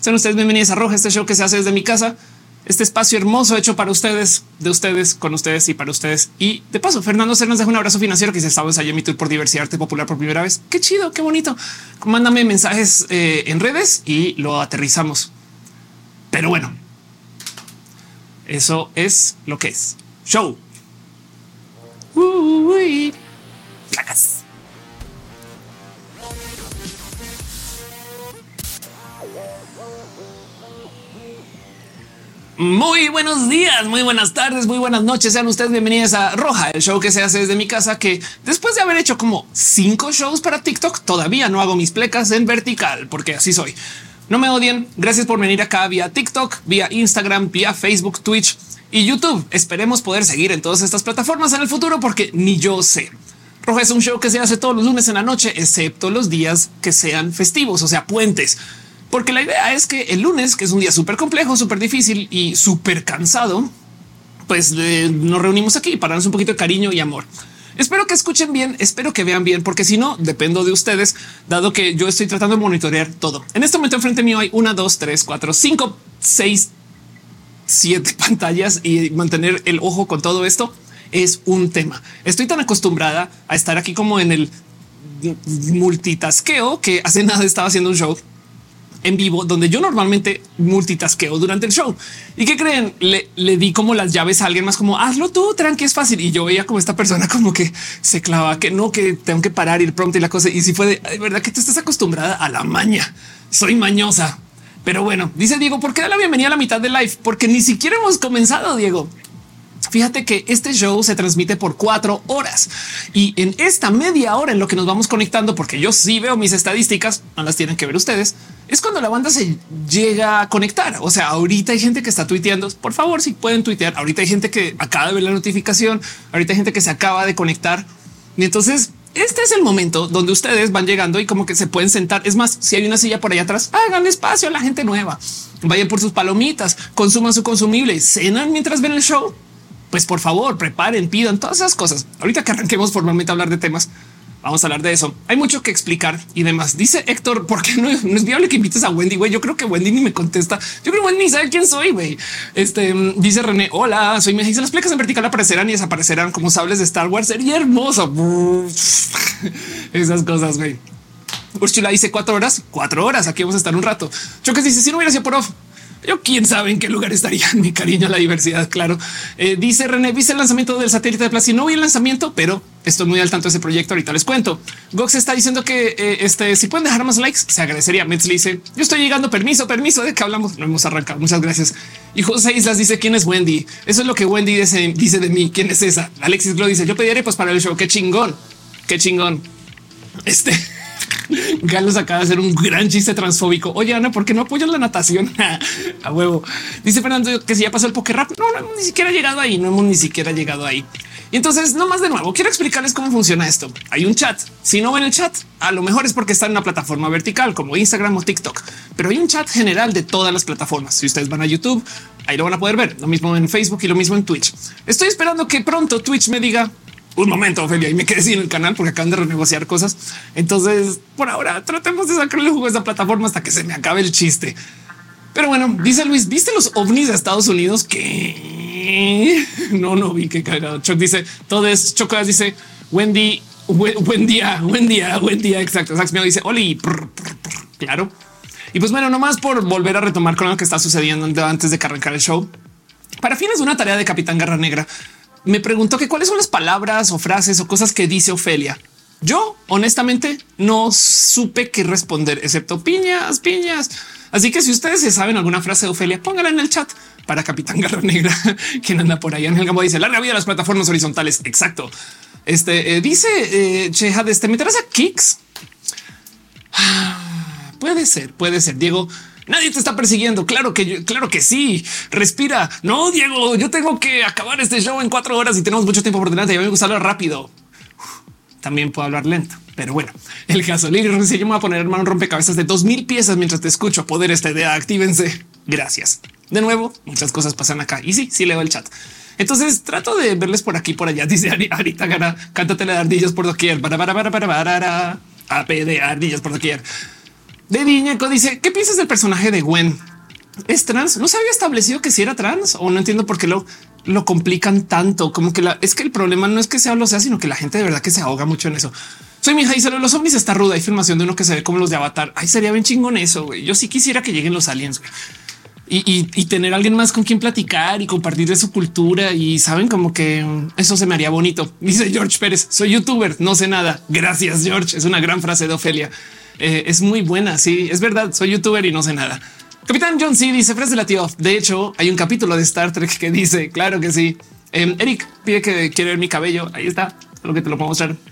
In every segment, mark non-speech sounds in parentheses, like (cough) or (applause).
Sean ustedes bienvenidos a Roja, este show que se hace desde mi casa. Este espacio hermoso hecho para ustedes, de ustedes, con ustedes y para ustedes. Y de paso, Fernando se nos deja un abrazo financiero que se estaba ensayando mi tour por diversidad arte popular por primera vez. Qué chido, qué bonito. Mándame mensajes eh, en redes y lo aterrizamos. Pero bueno, eso es lo que es show. Muy buenos días, muy buenas tardes, muy buenas noches. Sean ustedes bienvenidos a Roja, el show que se hace desde mi casa, que después de haber hecho como cinco shows para TikTok, todavía no hago mis plecas en vertical, porque así soy. No me odien. Gracias por venir acá vía TikTok, vía Instagram, vía Facebook, Twitch y YouTube. Esperemos poder seguir en todas estas plataformas en el futuro, porque ni yo sé. Roja es un show que se hace todos los lunes en la noche, excepto los días que sean festivos, o sea, puentes porque la idea es que el lunes, que es un día súper complejo, súper difícil y súper cansado, pues eh, nos reunimos aquí para darnos un poquito de cariño y amor. Espero que escuchen bien, espero que vean bien, porque si no, dependo de ustedes, dado que yo estoy tratando de monitorear todo. En este momento enfrente mío hay una, dos, tres, cuatro, cinco, seis, siete (laughs) pantallas y mantener el ojo con todo esto es un tema. Estoy tan acostumbrada a estar aquí como en el multitasqueo que hace (laughs) nada estaba haciendo un show en vivo donde yo normalmente multitasqueo durante el show. ¿Y qué creen? Le, le, di como las llaves a alguien más como hazlo tú, tranqui, es fácil. Y yo veía como esta persona (laughs) como que se clava, que no, que tengo que parar, ir pronto y la cosa. Y si fue de, verdad que tú estás acostumbrada a la maña. Soy mañosa. Pero bueno, dice Diego, ¿por qué da la bienvenida a la mitad de live? Porque ni siquiera hemos comenzado, Diego. Fíjate que este show se transmite por cuatro horas y en esta media hora en lo que nos vamos conectando, porque yo sí veo mis estadísticas, no las tienen que ver ustedes, es cuando la banda se llega a conectar. O sea, ahorita hay gente que está tuiteando. Por favor, si pueden tuitear. Ahorita hay gente que acaba de ver la notificación. Ahorita hay gente que se acaba de conectar. Y entonces este es el momento donde ustedes van llegando y como que se pueden sentar. Es más, si hay una silla por allá atrás, hagan espacio a la gente nueva. Vayan por sus palomitas, consuman su consumible, cenan mientras ven el show pues por favor, preparen, pidan todas esas cosas. Ahorita que arranquemos formalmente a hablar de temas, vamos a hablar de eso. Hay mucho que explicar y demás. Dice Héctor, ¿por qué no, es viable que invites a Wendy? Güey, yo creo que Wendy ni me contesta. Yo creo que Wendy sabe quién soy. Güey, este dice René. Hola, soy me dice las placas en vertical aparecerán y desaparecerán como sables de Star Wars. Sería hermoso. (laughs) Esas cosas. Güey. Urchula dice cuatro horas, cuatro horas. Aquí vamos a estar un rato. Choques dice si no hubiera sido por off yo quién sabe en qué lugar estaría (laughs) mi cariño a la diversidad. Claro, eh, dice René, viste el lanzamiento del satélite de Plaza y no vi el lanzamiento, pero estoy muy al tanto de ese proyecto. Ahorita les cuento. Gox está diciendo que eh, este si pueden dejar más likes, se agradecería. Metz dice yo estoy llegando. Permiso, permiso de que hablamos. No hemos arrancado. Muchas gracias. Y José Islas dice quién es Wendy. Eso es lo que Wendy dice, dice de mí. ¿Quién es esa? Alexis lo dice. Yo pediré pues para el show. Qué chingón, qué chingón. Este. Galos acaba de hacer un gran chiste transfóbico. Oye, Ana, ¿por qué no apoyan la natación? (laughs) a huevo. Dice Fernando que si ya pasó el poker rap. No, no hemos ni siquiera llegado ahí. No hemos ni siquiera llegado ahí. Y entonces, no más de nuevo, quiero explicarles cómo funciona esto. Hay un chat. Si no ven el chat, a lo mejor es porque está en una plataforma vertical como Instagram o TikTok, pero hay un chat general de todas las plataformas. Si ustedes van a YouTube, ahí lo van a poder ver. Lo mismo en Facebook y lo mismo en Twitch. Estoy esperando que pronto Twitch me diga un momento, Ophelia, y me quedé sin el canal porque acaban de renegociar cosas. Entonces, por ahora, tratemos de sacarle jugo a esta plataforma hasta que se me acabe el chiste. Pero bueno, dice Luis, ¿viste los ovnis de Estados Unidos? Que no, no vi que cagado. Choc dice, todo es Chocolas dice, Wendy, buen, día, buen día, buen día. Exacto. Sax me dice, Oli, claro. Y pues bueno, nomás por volver a retomar con lo que está sucediendo antes de que arrancar el show. Para fines de una tarea de Capitán Garra Negra, me preguntó que cuáles son las palabras o frases o cosas que dice Ofelia. Yo honestamente no supe qué responder, excepto piñas, piñas. Así que si ustedes se saben alguna frase de Ofelia, póngala en el chat para Capitán Garra Negra, (laughs) quien anda por ahí. en el Gambo dice la vida de las plataformas horizontales. Exacto. Este eh, dice eh, Cheja este meterás a Kicks. (sighs) puede ser, puede ser. Diego Nadie te está persiguiendo. Claro que yo, claro que sí. Respira. No, Diego, yo tengo que acabar este show en cuatro horas y tenemos mucho tiempo por delante. Y a mí me gusta hablar rápido. También puedo hablar lento, pero bueno, el caso. Yo me voy a poner hermano rompecabezas de dos mil piezas mientras te escucho. Poder esta idea. Actívense. Gracias. De nuevo, muchas cosas pasan acá y sí, sí leo el chat. Entonces trato de verles por aquí, por allá. (laughs) Dice Arita Gara, cántate de ardillas por doquier. Para, para, para, para, para, para, a de ardillas por doquier. De Diñeco dice, ¿qué piensas del personaje de Gwen? ¿Es trans? No se había establecido que si era trans o no entiendo por qué lo, lo complican tanto. Como que la, es que el problema no es que sea lo sea, sino que la gente de verdad que se ahoga mucho en eso. Soy mi hija y los ovnis está ruda. Hay filmación de uno que se ve como los de Avatar. Ay, sería bien chingón eso. Yo sí quisiera que lleguen los aliens y, tener alguien más con quien platicar y compartir de su cultura. Y saben como que eso se me haría bonito. Dice George Pérez. Soy youtuber, no sé nada. Gracias, George. Es una gran frase de Ofelia. Eh, es muy buena. Sí, es verdad. Soy youtuber y no sé nada. Capitán John C dice frase de la tío. De hecho, hay un capítulo de Star Trek que dice claro que sí. Em, Eric pide que quiere ver mi cabello. Ahí está lo que te lo puedo mostrar. (laughs)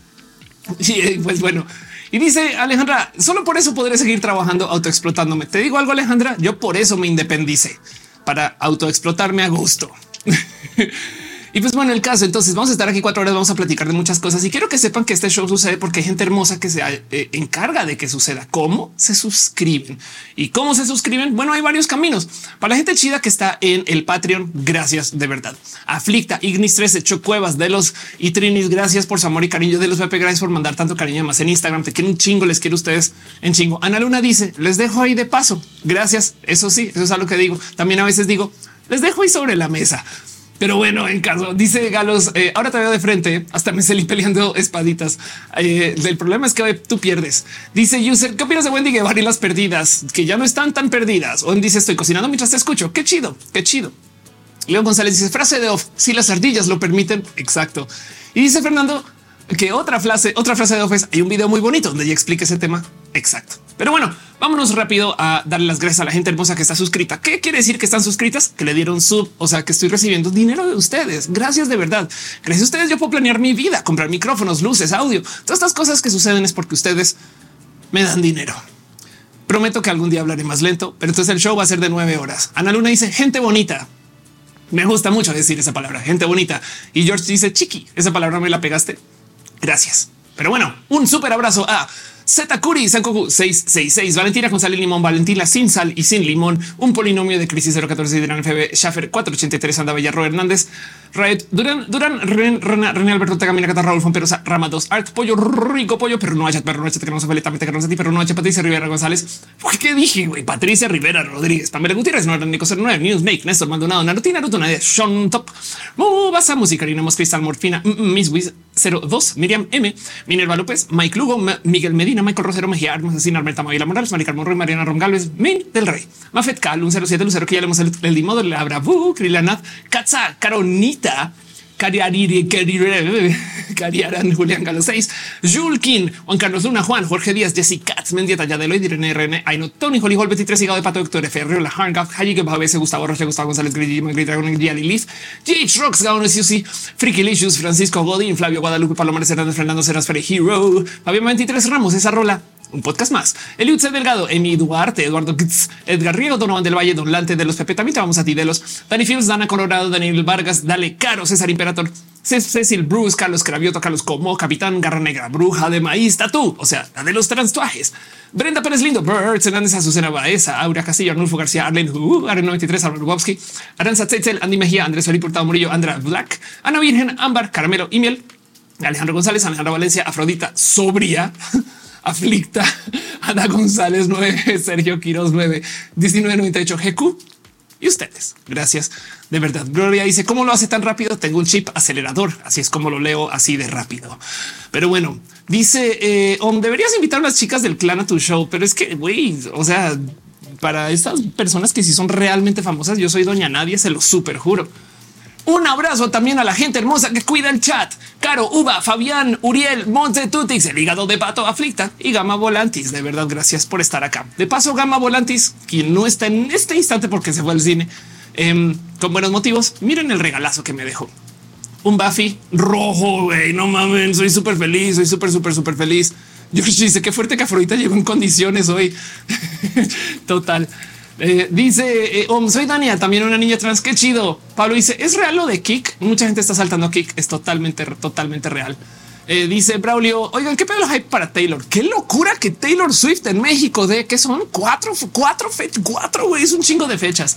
Y eh, pues bueno, y dice Alejandra, solo por eso podré seguir trabajando autoexplotándome. Te digo algo, Alejandra, yo por eso me independicé para autoexplotarme a gusto. (laughs) Y pues bueno, el caso. Entonces vamos a estar aquí cuatro horas, vamos a platicar de muchas cosas y quiero que sepan que este show sucede porque hay gente hermosa que se eh, encarga de que suceda. ¿Cómo se suscriben? ¿Y cómo se suscriben? Bueno, hay varios caminos. Para la gente chida que está en el Patreon, gracias de verdad. Aflicta, Ignis 13, Chocuevas, de los y Trinis, gracias por su amor y cariño. De los Pepe, gracias por mandar tanto cariño más en Instagram. Te quiero un chingo, les quiero ustedes en chingo. Ana Luna dice, les dejo ahí de paso. Gracias. Eso sí, eso es algo que digo. También a veces digo, les dejo ahí sobre la mesa. Pero bueno, en caso dice Galos, eh, ahora te veo de frente, hasta me salí peleando espaditas. Eh, el problema es que tú pierdes. Dice user, ¿qué opinas de Wendy Guevara y las perdidas? Que ya no están tan perdidas. O dice, estoy cocinando mientras te escucho. Qué chido, qué chido. León González dice, frase de off, si las ardillas lo permiten. Exacto. Y dice Fernando, que otra frase, otra frase de Office. Hay un video muy bonito donde ya explica ese tema. Exacto. Pero bueno, vámonos rápido a darle las gracias a la gente hermosa que está suscrita. ¿Qué quiere decir que están suscritas? Que le dieron sub, o sea, que estoy recibiendo dinero de ustedes. Gracias de verdad. Gracias a ustedes yo puedo planear mi vida, comprar micrófonos, luces, audio. Todas estas cosas que suceden es porque ustedes me dan dinero. Prometo que algún día hablaré más lento, pero entonces el show va a ser de nueve horas. Ana Luna dice gente bonita. Me gusta mucho decir esa palabra, gente bonita. Y George dice chiqui. Esa palabra me la pegaste. Gracias. Pero bueno, un súper abrazo a Zetakuri, Sankoku 666, Valentina con sal y limón, Valentina sin sal y sin limón, un polinomio de crisis 014 de FB, Schaffer 483, Anda Bellarro Hernández, Red, Duran, Duran, Ren, René Alberto Tagamina, Cata, Raúl Fomperosa, Rama 2, Art, Pollo, Rico Pollo, pero no haya, pero no haya, que no se también te a ti, pero no haya, Patricia Rivera González. ¿Qué dije, güey? Patricia Rivera Rodríguez, Pamela Gutiérrez, no Nico 09, Newsmake, Néstor Maldonado, Naruto, Naruto, Nadia, Sean Top, Basa, Música, Rina Cristal, Morfina, Miss Wiz 02, Miriam M, Minerva López, Mike Lugo, Miguel Medina, Michael Rosero Mejía, Armas Asesina, Armenta Maguila Morales, Maricar Monroy, Mariana Rongalves, Min del Rey, Mafet Cal, un 07 Lucero que ya le hemos el, el limodo, Labra, Bu, Krilanat, Katza, Caronita, Cariariri, Cariaran, Julián Galo 6, Julkin, Juan Carlos Luna, Juan, Jorge Díaz, Jesse Katz, Mendieta, Yadeloid, Irene RN, Aino, Tony, Holly, Hol, 23, Higado de Pato, Héctor F. La Harngaf, Hayi, que Babese, Gustavo Roche, Gustavo González, Grilli, Magri, Dragon, Giali Leaf, GH Rocks, Gaon, Susi, Freaky Licious, Francisco Godín, Flavio Guadalupe, Palomares Hernández, Fernando Serras, Fere Hero, Fabio 23 Ramos, esa rola un podcast más. Eliud C. Delgado, Emi Duarte, Eduardo Kitz, Edgar Riego, Donovan del Valle, Don Lante de los Pepe. También te vamos a ti de los Dani Fields, Dana Colorado, Daniel Vargas, Dale Caro, César Imperator, Cecil Bruce, Carlos Cravioto, Carlos Como, Capitán Garra Negra, Bruja de Maíz, Tatú, o sea, la de los transtuajes. Brenda Pérez Lindo, Birds, Hernández Azucena Baeza, Aura Castillo, Arnulfo García, Arlen, uh, Aren 93, Álvaro Lubowski, Aranza Tzetzel, Andy Mejía, Andrés Felipe Hurtado Murillo, Andra Black, Ana Virgen, Ámbar, Caramelo y Miel, Alejandro González, Alejandra Valencia, Afrodita, Sobria, (laughs) Aflicta, (laughs) Ana González 9, (laughs) Sergio Quiroz 9, 1998, GQ y ustedes. Gracias. De verdad. Gloria dice cómo lo hace tan rápido. Tengo un chip acelerador. Así es como lo leo así de rápido. Pero bueno, dice eh, deberías invitar a las chicas del clan a tu show, pero es que güey, o sea, para estas personas que sí son realmente famosas, yo soy doña nadie, se lo super juro. Un abrazo también a la gente hermosa que cuida el chat. Caro, Uva, Fabián, Uriel, Monte Tutix, el hígado de pato aflicta y Gama Volantis. De verdad, gracias por estar acá. De paso, Gama Volantis, quien no está en este instante porque se fue al cine em, con buenos motivos. Miren el regalazo que me dejó. Un Buffy rojo, güey. No mames, soy súper feliz, soy súper, súper, súper feliz. (laughs) Yo dice qué fuerte que Afrodita llegó en condiciones hoy. (laughs) Total. Eh, dice eh, soy Dania, también una niña trans. Qué chido. Pablo dice es real lo de Kick. Mucha gente está saltando a Kick. Es totalmente, totalmente real. Eh, dice Braulio, oigan, qué pedo hay para Taylor. Qué locura que Taylor Swift en México de que son cuatro, cuatro, cuatro, güey, es un chingo de fechas.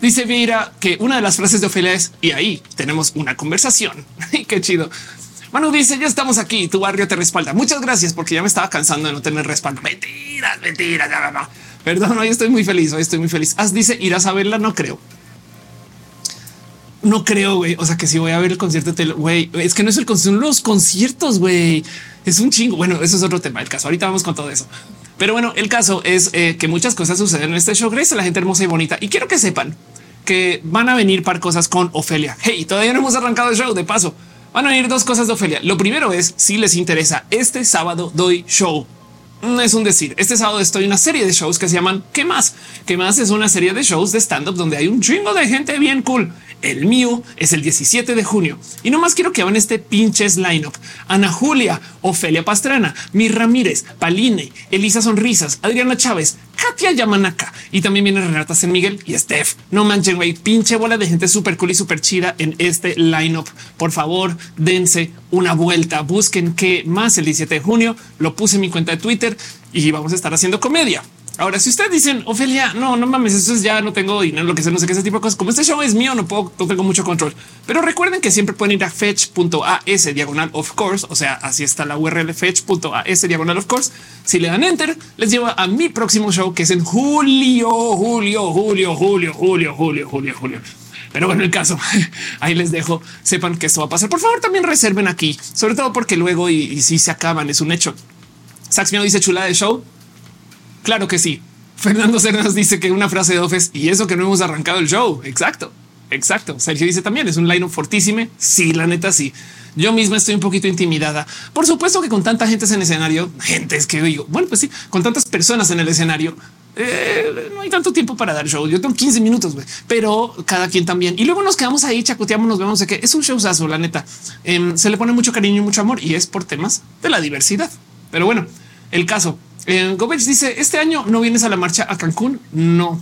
Dice Vieira que una de las frases de Ofelia es y ahí tenemos una conversación. (laughs) qué chido. Manu dice ya estamos aquí. Tu barrio te respalda. Muchas gracias porque ya me estaba cansando de no tener respaldo. Mentiras, mentiras. Ya, Perdón, hoy estoy muy feliz. Hoy estoy muy feliz. As dice irás a verla. No creo. No creo, güey. O sea que si voy a ver el concierto, güey, es que no es el concierto, los conciertos, güey. Es un chingo. Bueno, eso es otro tema. El caso. Ahorita vamos con todo eso. Pero bueno, el caso es eh, que muchas cosas suceden en este show. Gracias a la gente hermosa y bonita. Y quiero que sepan que van a venir par cosas con Ofelia. Hey, todavía no hemos arrancado el show. De paso, van a venir dos cosas de Ofelia. Lo primero es si les interesa. Este sábado doy show. No es un decir. Este sábado estoy en una serie de shows que se llaman ¿Qué más? ¿Qué más? Es una serie de shows de stand up donde hay un chingo de gente bien cool. El mío es el 17 de junio y no más quiero que hagan este pinches lineup. Ana Julia, Ofelia Pastrana, Mir Ramírez, Paline, Elisa Sonrisas, Adriana Chávez, Katia Yamanaka y también viene Renata San Miguel y Steph. No manchen, güey, pinche bola de gente súper cool y súper chida en este lineup. Por favor, dense una vuelta. Busquen qué más el 17 de junio. Lo puse en mi cuenta de Twitter y vamos a estar haciendo comedia. Ahora, si ustedes dicen Ofelia, no, no mames, eso es ya no tengo dinero, lo que sea, no sé qué ese tipo de cosas. Como este show es mío, no puedo, no tengo mucho control. Pero recuerden que siempre pueden ir a fetch.as diagonal of course. O sea, así está la URL fetch.as diagonal of course. Si le dan enter, les lleva a mi próximo show que es en julio, julio, julio, julio, julio, julio, julio, julio. Pero bueno, el caso (laughs) ahí les dejo. Sepan que esto va a pasar. Por favor, también reserven aquí, sobre todo porque luego y, si se acaban, es un hecho. Sax dice chula de show. Claro que sí. Fernando Cernas dice que una frase de Office y eso que no hemos arrancado el show. Exacto, exacto. Sergio dice también es un line fortísimo. Sí, la neta, sí. Yo misma estoy un poquito intimidada. Por supuesto que con tanta gente en el escenario, gente es que digo, bueno, pues sí, con tantas personas en el escenario, eh, no hay tanto tiempo para dar show. Yo tengo 15 minutos, pero cada quien también. Y luego nos quedamos ahí, chacoteamos, nos vemos de que es un showzazo, la neta. Em, se le pone mucho cariño y mucho amor y es por temas de la diversidad. Pero bueno, el caso eh, dice este año no vienes a la marcha a Cancún. No.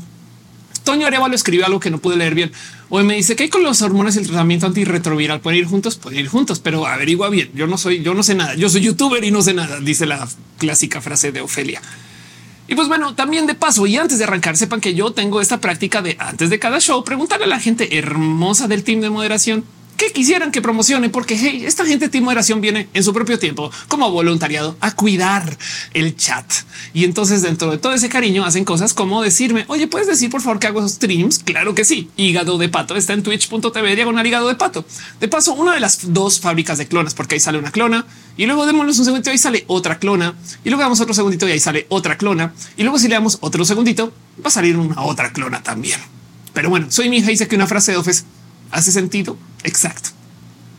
Toño Arevalo escribió algo que no pude leer bien. O me dice que con los hormonas y el tratamiento antirretroviral. Pueden ir juntos, pueden ir juntos, pero averigua bien. Yo no soy, yo no sé nada. Yo soy youtuber y no sé nada, dice la clásica frase de Ofelia. Y pues bueno, también de paso y antes de arrancar, sepan que yo tengo esta práctica de antes de cada show preguntarle a la gente hermosa del team de moderación que quisieran que promocione, porque hey, esta gente de Moderación viene en su propio tiempo como voluntariado a cuidar el chat. Y entonces dentro de todo ese cariño hacen cosas como decirme, oye, puedes decir por favor que hago streams? Claro que sí. Hígado de pato está en twitch.tv diagonal hígado de pato. De paso, una de las dos fábricas de clonas, porque ahí sale una clona y luego démosle un segundito y sale otra clona y luego damos otro segundito y ahí sale otra clona y luego si le damos otro segundito va a salir una otra clona también. Pero bueno, soy mi hija y dice que una frase de Office hace sentido. Exacto.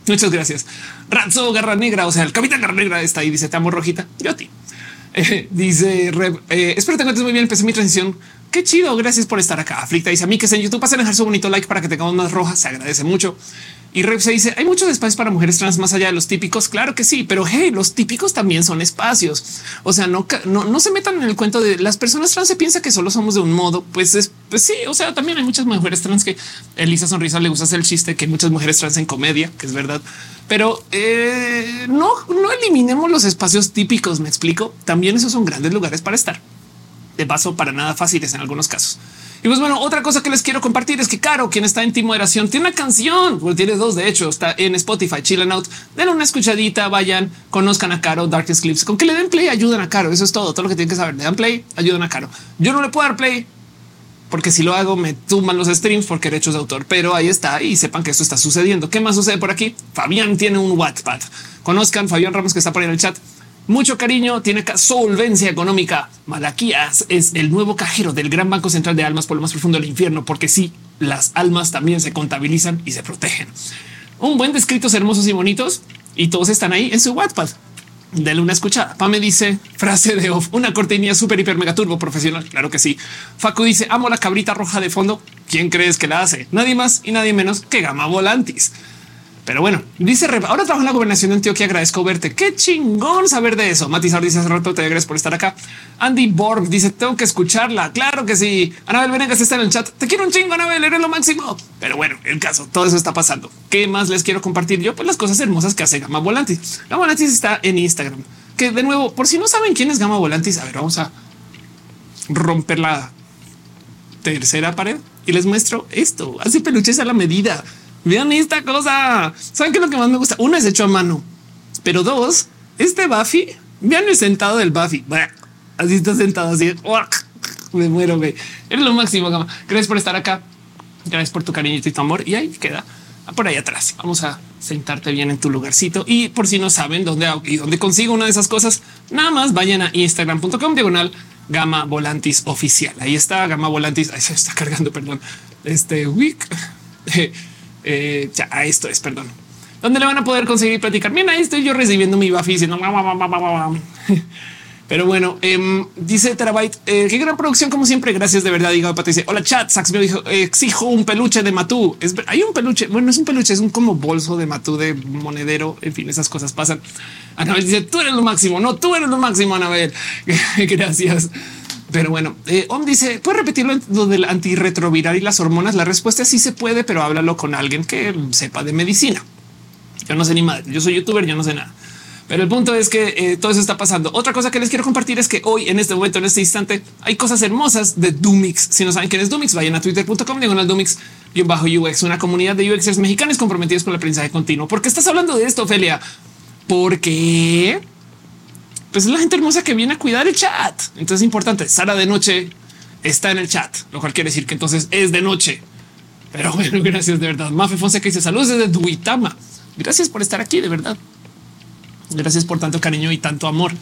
Muchas gracias. Razzo Garra Negra, o sea, el Capitán Garra Negra está ahí, dice, te amo rojita, yo a ti. Eh, dice, eh, espero te encuentres muy bien, empecé mi transición. Qué chido, gracias por estar acá. Aflicta dice a mí que es en YouTube, pasen a dejar su bonito like para que tengamos más rojas, se agradece mucho. Y Rev se dice hay muchos espacios para mujeres trans más allá de los típicos. Claro que sí, pero hey, los típicos también son espacios. O sea, no, no, se metan en el cuento de las personas trans se piensa que solo somos de un modo. Pues es pues sí. O sea, también hay muchas mujeres trans que Elisa Sonrisa le gusta hacer el chiste que hay muchas mujeres trans en comedia, que es verdad, pero eh, no, no eliminemos los espacios típicos. Me explico. También esos son grandes lugares para estar. De paso, para nada fáciles en algunos casos. Y pues bueno, otra cosa que les quiero compartir es que Caro, quien está en Team Moderación, tiene una canción, bueno, tiene dos de hecho, está en Spotify, Chill Out, denle una escuchadita, vayan, conozcan a Caro, Darkest Clips, con que le den play, ayudan a Caro, eso es todo, todo lo que tienen que saber, le dan play, ayudan a Caro. Yo no le puedo dar play porque si lo hago me tumban los streams por derechos de autor, pero ahí está y sepan que esto está sucediendo. ¿Qué más sucede por aquí? Fabián tiene un Wattpad. Conozcan Fabián Ramos que está por ahí en el chat mucho cariño, tiene solvencia económica. Malaquías es el nuevo cajero del gran banco central de almas por lo más profundo del infierno, porque sí, las almas también se contabilizan y se protegen. Un buen de escritos hermosos y bonitos y todos están ahí en su Wattpad. Dale una escuchada. me dice frase de off, una cortinilla súper hiper mega turbo profesional. Claro que sí. Facu dice amo la cabrita roja de fondo. ¿Quién crees que la hace? Nadie más y nadie menos que Gama Volantis. Pero bueno, dice ahora trabajo en la gobernación de Antioquia. Agradezco verte. Qué chingón saber de eso. Matizar dice hace rato te agradezco por estar acá. Andy Borg dice tengo que escucharla. Claro que sí. Anabel Venegas está en el chat. Te quiero un chingo, Anabel. Eres lo máximo. Pero bueno, el caso, todo eso está pasando. ¿Qué más les quiero compartir yo? Pues las cosas hermosas que hace Gama Volantis. Gama Volantis está en Instagram. Que de nuevo, por si no saben quién es Gama Volantis, a ver, vamos a romper la tercera pared y les muestro esto. Hace peluches a la medida. Vean esta cosa. Saben que lo que más me gusta. Uno es hecho a mano. Pero dos, este Buffy, vean el sentado del Buffy. Así está sentado así. Me muero, güey. Es lo máximo, gama. Gracias por estar acá. Gracias por tu cariño y tu amor. Y ahí queda por ahí atrás. Vamos a sentarte bien en tu lugarcito. Y por si no saben dónde y dónde consigo una de esas cosas, nada más vayan a instagram.com diagonal gama volantis oficial. Ahí está gama volantis. Ahí se está cargando, perdón. Este week. (laughs) Eh, ya esto es, perdón. ¿Dónde le van a poder conseguir platicar? Bien, ahí estoy yo recibiendo mi Buffy diciendo (laughs) Pero bueno, eh, dice Terabyte, eh, qué gran producción como siempre. Gracias de verdad. Digo, dice, hola chat, Sax me dijo, exijo un peluche de Matú. Es, hay un peluche, bueno, es un peluche, es un como bolso de Matú de monedero. En fin, esas cosas pasan. Anabel dice, tú eres lo máximo. No, tú eres lo máximo, Anabel. (laughs) Gracias. Pero bueno, eh, Om dice, ¿puedes repetirlo lo del antirretroviral y las hormonas? La respuesta es sí se puede, pero háblalo con alguien que sepa de medicina. Yo no sé ni madre, yo soy youtuber, yo no sé nada. Pero el punto es que eh, todo eso está pasando. Otra cosa que les quiero compartir es que hoy, en este momento, en este instante, hay cosas hermosas de Dumix. Si no saben quién es Dumix, vayan a twitter.com diagonal Dumix y bajo UX, una comunidad de UXers mexicanos comprometidos con el aprendizaje continuo. ¿Por qué estás hablando de esto, Ophelia? Porque pues es la gente hermosa que viene a cuidar el chat. Entonces es importante. Sara de noche está en el chat, lo cual quiere decir que entonces es de noche. Pero bueno, (laughs) gracias de verdad. Mafe Fonseca dice saludos desde Duitama. Gracias por estar aquí, de verdad. Gracias por tanto cariño y tanto amor.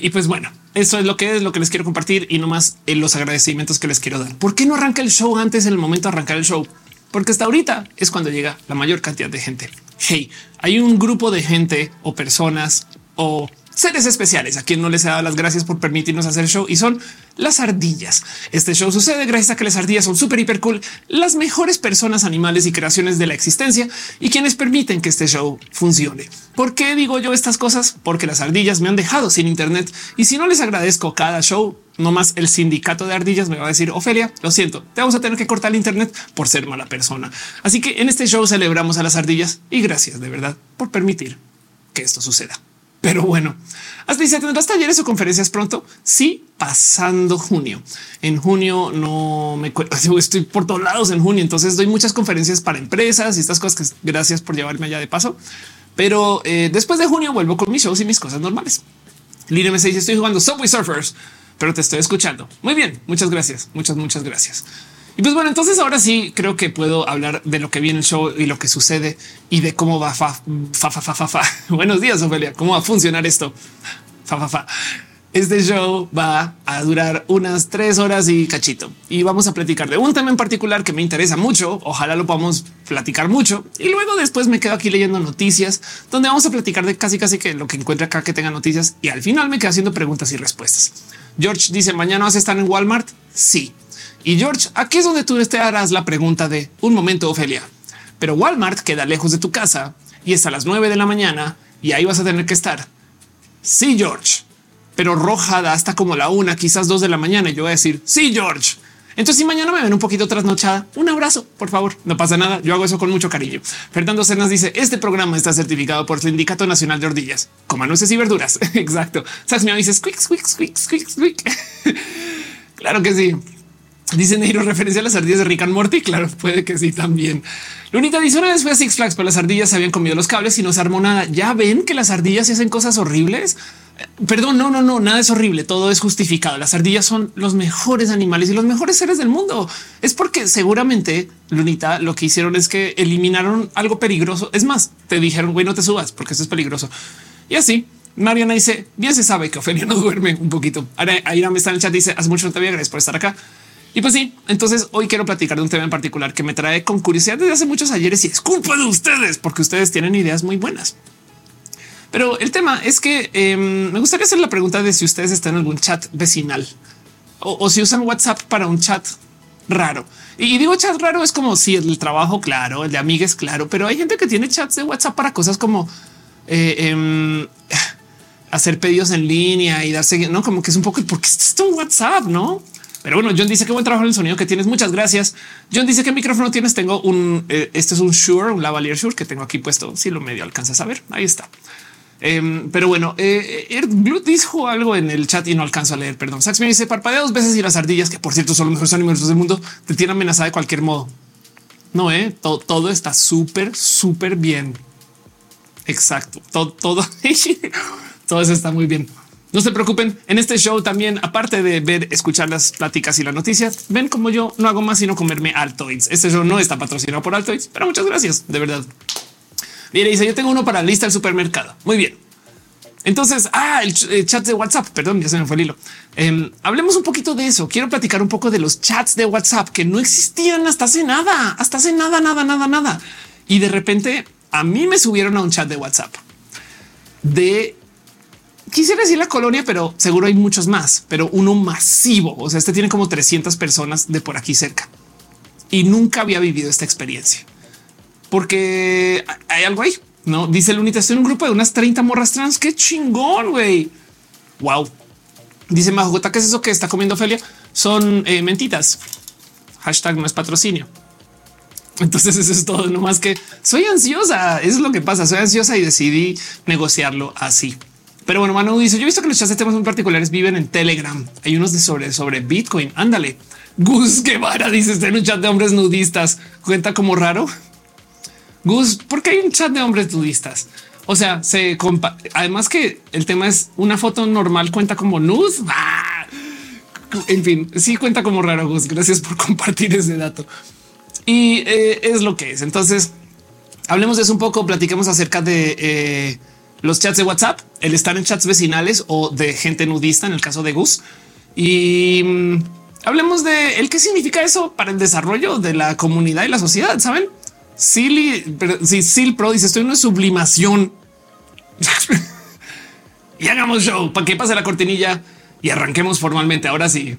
y pues bueno, eso es lo que es lo que les quiero compartir y no más en los agradecimientos que les quiero dar. ¿Por qué no arranca el show antes en el momento de arrancar el show? Porque hasta ahorita es cuando llega la mayor cantidad de gente. Hey, hay un grupo de gente o personas o seres especiales a quien no les he dado las gracias por permitirnos hacer show y son las ardillas. Este show sucede gracias a que las ardillas son súper hiper cool, las mejores personas, animales y creaciones de la existencia y quienes permiten que este show funcione. ¿Por qué digo yo estas cosas? Porque las ardillas me han dejado sin internet y si no les agradezco cada show, no más el sindicato de ardillas me va a decir Ofelia, lo siento, te vamos a tener que cortar el internet por ser mala persona. Así que en este show celebramos a las ardillas y gracias de verdad por permitir que esto suceda. Pero bueno, hasta dice, ¿tendrás talleres o conferencias pronto? Sí, pasando junio. En junio no me (laughs) estoy por todos lados en junio, entonces doy muchas conferencias para empresas y estas cosas que gracias por llevarme allá de paso. Pero eh, después de junio vuelvo con mis shows y mis cosas normales. Lina me dice, estoy jugando Subway Surfers, pero te estoy escuchando. Muy bien, muchas gracias, muchas, muchas gracias. Y pues bueno, entonces ahora sí creo que puedo hablar de lo que viene el show y lo que sucede y de cómo va fa, fa, fa, fa, fa, fa. (laughs) Buenos días, Ofelia. ¿Cómo va a funcionar esto? Fa, fa, fa. Este show va a durar unas tres horas y cachito y vamos a platicar de un tema en particular que me interesa mucho. Ojalá lo podamos platicar mucho y luego después me quedo aquí leyendo noticias donde vamos a platicar de casi casi que lo que encuentre acá que tenga noticias y al final me quedo haciendo preguntas y respuestas. George dice mañana vas a estar en Walmart. Sí, y George, aquí es donde tú te harás la pregunta de un momento, Ofelia. Pero Walmart queda lejos de tu casa y es a las 9 de la mañana y ahí vas a tener que estar. Sí, George, pero rojada hasta como la una, quizás dos de la mañana. Y yo voy a decir sí, George. Entonces, si mañana me ven un poquito trasnochada, un abrazo, por favor. No pasa nada. Yo hago eso con mucho cariño. Fernando Cernas dice: Este programa está certificado por el Sindicato Nacional de Ordillas. Coma nueces y verduras. (laughs) Exacto. Sax me dice: squeak, squeak, squeak, squeak, squeak. (laughs) claro que sí. Dice Neiro referencia a las ardillas de Rick and Morty. Claro, puede que sí también. Lunita dice una vez fue a Six Flags, pero las ardillas se habían comido los cables y no se armó nada. Ya ven que las ardillas hacen cosas horribles. Eh, perdón, no, no, no, nada es horrible. Todo es justificado. Las ardillas son los mejores animales y los mejores seres del mundo. Es porque seguramente Lunita lo que hicieron es que eliminaron algo peligroso. Es más, te dijeron, güey, no te subas porque esto es peligroso. Y así Mariana dice bien se sabe que Ofelia no duerme un poquito. Ahora me está en el chat. Dice hace mucho no te había gracias por estar acá. Y pues sí, entonces hoy quiero platicar de un tema en particular que me trae con curiosidad desde hace muchos ayeres y es culpa de ustedes porque ustedes tienen ideas muy buenas. Pero el tema es que em, me gustaría hacer la pregunta de si ustedes están en algún chat vecinal o, si usan WhatsApp para un chat raro. Y digo chat raro es como si el trabajo, claro, el de amigas, claro, pero hay gente que tiene chats de WhatsApp para cosas como eh, em, hacer pedidos en línea y darse, no como que es un poco porque esto es WhatsApp, no? Pero bueno, John dice que buen trabajo en el sonido que tienes. Muchas gracias. John dice que micrófono tienes. Tengo un, eh, este es un Shure, un lavalier Shure que tengo aquí puesto. Si lo medio alcanzas a ver, ahí está. Em, pero bueno, eh, eh dijo algo en el chat y no alcanzo a leer. Perdón. Sax me dice parpadea dos veces y las ardillas, que por cierto son los mejores animales del mundo, te tienen amenazada de cualquier modo. No, eh, todo, todo está súper, súper bien. Exacto. Todo, todo, (laughs) todo eso está muy bien. No se preocupen. En este show también, aparte de ver, escuchar las pláticas y las noticias, ven como yo no hago más sino comerme Altoids. Este show no está patrocinado por Altoids, pero muchas gracias. De verdad. Mire, dice yo tengo uno para la lista del supermercado. Muy bien. Entonces, ah, el, chat de WhatsApp, perdón, ya se me fue el hilo. Em, hablemos un poquito de eso. Quiero platicar un poco de los chats de WhatsApp que no existían hasta hace nada, hasta hace nada, nada, nada, nada. Y de repente a mí me subieron a un chat de WhatsApp de quisiera decir la colonia, pero seguro hay muchos más, pero uno masivo. O sea, este tiene como 300 personas de por aquí cerca y nunca había vivido esta experiencia porque hay algo ahí. No dice el unita. Estoy en un grupo de unas 30 morras trans. Qué chingón, güey. Wow. Dice Majota, ¿qué es eso que está comiendo Felia? Son eh, mentitas. Hashtag no es patrocinio. Entonces eso es todo, no más que soy ansiosa. Es lo que pasa. Soy ansiosa y decidí negociarlo así. Pero bueno, Manu dice: Yo he visto que los chats de temas muy particulares viven en Telegram. Hay unos de sobre, sobre Bitcoin. Ándale. Gus (laughs) Guevara dice: Está en un chat de hombres nudistas. Cuenta como raro. Gus, ¿por qué hay un chat de hombres nudistas? O sea, se además que el tema es una foto normal cuenta como nude. (laughs) ¡Ah! En fin, sí cuenta como raro. Gus, gracias por (laughs) compartir ese dato. Y eh, es lo que es. Entonces, hablemos de eso un poco. Platiquemos acerca de eh, los chats de WhatsApp, el estar en chats vecinales o de gente nudista en el caso de Gus. Y mm, hablemos de el qué significa eso para el desarrollo de la comunidad y la sociedad. Saben, Silly, si Sil Pro dice estoy en una sublimación (laughs) y hagamos show para que pase la cortinilla y arranquemos formalmente. Ahora sí.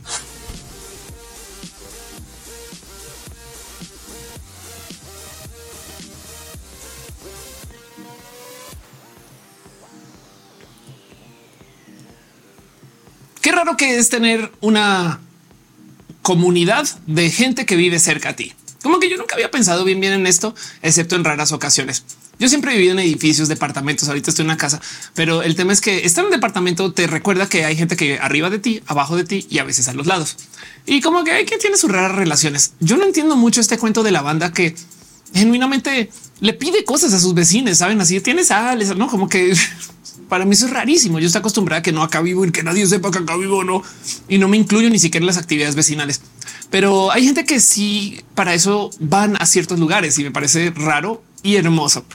Qué raro que es tener una comunidad de gente que vive cerca a ti. Como que yo nunca había pensado bien bien en esto, excepto en raras ocasiones. Yo siempre he vivido en edificios, departamentos. Ahorita estoy en una casa, pero el tema es que estar en un departamento te recuerda que hay gente que arriba de ti, abajo de ti y a veces a los lados. Y como que hay quien tiene sus raras relaciones. Yo no entiendo mucho este cuento de la banda que genuinamente le pide cosas a sus vecinos. Saben así tienes sales, no como que (laughs) para mí eso es rarísimo. Yo estoy acostumbrada a que no acá vivo y que nadie sepa que acá vivo no, y no me incluyo ni siquiera en las actividades vecinales. Pero hay gente que sí para eso van a ciertos lugares y me parece raro y hermoso.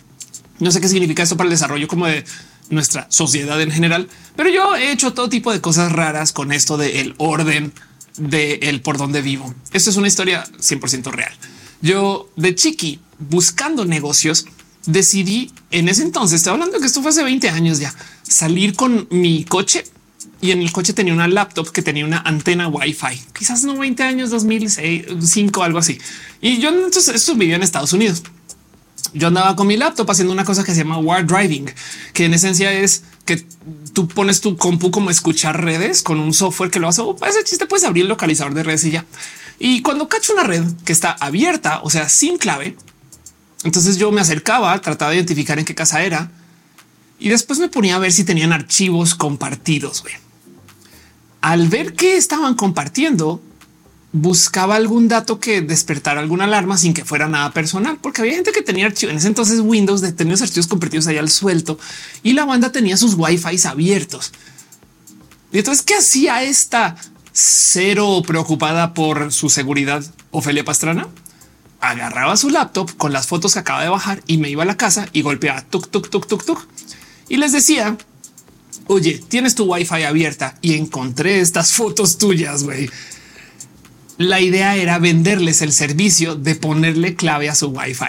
No sé qué significa esto para el desarrollo como de nuestra sociedad en general, pero yo he hecho todo tipo de cosas raras con esto del orden de el por dónde vivo. Esto es una historia 100% real. Yo de chiqui buscando negocios decidí en ese entonces, estoy hablando que esto fue hace 20 años ya, salir con mi coche y en el coche tenía una laptop que tenía una antena Wi-Fi, quizás no 20 años, 2005, algo así. Y yo entonces eso vivía en Estados Unidos. Yo andaba con mi laptop haciendo una cosa que se llama war driving, que en esencia es que tú pones tu compu como escuchar redes con un software que lo hace. Ese chiste puedes abrir el localizador de redes y ya. Y cuando cacho una red que está abierta, o sea, sin clave, entonces yo me acercaba, trataba de identificar en qué casa era y después me ponía a ver si tenían archivos compartidos. Al ver que estaban compartiendo, buscaba algún dato que despertara alguna alarma sin que fuera nada personal, porque había gente que tenía archivos en ese entonces Windows tener los archivos compartidos allá al suelto y la banda tenía sus wifi abiertos. Y entonces, ¿qué hacía esta cero preocupada por su seguridad Ofelia Pastrana? Agarraba su laptop con las fotos que acaba de bajar y me iba a la casa y golpeaba tuk, tuk, tuk, tuk, tuk. Y les decía, oye, tienes tu wifi abierta y encontré estas (laughs) fotos tuyas, güey. La idea era venderles el servicio de ponerle clave a su wifi.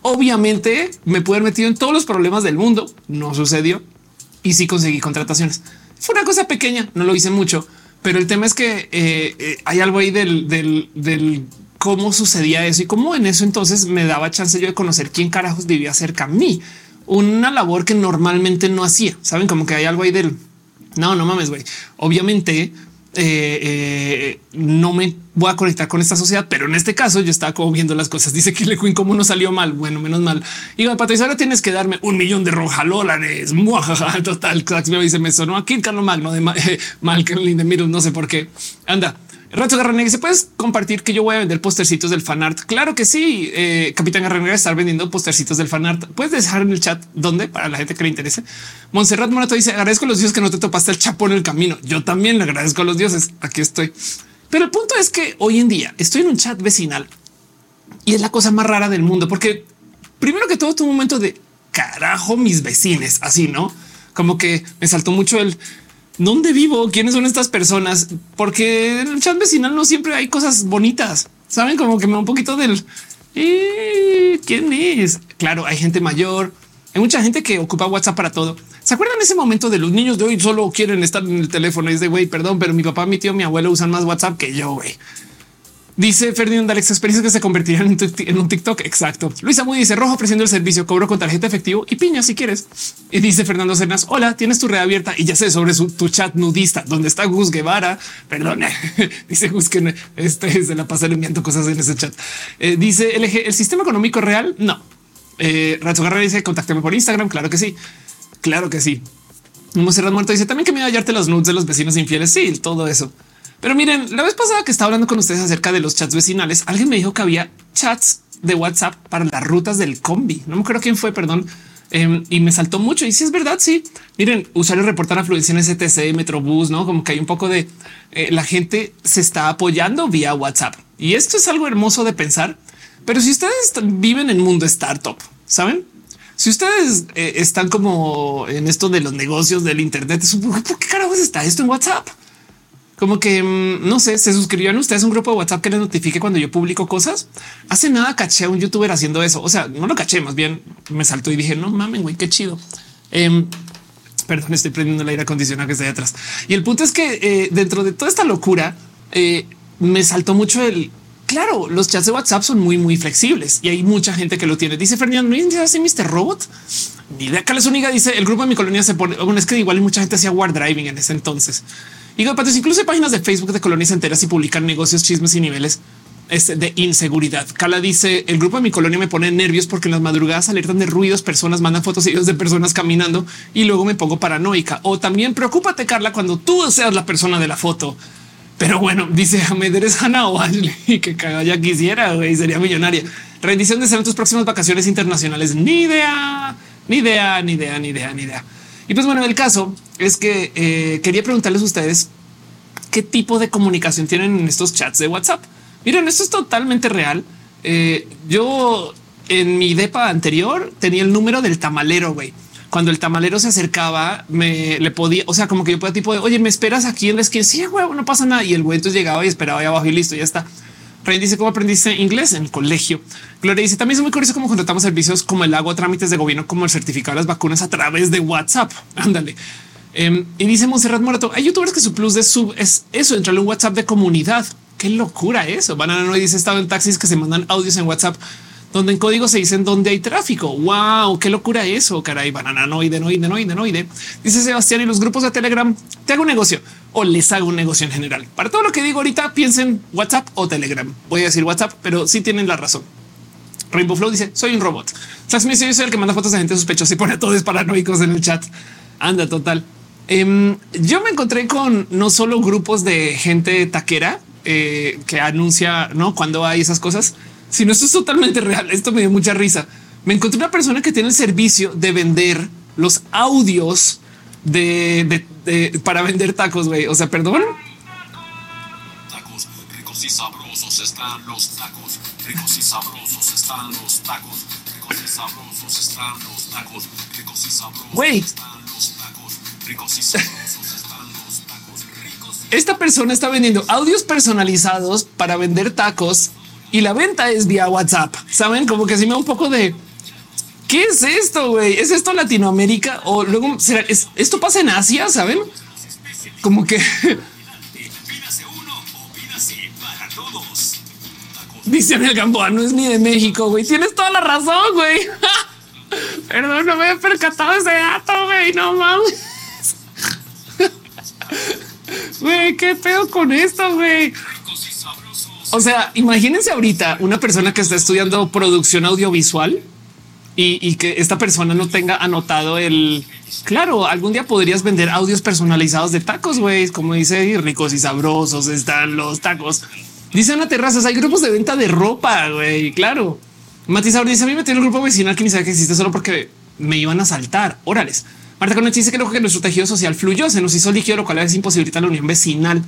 Obviamente me pude haber metido en todos los problemas del mundo. No sucedió y sí conseguí contrataciones. Fue una cosa pequeña, no lo hice mucho, pero el tema es que eh, eh, hay algo ahí del, del, del cómo sucedía eso y cómo en eso entonces me daba chance yo de conocer quién carajos vivía cerca a mí. Una labor que normalmente no hacía. Saben como que hay algo ahí del no, no mames, güey. Obviamente eh, eh, no me voy a conectar con esta sociedad, pero en este caso yo estaba como viendo las cosas. Dice que Queen cómo no salió mal. Bueno, menos mal. Y Patricia, ahora tienes que darme un millón de rojalólares. (laughs) Total, me dice me sonó aquí Carlos Magno de (laughs) Malcolm de Middle. No sé por qué. Anda, Rato Garranegue, ¿se puedes compartir que yo voy a vender postercitos del fanart? Claro que sí. Eh, Capitán Garranegue estar vendiendo postercitos del fanart. Puedes dejar en el chat dónde para la gente que le interese. Montserrat Morato dice agradezco a los dioses que no te topaste el chapo en el camino. Yo también le agradezco a los dioses. Aquí estoy. Pero el punto es que hoy en día estoy en un chat vecinal y es la cosa más rara del mundo, porque primero que todo, tu momento de carajo, mis vecinos, así no como que me saltó mucho el dónde vivo, quiénes son estas personas, porque en el chat vecinal no siempre hay cosas bonitas. Saben como que me da un poquito del eh, quién es. Claro, hay gente mayor, hay mucha gente que ocupa WhatsApp para todo. ¿Se acuerdan ese momento de los niños de hoy solo quieren estar en el teléfono? Y es de güey, perdón, pero mi papá, mi tío, mi abuelo usan más WhatsApp que yo, güey. Dice Ferdinand Alex, experiencias que se convertirían en, un TikTok. Exacto. Luisa Muy dice rojo ofreciendo el servicio, cobro con tarjeta efectivo y piña si quieres. Y dice Fernando Cernas, hola, tienes tu red abierta y ya sé sobre su, tu chat nudista donde está Gus Guevara. Perdón, (laughs) dice Gus que este se la pasa enviando cosas en ese chat. Eh, dice LG, el sistema económico real. No. Eh, Racho Garra dice contáctame por Instagram. Claro que sí. Claro que sí. Monserrat Muerto dice también que me iba a hallarte los nudes de los vecinos infieles. Sí, todo eso. Pero miren, la vez pasada que estaba hablando con ustedes acerca de los chats vecinales, alguien me dijo que había chats de WhatsApp para las rutas del combi. No me acuerdo quién fue, perdón. Em, y me saltó mucho. Y si es verdad, sí. Miren, usuarios reportan afluencia en STC, Metrobús, no como que hay un poco de eh, la gente se está apoyando vía WhatsApp. Y esto es algo hermoso de pensar. Pero si ustedes viven en mundo startup, saben, si ustedes eh, están como en esto de los negocios del Internet, es un poco, ¿por qué carajos está esto en WhatsApp? Como que mm, no sé, se suscribieron ustedes un grupo de WhatsApp que les notifique cuando yo publico cosas. Hace nada caché a un youtuber haciendo eso. O sea, no lo caché, más bien me saltó y dije, no mames, güey, qué chido. Em, perdón, estoy prendiendo el aire acondicionado que está ahí atrás. Y el punto es que eh, dentro de toda esta locura eh, me saltó mucho el claro, los chats de WhatsApp son muy, muy flexibles y hay mucha gente que lo tiene. Dice Fernando, ¿no hace Mr. Robot? Ni idea. Carlos Única dice el grupo de mi colonia se pone. Bueno, es que igual mucha gente hacía war driving en ese entonces. Y incluso hay páginas de Facebook de colonias enteras y publican negocios, chismes y niveles este, de inseguridad. Cala dice el grupo de mi colonia me pone nervios porque en las madrugadas alertan de ruidos, personas mandan fotos y videos de personas caminando y luego me pongo paranoica. O también preocúpate, Carla, cuando tú seas la persona de la foto. Pero bueno, dice Ahmed, eres Hannah o y que ya quisiera, güey, sería millonaria. Rendición de ser tus próximas vacaciones internacionales. Ni idea, ni idea, ni idea, ni idea, ni idea. Y pues bueno, el caso es que eh, quería preguntarles a ustedes qué tipo de comunicación tienen en estos chats de WhatsApp. Miren, esto es totalmente real. Eh, yo en mi depa anterior tenía el número del tamalero, güey. Cuando el tamalero se acercaba, me le podía, o sea, como que yo podía tipo de, oye, me esperas aquí en la esquina. Sí, güey, no pasa nada. Y el güey entonces llegaba y esperaba ahí abajo y listo, ya está. Rey dice cómo aprendiste inglés en el colegio. Gloria dice también es muy curioso cómo contratamos servicios como el agua, trámites de gobierno, como el certificado de las vacunas a través de WhatsApp. (laughs) Ándale. Em, y dice Monserrat Morato, hay youtubers que su plus de sub es eso, entrarle un WhatsApp de comunidad. Qué locura eso. Banana no dice estado en taxis que se mandan audios en WhatsApp donde en código se dicen dónde hay tráfico. Wow, qué locura eso. Caray, banana noide, noide, noide. Dice Sebastián y los grupos de Telegram. Te hago un negocio o les hago un negocio en general. Para todo lo que digo ahorita, piensen WhatsApp o Telegram. Voy a decir WhatsApp, pero sí tienen la razón. Rainbow Flow dice soy un robot. Sax yo soy el que manda fotos de gente sospechosa y pone a todos paranoicos en el chat. Anda total. Em, yo me encontré con no solo grupos de gente taquera eh, que anuncia no cuando hay esas cosas, si no, esto es totalmente real. Esto me dio mucha risa. Me encontré una persona que tiene el servicio de vender los audios de, para vender tacos. güey. O sea, perdón. Tacos ricos y sabrosos están los tacos. Ricos y sabrosos están los tacos. Ricos y sabrosos están los tacos. Ricos y sabrosos güey. están los tacos. Ricos y sabrosos están los tacos. Esta persona está vendiendo audios personalizados para vender tacos y la venta es vía WhatsApp. Saben como que si me da un poco de qué es esto, güey? ¿Es esto Latinoamérica o luego será esto pasa en Asia? Saben como que (laughs) Dice el Gamboa, no es ni de México, güey. Tienes toda la razón, güey. (laughs) Perdón, no me he percatado ese dato, güey. No mames. (laughs) Güey, qué pedo con esto, güey. O sea, imagínense ahorita una persona que está estudiando producción audiovisual y, que esta persona no tenga anotado el Claro, algún día podrías vender audios personalizados de tacos, güey. Como dice, ricos y sabrosos están los tacos. Dice Ana Terrazas, hay grupos de venta de ropa, güey. Claro. Matizador dice, a mí me tiene un grupo vecinal que ni sabe que existe solo porque me iban a saltar. Órales. Marta Conetti dice que que nuestro tejido social fluyó, se nos hizo líquido, lo cual es imposibilita la unión vecinal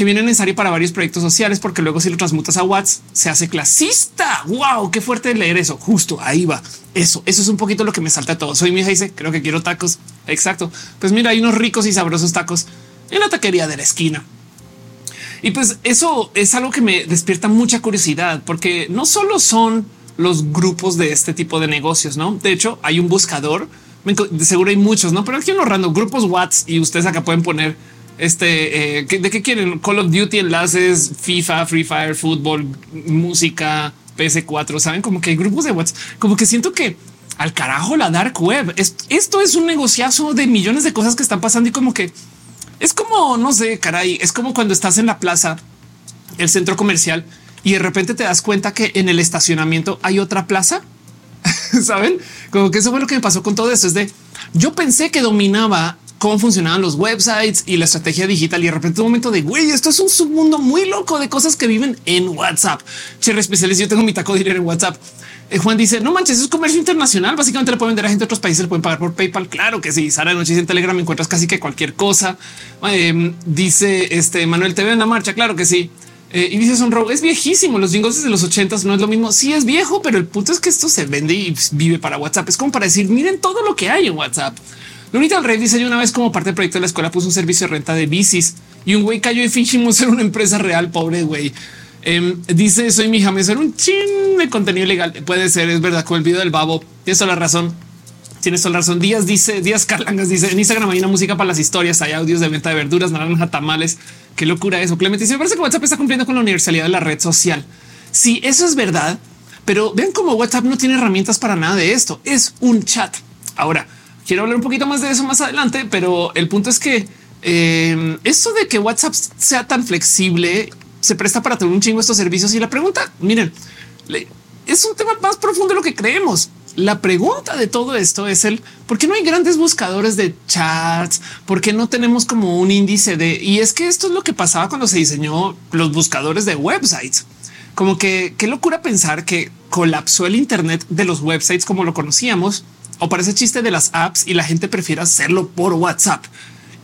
que viene necesario para varios proyectos sociales, porque luego si lo transmutas a Watts se hace clasista. Wow, qué fuerte leer eso. Justo ahí va. Eso, eso es un poquito lo que me salta todo. Soy mi hija dice, creo que quiero tacos. Exacto. Pues mira, hay unos ricos y sabrosos tacos en la taquería de la esquina. Y pues eso es algo que me despierta mucha curiosidad, porque no solo son los grupos de este tipo de negocios, no? De hecho, hay un buscador. Seguro hay muchos, no? Pero aquí en los random grupos Watts y ustedes acá pueden poner este, eh, ¿de qué quieren? Call of Duty, enlaces, FIFA, Free Fire, fútbol, música, PS4. Saben como que hay grupos de WhatsApp, como que siento que al carajo la dark web. esto es un negociazo de millones de cosas que están pasando y como que es como no sé, caray, es como cuando estás en la plaza, el centro comercial y de repente te das cuenta que en el estacionamiento hay otra plaza. (laughs) Saben como que eso fue lo que me pasó con todo esto. Es de yo pensé que dominaba cómo funcionaban los websites y la estrategia digital. Y de repente un momento de güey, esto es un submundo muy loco de cosas que viven en WhatsApp. Cherry especiales. Yo tengo mi taco de dinero en WhatsApp. Eh, Juan dice no manches, es comercio internacional. Básicamente le pueden vender a gente de otros países, le pueden pagar por PayPal. Claro que sí. Sara noche en Telegram encuentras casi que cualquier cosa. Em, dice este Manuel TV en la marcha. Claro que sí. Eh, y dice Sonro es viejísimo. Los jingles de los ochentas no es lo mismo. Sí es viejo, pero el punto es que esto se vende y vive para WhatsApp. Es como para decir miren todo lo que hay en WhatsApp. Lunita del Rey dice yo una vez como parte del proyecto de la escuela puso un servicio de renta de bicis y un güey cayó y fingimos ser una empresa real. Pobre güey. Em, dice soy mi hija, me un chin de contenido ilegal. Puede ser, es verdad, con el video del babo. Tienes toda la razón. Tienes toda la razón. Díaz dice, Díaz Carlangas dice en Instagram hay una música para las historias, hay audios de venta de verduras, naranja, tamales. Qué locura eso. Clemente dice, me parece que WhatsApp está cumpliendo con la universalidad de la red social. Sí, eso es verdad, pero vean cómo WhatsApp no tiene herramientas para nada de esto. Es un chat. Ahora, Quiero hablar un poquito más de eso más adelante, pero el punto es que eh, esto de que WhatsApp sea tan flexible se presta para tener un chingo estos servicios. Y la pregunta, miren, es un tema más profundo de lo que creemos. La pregunta de todo esto es el por qué no hay grandes buscadores de chats, por qué no tenemos como un índice de y es que esto es lo que pasaba cuando se diseñó los buscadores de websites. Como que qué locura pensar que colapsó el Internet de los websites como lo conocíamos o parece chiste de las apps y la gente prefiere hacerlo por WhatsApp.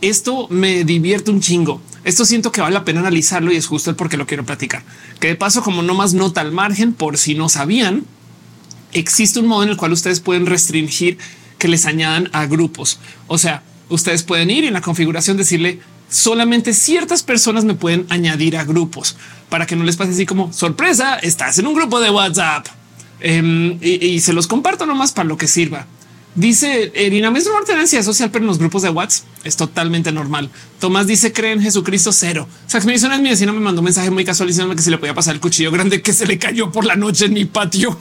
Esto me divierte un chingo. Esto siento que vale la pena analizarlo y es justo el por qué lo quiero platicar. Que de paso, como no más nota al margen, por si no sabían, existe un modo en el cual ustedes pueden restringir que les añadan a grupos. O sea, ustedes pueden ir en la configuración decirle solamente ciertas personas me pueden añadir a grupos para que no les pase así como sorpresa. Estás en un grupo de WhatsApp em, y, y, se los comparto nomás para lo que sirva. Dice Irina, es normal tener social, pero en los grupos de WhatsApp es totalmente normal. Tomás dice cree en Jesucristo cero. Sax dice mi vecino me mandó un mensaje muy casual diciendo que se le podía pasar el cuchillo grande que se le cayó por la noche en mi patio.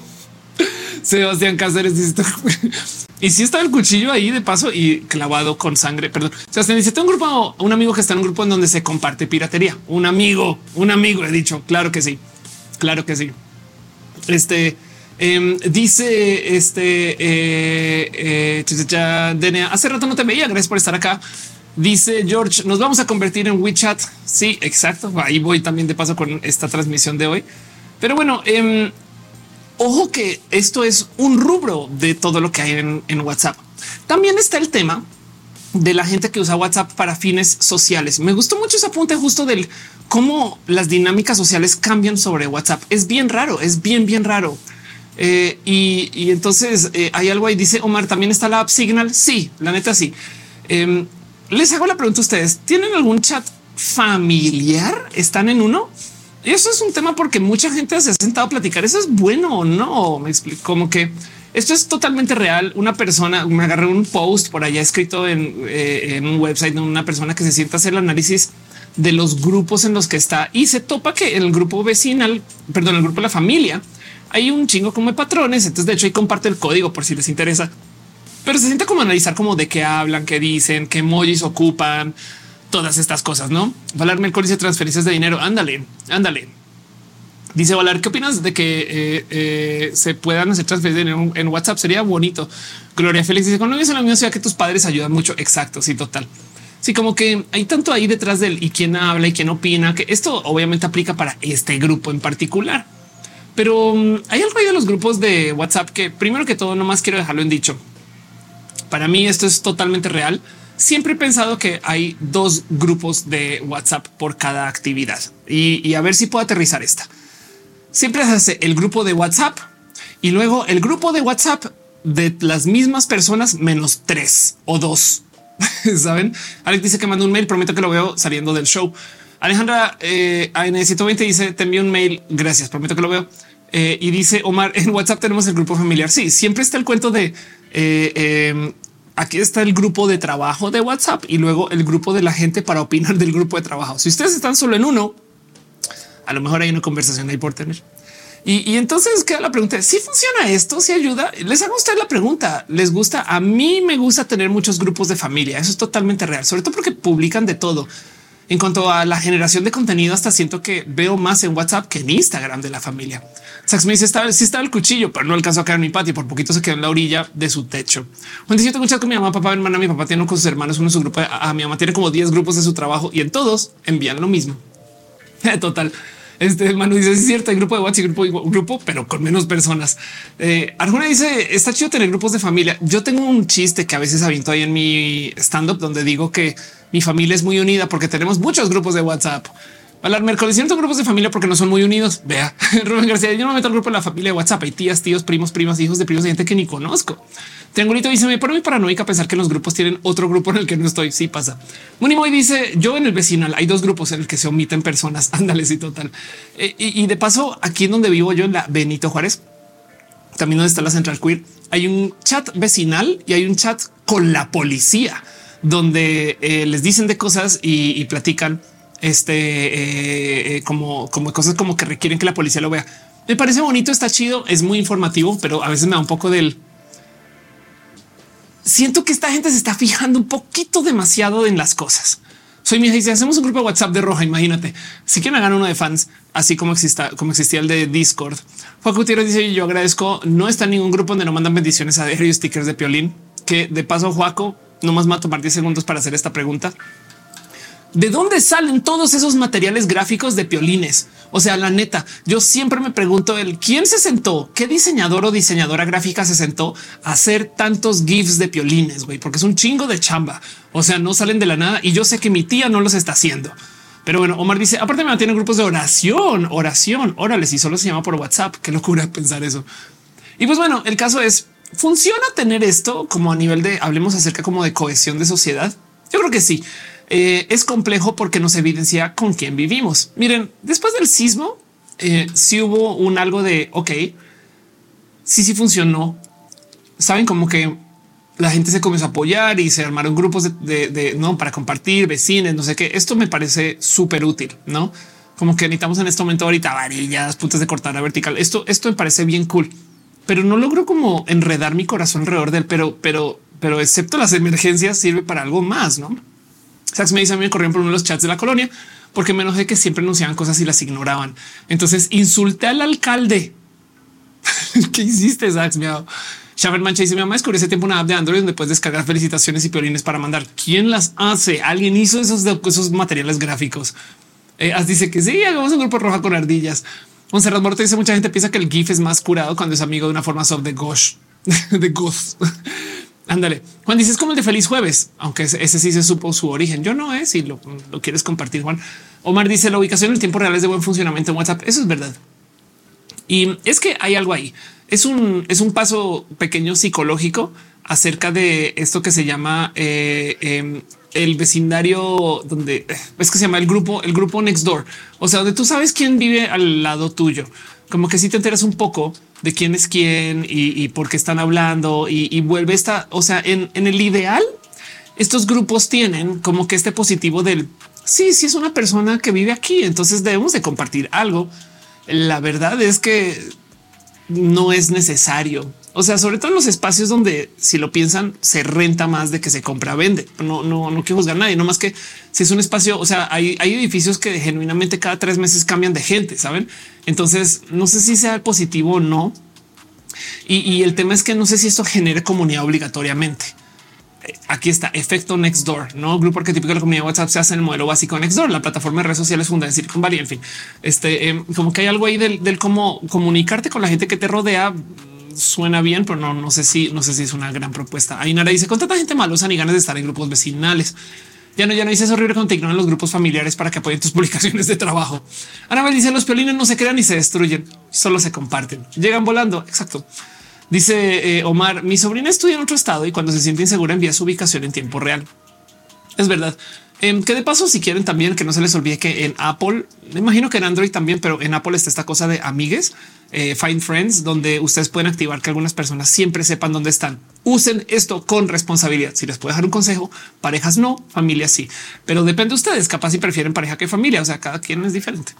(laughs) Sebastián Cáceres (laughs) y si está el cuchillo ahí de paso y clavado con sangre. Perdón. Sebastián dice tengo un grupo, un amigo que está en un grupo en donde se comparte piratería. Un amigo, un amigo. He dicho claro que sí, claro que sí. Este Em, dice este eh, eh, hace rato no te veía. Gracias por estar acá. Dice George, nos vamos a convertir en WeChat. Sí, exacto. Ahí voy también de paso con esta transmisión de hoy. Pero bueno, em, ojo que esto es un rubro de todo lo que hay en, en WhatsApp. También está el tema de la gente que usa WhatsApp para fines sociales. Me gustó mucho ese apunte justo del cómo las dinámicas sociales cambian sobre WhatsApp. Es bien raro, es bien, bien raro. Eh, y, entonces eh, hay algo ahí. Dice Omar, también está la app Signal. Sí, la neta, sí. Em, les hago la pregunta a ustedes. ¿Tienen algún chat familiar? ¿Están en uno? Y eso es un tema porque mucha gente se ha sentado a platicar. Eso es bueno o no. Me explico como que esto es totalmente real. Una persona me agarré un post por allá escrito en, eh, en un website de una persona que se sienta a hacer el análisis de los grupos en los que está y se topa que el grupo vecinal, perdón, el grupo de la familia hay un chingo como de patrones. Entonces, de hecho, ahí comparte el código por si les interesa. Pero se siente como analizar como de qué hablan, qué dicen, qué emojis ocupan, todas estas cosas, ¿no? Valar miércoles de transferencias de dinero. Ándale, ándale. Dice Valar, ¿qué opinas de que eh, eh, se puedan hacer transferencias en, WhatsApp? Sería bonito. Gloria Félix dice, cuando vives en la ciudad que tus padres ayudan mucho. Exacto, sí, total. Sí, como que hay tanto ahí detrás del y quién habla y quién opina, que esto obviamente aplica para este grupo en particular. Pero mm, hay algo ahí de los grupos de WhatsApp que primero que todo, nomás quiero dejarlo en dicho. Para mí esto es totalmente real. Siempre he pensado que hay dos grupos de WhatsApp por cada actividad y, a ver si puedo aterrizar esta siempre se hace el grupo de WhatsApp y luego el grupo de WhatsApp de las mismas personas menos tres o dos. (laughs) Saben? Alex dice que mandó un mail. Prometo que lo veo saliendo del show. Alejandra eh, AN120 dice te envío un mail. Gracias. Prometo que lo veo. Eh, y dice Omar en WhatsApp tenemos el grupo familiar. Sí, siempre está el cuento de eh, em, aquí está el grupo de trabajo de WhatsApp y luego el grupo de la gente para opinar del grupo de trabajo. Si ustedes están solo en uno, a lo mejor hay una conversación ahí por tener. Y, entonces queda la pregunta, si funciona esto, si ayuda, les hago usted la pregunta, les gusta, a mí me gusta tener muchos grupos de familia, eso es totalmente real, sobre todo porque publican de todo. En cuanto a la generación de contenido, hasta siento que veo más en WhatsApp que en Instagram de la familia. Sax me dice, estaba el cuchillo, pero no alcanzó a caer en mi patio, por poquito se quedó en la orilla de su techo. Cuando yo tengo un chat con mi mamá, papá, hermana, mi papá tiene con sus hermanos, uno de su grupo, a, a mi mamá tiene como 10 grupos de su trabajo y en todos envían lo mismo. (laughs) Total. Este Manu dice: Es cierto, hay grupo de WhatsApp y grupo, pero con menos personas. Eh, Arjuna dice: Está chido tener grupos de familia. Yo tengo un chiste que a veces aviento ahí en mi stand up donde digo que mi familia es muy unida porque tenemos muchos grupos de WhatsApp. Valar Mercol, cierto grupos de familia porque no son muy unidos. Vea, (laughs) Rubén García, yo no me meto al grupo de la familia de WhatsApp. Hay tías, tíos, primos, primas, hijos de primos, de gente que ni conozco. Triangulito dice: Me pone muy paranoica pensar que los grupos tienen otro grupo en el que no estoy. Sí pasa. Munimoy dice: Yo en el vecinal hay dos grupos en el que se omiten personas. (laughs) Ándale, sí, total. Eh, y, de paso, aquí en donde vivo yo, en la Benito Juárez, también donde está la Central Queer, hay un chat vecinal y hay un chat con la policía donde eh, les dicen de cosas y, platican este eh, como, como cosas como que requieren que la policía lo vea. Me parece bonito, está chido, es muy informativo, pero a veces me da un poco del siento que esta gente se está fijando un poquito demasiado en las cosas. Soy mi hija y si hacemos un grupo de WhatsApp de roja, imagínate si quieren hagan uno de fans, así como exista, como existía el de Discord. Juan Gutiérrez dice: Yo agradezco. No está en ningún grupo donde no mandan bendiciones a diario stickers de piolín. Que de paso, Juaco, no más va a tomar 10 segundos para hacer esta pregunta. ¿De dónde salen todos esos materiales gráficos de piolines? O sea, la neta, yo siempre me pregunto el quién se sentó, qué diseñador o diseñadora gráfica se sentó a hacer tantos GIFs de piolines, güey, porque es un chingo de chamba. O sea, no salen de la nada y yo sé que mi tía no los está haciendo. Pero bueno, Omar dice, aparte me mantienen grupos de oración, oración, órale, si solo se llama por WhatsApp, qué locura pensar eso. Y pues bueno, el caso es, ¿funciona tener esto como a nivel de, hablemos acerca como de cohesión de sociedad? Yo creo que sí. Eh, es complejo porque nos evidencia con quién vivimos. Miren, después del sismo, eh, si hubo un algo de ok, sí, sí funcionó. Saben como que la gente se comenzó a apoyar y se armaron grupos de, no para compartir vecinos, no sé qué. Esto me parece súper útil, no como que necesitamos en este momento ahorita varillas, puntos de cortar a vertical. Esto, esto me parece bien cool, pero no logro como enredar mi corazón alrededor del pero, pero, pero excepto las emergencias sirve para algo más, no? Sax me dice a mí me corrieron por uno de los chats de la colonia porque me enojé que siempre anunciaban cosas y las ignoraban. Entonces insulté al alcalde. (laughs) ¿Qué hiciste, Sax? Miau. Shaver Mancha dice mi mamá descubrió ese tiempo una app de Android donde puedes descargar felicitaciones y piolines para mandar. ¿Quién las hace? Alguien hizo esos, esos materiales gráficos. Eh, dice que sí, hagamos un grupo roja con ardillas. Monserrat Morte dice mucha gente piensa que el GIF es más curado cuando es amigo de una forma soft de Gosh, (laughs) de Goth. Ándale. Juan dices como el de feliz jueves, aunque ese, sí se supo su origen. Yo no es ¿eh? si lo, quieres compartir. Juan Omar dice la ubicación en el tiempo real es de buen funcionamiento en WhatsApp. Eso es verdad. Y es que hay algo ahí. Es un, es un paso pequeño psicológico acerca de esto que se llama eh, em, el vecindario donde es que se llama el grupo, el grupo next door. O sea, donde tú sabes quién vive al lado tuyo. Como que si te enteras un poco de quién es quién y, por qué están hablando y, vuelve esta, o sea, en, el ideal, estos grupos tienen como que este positivo del sí, sí es una persona que vive aquí, entonces debemos de compartir algo. La verdad es que no es necesario O sea, sobre todo los espacios donde si lo piensan se renta más de que se compra, vende. No, no, no quiero juzgar a nadie, no más que si es un espacio, o sea, hay, hay edificios que genuinamente cada tres meses cambian de gente, saben? Entonces no sé si sea positivo o no. Y, y el tema es que no sé si esto genere comunidad obligatoriamente aquí está efecto Nextdoor, no grupo arquetípico de la comunidad WhatsApp se hace en el modelo básico Nextdoor, la plataforma de redes sociales fundada en Silicon Valley. En fin, este em, como que hay algo ahí del, cómo comunicarte con la gente que te rodea. Suena bien, pero no, no sé si, no sé si es una gran propuesta. Hay nada dice con tanta gente malosa ni ganas de estar en grupos vecinales. Ya no, ya no dices horrible cuando te ignoran los grupos familiares para que apoyen tus (laughs) publicaciones de trabajo. Anabel dice los piolines no se crean ni se destruyen, solo se comparten. Llegan volando. Exacto. Dice eh, Omar, mi sobrina estudia en otro estado y cuando se siente insegura envía su ubicación en tiempo real. Es verdad. Em, que de paso, si quieren también que no se les olvide que en Apple, me imagino que en Android también, pero en Apple está esta cosa de amigues, eh, Find Friends, donde ustedes pueden activar que algunas personas siempre sepan dónde están. Usen esto con responsabilidad. Si les puedo dejar un consejo, parejas no, familias sí, pero depende de ustedes. Capaz si prefieren pareja que familia. O sea, cada quien es diferente.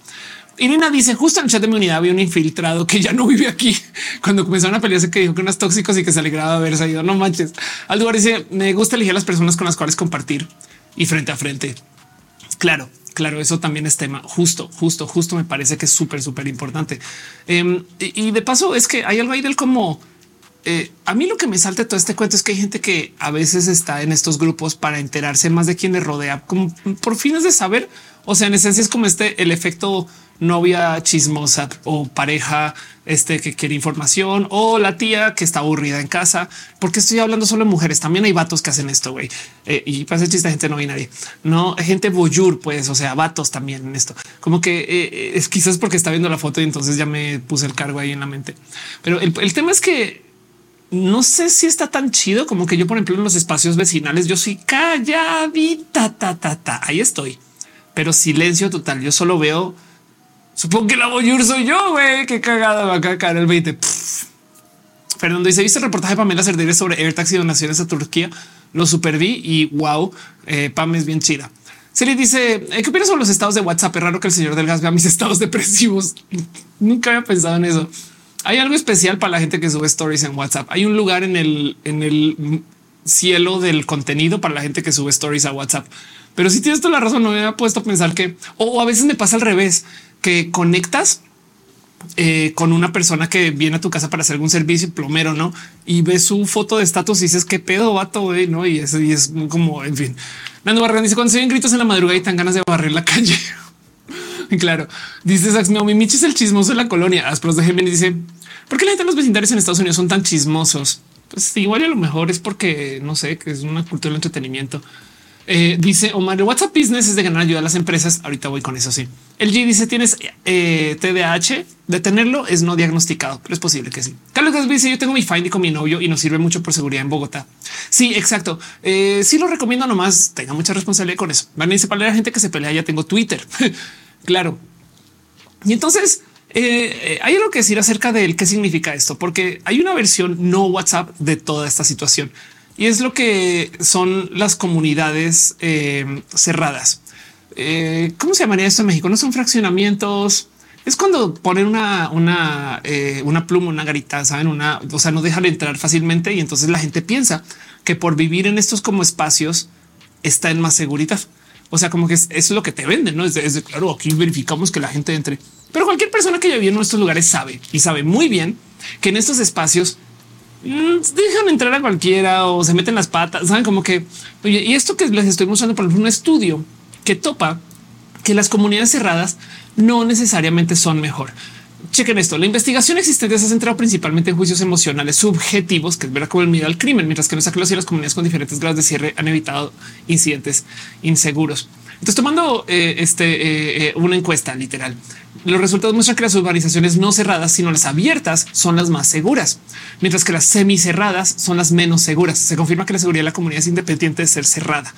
Irina dice justo en el chat de mi unidad había un infiltrado que ya no vive aquí. (laughs) Cuando comenzaron a pelearse que dijo que unas tóxicos y que se alegraba de haberse ido. No manches. Aldo dice me gusta elegir a las personas con las cuales compartir y frente a frente. Claro, claro, eso también es tema. Justo, justo, justo me parece que es súper, súper importante. Em, y, de paso es que hay algo ahí del como eh, a mí lo que me salta todo este cuento es que hay gente que a veces está en estos grupos para enterarse más de quién le rodea, como por fines de saber. O sea, en esencia es como este el efecto novia chismosa o pareja este que quiere información o la tía que está aburrida en casa, porque estoy hablando solo de mujeres. También hay vatos que hacen esto, güey. Eh, y pasa chiste, gente no nadie, no gente boyur, pues, o sea, vatos también en esto. Como que eh, es quizás porque está viendo la foto y entonces ya me puse el cargo ahí en la mente. Pero el, el tema es que no sé si está tan chido como que yo, por ejemplo, en los espacios vecinales, yo soy calladita, ta, ta, ta, ahí estoy, pero silencio total. Yo solo veo Supongo que la voyur soy yo, güey. Qué cagada va a caer el 20. Fernando dice: ¿Viste el reportaje de Pamela Cerdere sobre AirTags y donaciones a Turquía? Lo superví y wow, eh, Pam es bien chida. Siri dice: eh, ¿Qué opinas sobre los estados de WhatsApp? Es raro que el señor del gas vea mis (laughs) estados depresivos. Nunca había pensado en eso. Hay algo especial para la gente que sube stories en WhatsApp. Hay un lugar en el, en el cielo del contenido para la gente que sube stories a WhatsApp. Pero si tienes toda la razón, no me había puesto a pensar que o a veces me pasa al revés que conectas eh, con una persona que viene a tu casa para hacer algún servicio plomero, no? Y ves su foto de estatus y dices qué pedo vato, güey, no? Y eso y es como, en fin. Nando Barragán dice cuando se ven gritos en la madrugada y tan ganas de barrer la (laughs) calle. claro, dice Sax, no, mi Michi es el chismoso de la colonia. Aspros de Géminis dice, ¿por qué la gente de los vecindarios en Estados Unidos son tan chismosos? Pues igual a lo mejor es porque no sé, que es una cultura del entretenimiento. Eh, dice Omar, el WhatsApp Business es de ganar ayuda a las empresas. Ahorita voy con eso. Sí. El G dice tienes eh, TDAH. De tenerlo es no diagnosticado, pero es posible que sí. Carlos dice yo tengo mi Find con mi novio y nos sirve mucho por seguridad en Bogotá. Sí, exacto. Eh, sí lo recomiendo nomás tenga mucha responsabilidad con eso. Van a decir para la gente que se pelea. Ya tengo Twitter. (laughs) claro. Y entonces eh, hay algo que decir acerca de qué significa esto, porque hay una versión no WhatsApp de toda esta situación. Y es lo que son las comunidades eh, cerradas. Eh, ¿Cómo se llamaría esto en México? No son fraccionamientos. Es cuando ponen una, una, eh, una pluma, una garita, saben, una, o sea, no dejan entrar fácilmente y entonces la gente piensa que por vivir en estos como espacios está en más seguridad. O sea, como que es, lo que te venden, no es, de, claro. Aquí verificamos que la gente entre, pero cualquier persona que ya vive en estos lugares sabe y sabe muy bien que en estos espacios dejan entrar a cualquiera o se meten las patas. Saben como que y esto que les estoy mostrando, por ejemplo, un estudio que topa que las comunidades cerradas no necesariamente son mejor. Chequen esto. La investigación existente se ha centrado principalmente en juicios emocionales subjetivos, que es ver como el miedo al crimen, mientras que los y las comunidades con diferentes grados de cierre han evitado incidentes inseguros. Entonces, tomando eh, este, eh, eh, una encuesta literal, los resultados muestran que las urbanizaciones no cerradas, sino las abiertas, son las más seguras, mientras que las semicerradas son las menos seguras. Se confirma que la seguridad de la comunidad es independiente de ser cerrada.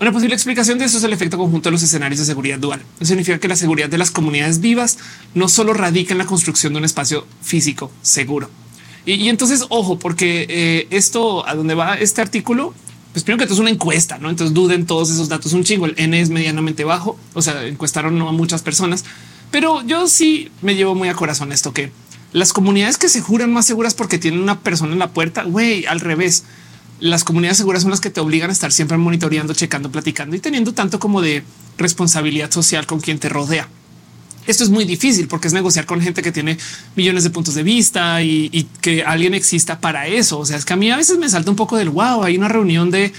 Una posible explicación de eso es el efecto conjunto de los escenarios de seguridad dual. Eso significa que la seguridad de las comunidades vivas no solo radica en la construcción de un espacio físico seguro. Y, entonces, ojo, porque esto a dónde va este artículo pues primero que todo es una encuesta, no? Entonces duden todos esos datos un chingo. El N es medianamente bajo, o sea, encuestaron no a muchas personas, pero yo sí me llevo muy a corazón esto que Las comunidades que se juran más seguras porque tienen una persona en la puerta, güey, al revés. Las comunidades seguras son las que te obligan a estar siempre monitoreando, checando, platicando y teniendo tanto como de responsabilidad social con quien te rodea. Esto es muy difícil porque es negociar con gente que tiene millones de puntos de vista y, que alguien exista para eso. O sea, es que a mí a veces me salta un poco del wow. Hay una reunión de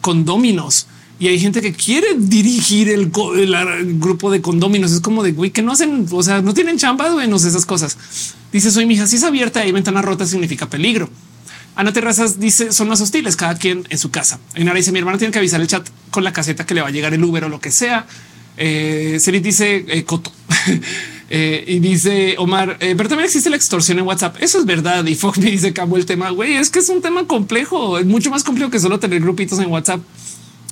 condóminos y hay gente que quiere dirigir el, grupo de condóminos. Es como de güey que no hacen, o sea, no tienen chamba, güey, no sé esas cosas. Dice soy mi hija. Si es abierta y ventana rota significa peligro. Ana Terrazas dice son más hostiles, cada quien en su casa. En dice mi hermana tiene que avisar el chat con la caseta que le va a llegar el Uber o lo que sea. Eh, dice eh, Coto (laughs) eh, y dice Omar, eh, pero también existe la extorsión en WhatsApp. Eso es verdad. Y Fox me dice cambio el tema. Güey, es que es un tema complejo, es mucho más complejo que solo tener grupitos en WhatsApp.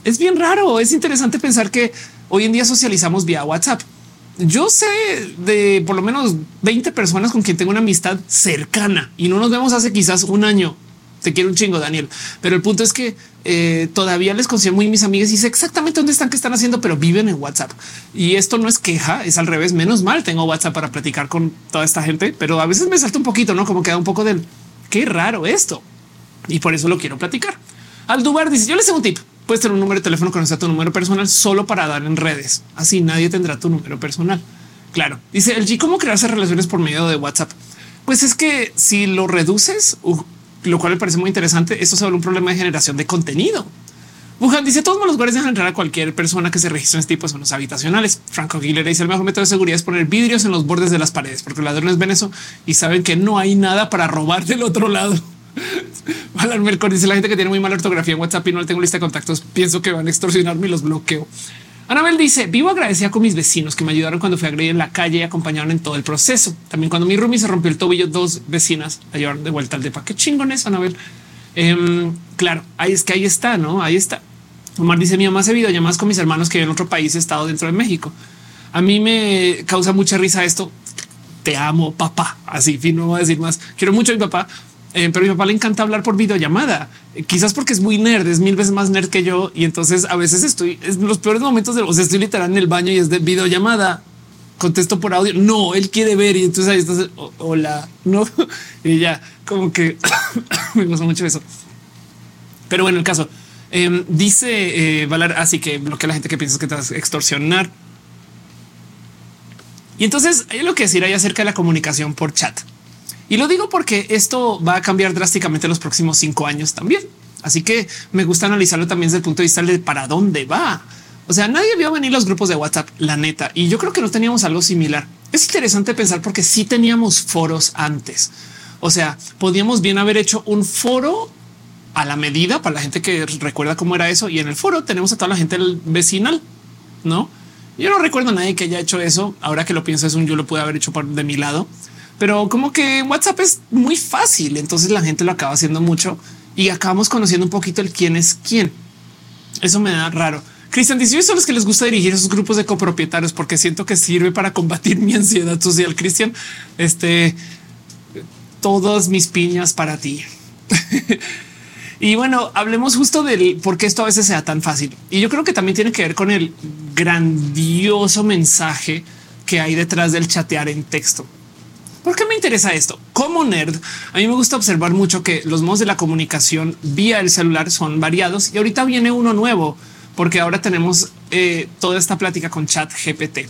Es bien raro. Es interesante pensar que hoy en día socializamos vía WhatsApp. Yo sé de por lo menos 20 personas con quien tengo una amistad cercana y no nos vemos hace quizás un año te quiero un chingo, Daniel. Pero el punto es que eh, todavía les considero muy mis amigas y sé exactamente dónde están, qué están haciendo, pero viven en WhatsApp. Y esto no es queja, es al revés. Menos mal tengo WhatsApp para platicar con toda esta gente, pero a veces me salta un poquito, no como queda un poco del qué raro esto. Y por eso lo quiero platicar. Aldubar dice: Yo les tengo un tip. Puedes tener un número de teléfono que no sea tu número personal solo para dar en redes. Así nadie tendrá tu número personal. Claro. Dice el G, ¿cómo crearse relaciones por medio de WhatsApp? Pues es que si lo reduces, lo cual me parece muy interesante. Esto se un problema de generación de contenido. Wuhan dice todos los lugares dejan entrar a cualquier persona que se registre en este tipo de zonas habitacionales. Franco Aguilera dice el mejor método de seguridad es poner vidrios en los bordes de las paredes porque los ladrones ven eso y saben que no hay nada para robar del otro lado. (laughs) Valar Mercor dice la gente que tiene muy mala ortografía en WhatsApp y no le tengo lista de contactos. Pienso que van a extorsionarme y los bloqueo. Anabel dice vivo agradecida con mis vecinos que me ayudaron cuando fui a agredir en la calle y acompañaron en todo el proceso. También cuando mi roomie se rompió el tobillo, dos vecinas la llevaron de vuelta al depa. Qué chingón es Anabel. Em, claro, ahí es que ahí está, no? Ahí está. Omar dice mi mamá hace videollamadas con mis hermanos que en otro país, estado dentro de México. A mí me causa mucha risa esto. Te amo, papá. Así, fin, no voy a decir más. Quiero mucho a mi papá, eh, pero a mi papá le encanta hablar por videollamada, quizás porque es muy nerd, es mil veces más nerd que yo. Y entonces a veces estoy en los peores momentos de los estoy literal en el baño y es de videollamada. Contesto por audio. No, él quiere ver. Y entonces ahí estás. Hola, no. (laughs) Y ya como que (coughs) me gusta mucho eso. Pero bueno, el caso em, dice eh, Valar, así que bloquea a la gente que piensas que te vas a extorsionar. Y entonces hay lo que decir ahí acerca de la comunicación por chat. Y lo digo porque esto va a cambiar drásticamente en los próximos cinco años también. Así que me gusta analizarlo también desde el punto de vista de para dónde va. O sea, nadie vio venir los grupos de WhatsApp, la neta. Y yo creo que no teníamos algo similar. Es interesante pensar porque sí teníamos foros antes. O sea, podíamos bien haber hecho un foro a la medida para la gente que recuerda cómo era eso. Y en el foro tenemos a toda la gente vecinal, no? Yo no recuerdo a nadie que haya hecho eso. Ahora que lo pienso, es un yo lo pude haber hecho de mi lado pero como que WhatsApp es muy fácil. Entonces la gente lo acaba haciendo mucho y acabamos conociendo un poquito el quién es quién. Eso me da raro. Cristian dice: Yo son los que les gusta dirigir esos grupos de copropietarios porque siento que sirve para combatir (laughs) mi ansiedad social. Cristian, este todas mis piñas para ti. (laughs) y bueno, hablemos justo del por qué esto a veces sea tan fácil. Y yo creo que también tiene que ver con el grandioso mensaje que hay detrás del chatear en texto. ¿Por qué me interesa esto? Como nerd, a mí me gusta observar mucho que los modos de la comunicación vía el celular son variados y ahorita viene uno nuevo porque ahora tenemos eh, toda esta plática con chat GPT.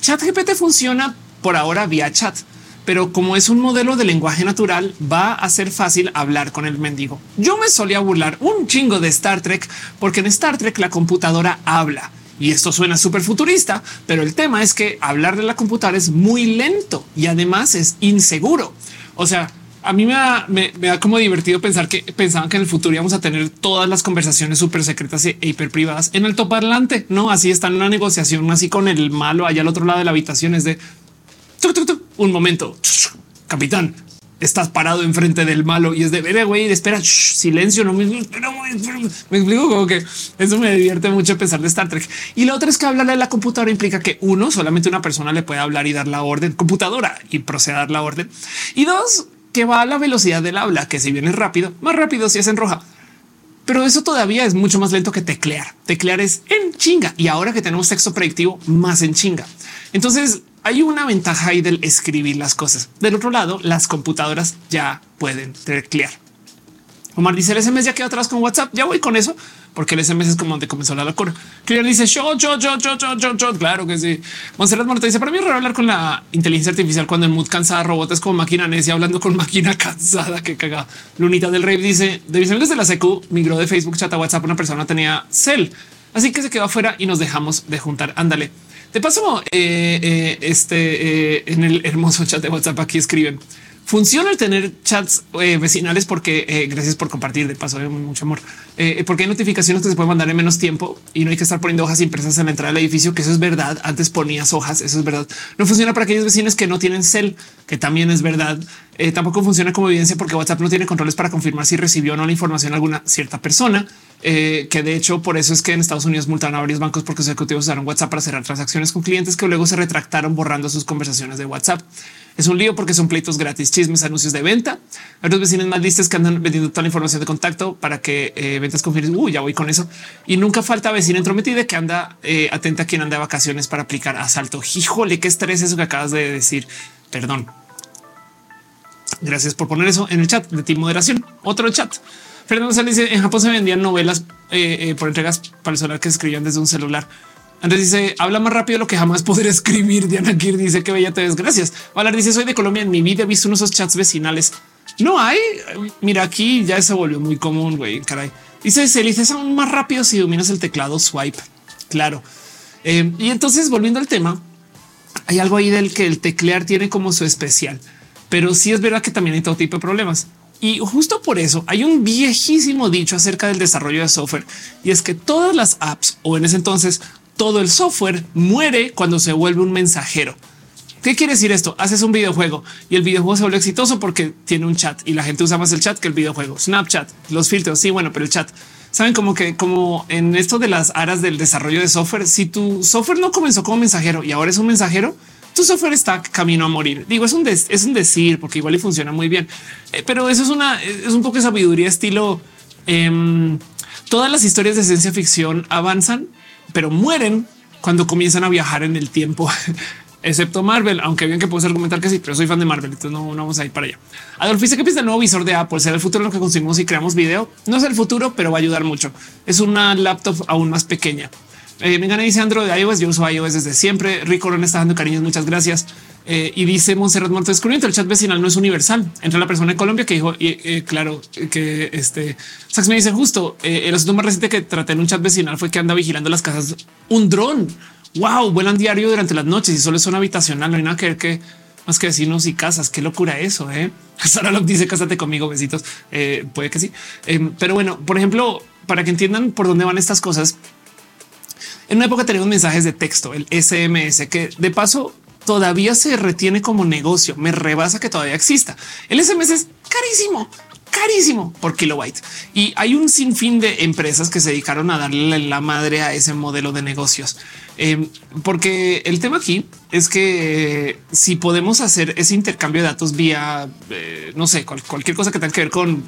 Chat GPT funciona por ahora vía chat, pero como es un modelo de lenguaje natural, va a ser fácil hablar con el mendigo. Yo me solía burlar un chingo de Star Trek porque en Star Trek la computadora habla y esto suena súper futurista, pero el tema es que hablar de la computadora es muy lento y además es inseguro. O sea, a mí me da, me, da, como divertido pensar que pensaban que en el futuro íbamos a tener todas las conversaciones súper secretas e hiper privadas en altoparlante. No, así está en una negociación así con el malo allá al otro lado de la habitación. Es de un momento, capitán estás parado enfrente del malo y es de ver, güey, espera, silencio, no me, me explico como que eso me divierte mucho pensar de Star Trek. Y la otra es que hablarle a la computadora implica que uno, solamente una persona le puede hablar y dar la orden computadora y proceder la orden. Y dos, que va a la velocidad del habla, que si viene rápido, más rápido si es en roja. Pero eso todavía es mucho más lento que teclear. Teclear es en chinga y ahora que tenemos texto predictivo más en chinga. Entonces hay una ventaja ahí del escribir las cosas. Del otro lado, las computadoras ya pueden teclear. Omar dice el SMS ya quedó atrás con WhatsApp. Ya voy con eso porque el SMS es como donde comenzó la locura. Cristian dice yo, yo, yo, yo, yo, yo, yo. Claro que sí. Monserrat Morta dice para mí es raro hablar con la inteligencia artificial cuando en mood cansada robot es como máquina necia hablando con (laughs) máquina cansada que caga. Lunita del Rey dice de mis de la secu migró de Facebook chat a WhatsApp. Una persona tenía cel, así que se quedó afuera y nos dejamos de juntar. Ándale. De paso, eh, eh, este eh, en el hermoso chat de WhatsApp aquí escriben funciona el tener chats eh, vecinales porque eh, gracias por compartir de paso, de mucho amor, eh, porque hay notificaciones que se pueden mandar en menos tiempo y no hay que estar poniendo hojas impresas en la entrada del edificio, que eso es verdad. Antes ponías hojas, eso es verdad. No funciona para aquellos vecinos que no tienen cel, que también es verdad. tampoco funciona como evidencia porque WhatsApp no tiene controles para confirmar si recibió o no la información alguna cierta persona. que de hecho por eso es que en Estados Unidos multaron a varios bancos porque los ejecutivos usaron WhatsApp para cerrar transacciones con clientes que luego se retractaron borrando sus conversaciones de WhatsApp. Es un lío porque son pleitos gratis, chismes, anuncios de venta. Hay otros vecinos más listos que andan vendiendo toda la información de contacto para que eh, ventas confirmen. Uy, ya voy con eso. Y nunca falta vecina entrometida que anda eh, atenta a quien anda de vacaciones para aplicar asalto. Híjole, qué estrés eso que acabas de decir. Perdón. Gracias por poner eso en el chat de ti moderación. Otro chat. Fernando Sal dice en Japón se vendían novelas eh, por entregas para el celular que escribían desde un celular. Andrés dice habla más rápido lo que jamás podré escribir. Diana Kir dice que bella te ves. Gracias. Valar dice soy de Colombia. En mi vida he visto unos chats vecinales. No hay. Mira, aquí ya se volvió muy común. Güey, caray. Dice se dice aún más rápido si dominas el teclado swipe. Claro. Eh, y entonces volviendo al tema, hay algo ahí del que el teclear tiene como su especial, pero sí es verdad que también hay todo tipo de problemas. Y justo por eso hay un viejísimo dicho acerca del desarrollo de software y es que todas las apps o en ese entonces todo el software muere cuando se vuelve un mensajero. ¿Qué quiere decir esto? Haces un videojuego y el videojuego se vuelve exitoso porque tiene un chat y la gente usa más el chat que el videojuego. Snapchat, los filtros. Sí, bueno, pero el chat saben como que como en esto de las aras del desarrollo de software, si tu software no comenzó como mensajero y ahora es un mensajero, tu software está camino a morir. Digo, es un, es un decir porque igual y funciona muy bien, eh, pero eso es una, es un poco de sabiduría estilo. Em, todas las historias de ciencia ficción avanzan pero mueren cuando comienzan a viajar en el tiempo, (laughs) excepto Marvel, aunque bien que puedes argumentar que sí, pero soy fan de Marvel, entonces no, vamos a ir para allá. Adolf dice que piensa el nuevo visor de Apple será el futuro en lo que conseguimos y creamos video. No es el futuro, pero va a ayudar mucho. Es una laptop aún más pequeña. Eh, me dice Android de iOS. Yo uso iOS desde siempre. Rico Ron está dando cariños. Muchas gracias. Eh, y dice Monserrat Montes descubrimiento. El chat vecinal no es universal. Entre la persona en Colombia que dijo, y, eh, claro, que este Sax me dice justo eh, el asunto más reciente que traté en un chat vecinal fue que anda vigilando las casas un dron. Wow, vuelan diario durante las noches y solo es una habitacional. No hay nada que ver que más que vecinos y casas. Qué locura eso. Eh? (laughs) Sara Locke dice cásate conmigo, besitos. puede que sí. pero bueno, por ejemplo, para que entiendan por dónde van estas cosas, en una época teníamos mensajes de texto, el SMS, que de paso todavía se retiene como negocio. Me rebasa que todavía exista. El SMS es carísimo, carísimo por kilobyte. Y hay un sinfín de empresas que se dedicaron a darle la madre a ese modelo de negocios. Em, porque el tema aquí es que si podemos hacer ese intercambio de datos vía, eh, no sé, cualquier cosa que tenga que ver con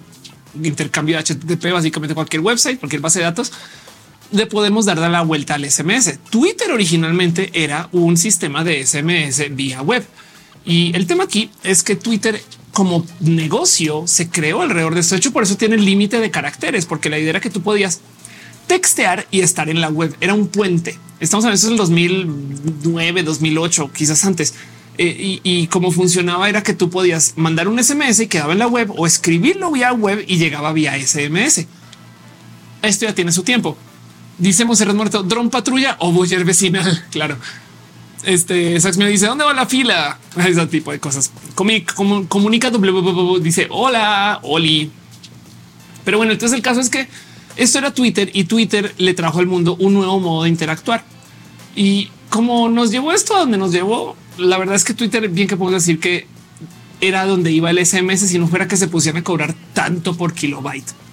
intercambio de HTTP, básicamente cualquier website, cualquier base de datos, le podemos dar la vuelta al SMS. Twitter originalmente era un sistema de SMS vía web. Y el tema aquí es que Twitter como negocio se creó alrededor de esto. hecho, por eso tiene límite de caracteres, porque la idea era que tú podías textear y estar en la web. Era un puente. Estamos hablando de 2009, 2008, quizás antes. Eh, y, y cómo funcionaba era que tú podías mandar un SMS y quedaba en la web o escribirlo vía web y llegaba vía SMS. Esto ya tiene su tiempo. Dice Monserrat Muerto, dron patrulla o boyer vecinal. (laughs) Claro. Este Sax me dice dónde va la fila. (laughs) Ese tipo de cosas. comunica dice hola, Oli. Pero bueno, entonces el caso es que esto era Twitter y Twitter le trajo al mundo un nuevo modo de interactuar. Y como nos llevó esto a donde nos llevó, la verdad es que Twitter, bien que podemos decir que era donde iba el SMS si no fuera que se pusieran a cobrar tanto por kilobyte.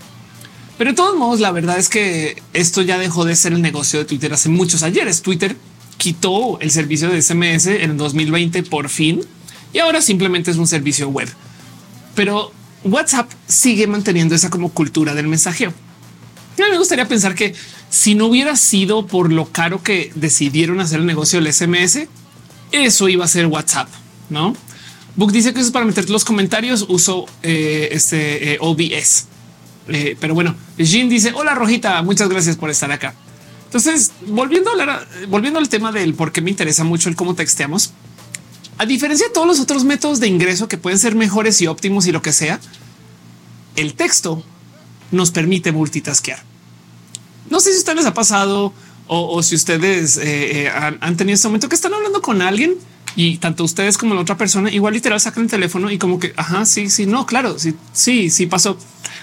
Pero de todos modos, la verdad es que esto ya dejó de ser el negocio de Twitter hace muchos ayeres. Twitter quitó el servicio de SMS en 2020 por fin y ahora simplemente es un servicio web. Pero WhatsApp sigue manteniendo esa como cultura del mensajeo. me gustaría pensar que si no hubiera sido por lo caro que decidieron hacer el negocio del SMS, eso iba a ser WhatsApp, no? Book dice que es para meter los comentarios. Uso eh, este eh, OBS. Eh, pero bueno, Jean dice hola Rojita, muchas gracias por estar acá. Entonces, volviendo hablar, volviendo al tema del por qué me interesa mucho el cómo texteamos, a diferencia de todos los otros métodos de ingreso que pueden ser mejores y óptimos y lo que sea, el texto nos permite multitasquear. No sé si ustedes les ha pasado o, si ustedes eh, eh, han, tenido este momento que están hablando con alguien y tanto ustedes como la otra persona igual literal sacan el teléfono y como que ajá, sí, sí, no, claro, sí, sí, sí pasó.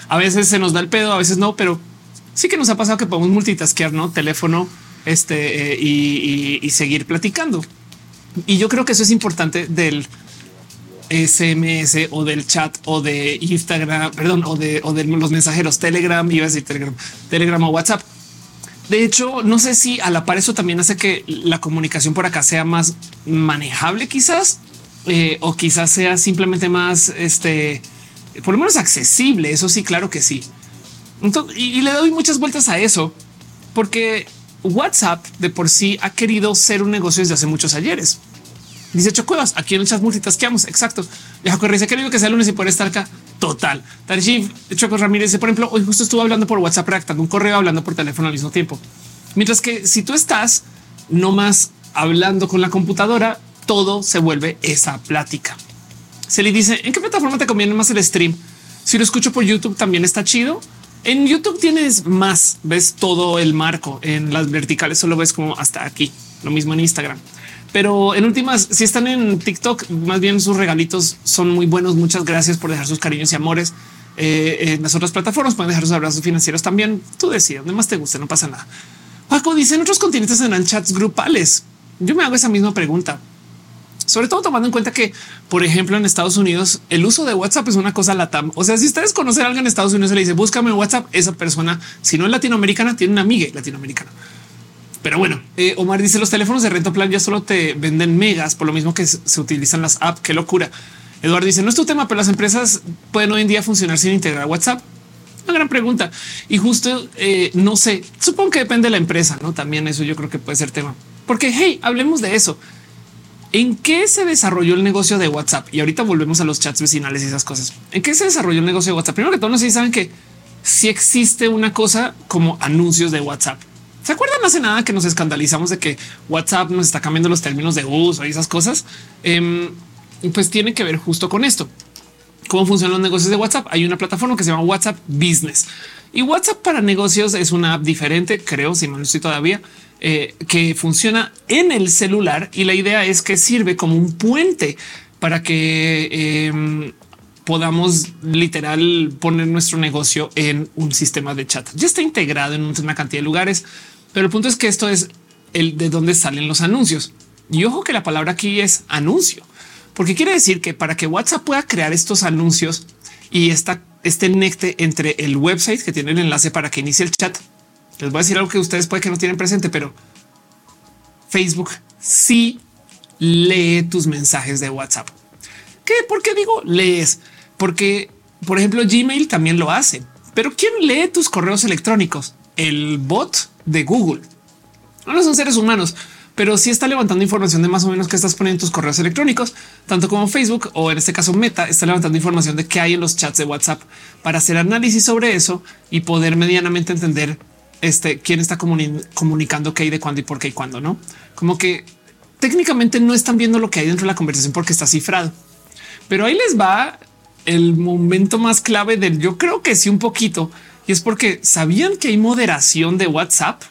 A veces se nos da el pedo, a veces no, pero sí que nos ha pasado que podemos multitasquear, no teléfono, este eh, y, seguir platicando. Y yo creo que eso es importante del SMS o del chat o de Instagram, perdón, o de, o de los mensajeros Telegram, iba a decir Telegram, Telegram o WhatsApp. De hecho, no sé si a la par eso también hace que la comunicación por acá sea más manejable, quizás, eh, o quizás sea simplemente más, este, por lo menos accesible. Eso sí, claro que sí. y le doy muchas vueltas a eso, porque WhatsApp de por sí ha querido ser un negocio desde hace muchos ayeres. Dice Chocuevas, aquí en el chat multitasqueamos. Exacto. Jaco dice que que sea lunes y por estar acá. Total. Tarjif Choco Ramírez por ejemplo, hoy justo estuvo hablando por WhatsApp redactando un correo hablando por teléfono al mismo tiempo. Mientras que si tú estás no más hablando con la computadora, todo se vuelve esa plática. Se le dice en qué plataforma te conviene más el stream. Si lo escucho por YouTube también está chido. En YouTube tienes más, ves todo el marco. En las verticales solo ves como hasta aquí. Lo mismo en Instagram. Pero en últimas, si están en TikTok, más bien sus regalitos son muy buenos. Muchas gracias por dejar sus cariños y amores. Eh, en las otras plataformas pueden dejar sus abrazos financieros también. Tú decides donde más te guste, no pasa nada. Paco dice en otros continentes tendrán chats grupales. Yo me hago esa misma pregunta, sobre todo tomando en cuenta que, por ejemplo, en Estados Unidos, el uso de WhatsApp es una cosa latam. O sea, si ustedes conocen a alguien en Estados Unidos y le dice búscame en WhatsApp, esa persona, si no es latinoamericana, tiene una amiga latinoamericana. Pero bueno, eh, Omar dice los teléfonos de rento plan ya solo te venden megas por lo mismo que se utilizan las apps. Qué locura. Eduardo dice no es tu tema, pero las empresas pueden hoy en día funcionar sin integrar WhatsApp. Una gran pregunta y justo eh, no sé, supongo que depende de la empresa, no? También eso yo creo que puede ser tema, porque hey, hablemos de eso. ¿En qué se desarrolló el negocio de WhatsApp? Y ahorita volvemos a los chats vecinales y esas cosas. ¿En qué se desarrolló el negocio de WhatsApp? Primero que todo, no sé si saben que si existe una cosa como anuncios de WhatsApp. ¿Se acuerdan hace nada que nos escandalizamos de que WhatsApp nos está cambiando los términos de uso y esas cosas? Eh, pues tiene que ver justo con esto. ¿Cómo funcionan los negocios de WhatsApp? Hay una plataforma que se llama WhatsApp Business y WhatsApp para negocios es una app diferente, creo, si no lo estoy todavía, eh, que funciona en el celular y la idea es que sirve como un puente para que em, podamos literal poner nuestro negocio en un sistema de chat. Ya está integrado en una cantidad de lugares. Pero el punto es que esto es el de dónde salen los anuncios. Y ojo que la palabra aquí es anuncio, porque quiere decir que para que WhatsApp pueda crear estos anuncios y esta, este necte entre el website que tiene el enlace para que inicie el chat, les voy a decir algo que ustedes puede que no tienen presente, pero Facebook sí lee tus mensajes de WhatsApp. ¿Qué? ¿Por qué digo lees? Porque, por ejemplo, Gmail también lo hace. Pero ¿quién lee tus correos electrónicos? El bot de Google. No son seres humanos, pero sí está levantando información de más o menos que estás poniendo en tus correos electrónicos, tanto como Facebook o en este caso Meta está levantando información de qué hay en los chats de WhatsApp para hacer análisis sobre eso y poder medianamente entender este quién está comunicando qué y de cuándo y por qué y cuándo no. Como que técnicamente no están viendo lo que hay dentro de la conversación porque está cifrado, pero ahí les va el momento más clave del yo creo que sí un poquito y es porque sabían que hay moderación de WhatsApp.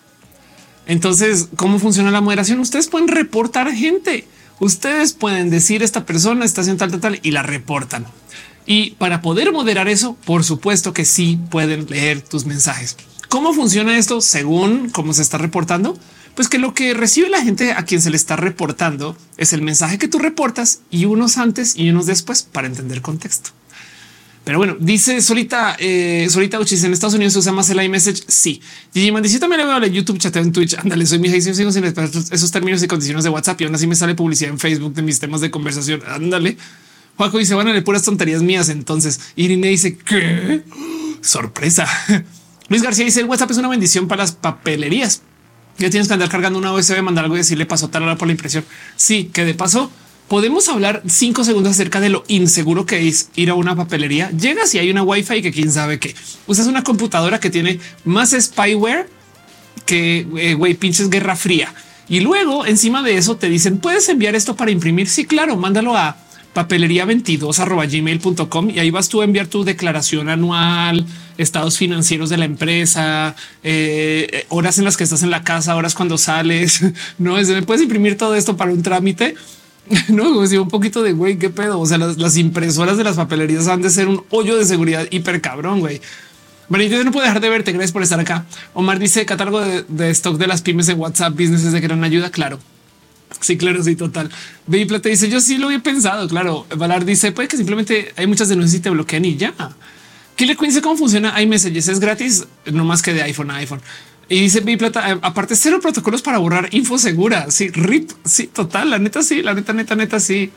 Entonces, ¿cómo funciona la moderación? Ustedes pueden reportar gente. Ustedes pueden decir esta persona está haciendo tal, tal, tal y la reportan. Y para poder moderar eso, por supuesto que sí pueden leer tus mensajes. ¿Cómo funciona esto según cómo se está reportando? Pues que lo que recibe la gente a quien se le está reportando es el mensaje que tú reportas y unos antes y unos después para entender contexto. Pero bueno, dice Solita, eh, Solita Uchis en Estados Unidos se usa más el iMessage. Sí, Gigi Mandici también le veo a YouTube, chateo en Twitch. Ándale, soy mi hija sin esos términos y condiciones de WhatsApp y aún así me sale publicidad en Facebook de mis temas de conversación. Ándale. Juaco dice van a leer puras tonterías mías. Entonces Irene dice que sorpresa. (laughs) Luis García dice el WhatsApp es una bendición para las papelerías. Ya tienes que andar cargando una USB, mandar algo y decirle pasó tal hora por la impresión. Sí, que de paso podemos hablar cinco segundos acerca de lo inseguro que es ir a una papelería. Llegas y hay una wifi que quién sabe qué. Usas una computadora que tiene más spyware que eh, güey, pinches guerra fría. Y luego encima de eso te dicen puedes enviar esto para imprimir. Sí, claro, mándalo a papelería 22 arroba gmail.com y ahí vas tú a enviar tu declaración anual, estados financieros de la empresa, eh, horas en las que estás en la casa, horas cuando sales. (laughs) No es puedes imprimir todo esto para un trámite. (laughs) No, pues, un poquito de güey, qué pedo. O sea, las, impresoras de las papelerías han de ser un hoyo de seguridad hiper cabrón, güey. Benito, no puedo dejar de verte. Gracias por estar acá. Omar dice catálogo de, de stock de las pymes en WhatsApp, business es de gran ayuda. Claro. Sí, claro, sí, total. Baby Plata dice yo sí lo había pensado. Claro. Valar dice puede que simplemente hay muchas denuncias y te bloquean y ya. ¿Qué le cuente cómo funciona iMessages? Es gratis, no más que de iPhone a iPhone. Y dice Baby Plata, eh, aparte cero protocolos para borrar info segura. Sí, RIP. Sí, total. La neta, sí, la neta, neta, neta, sí.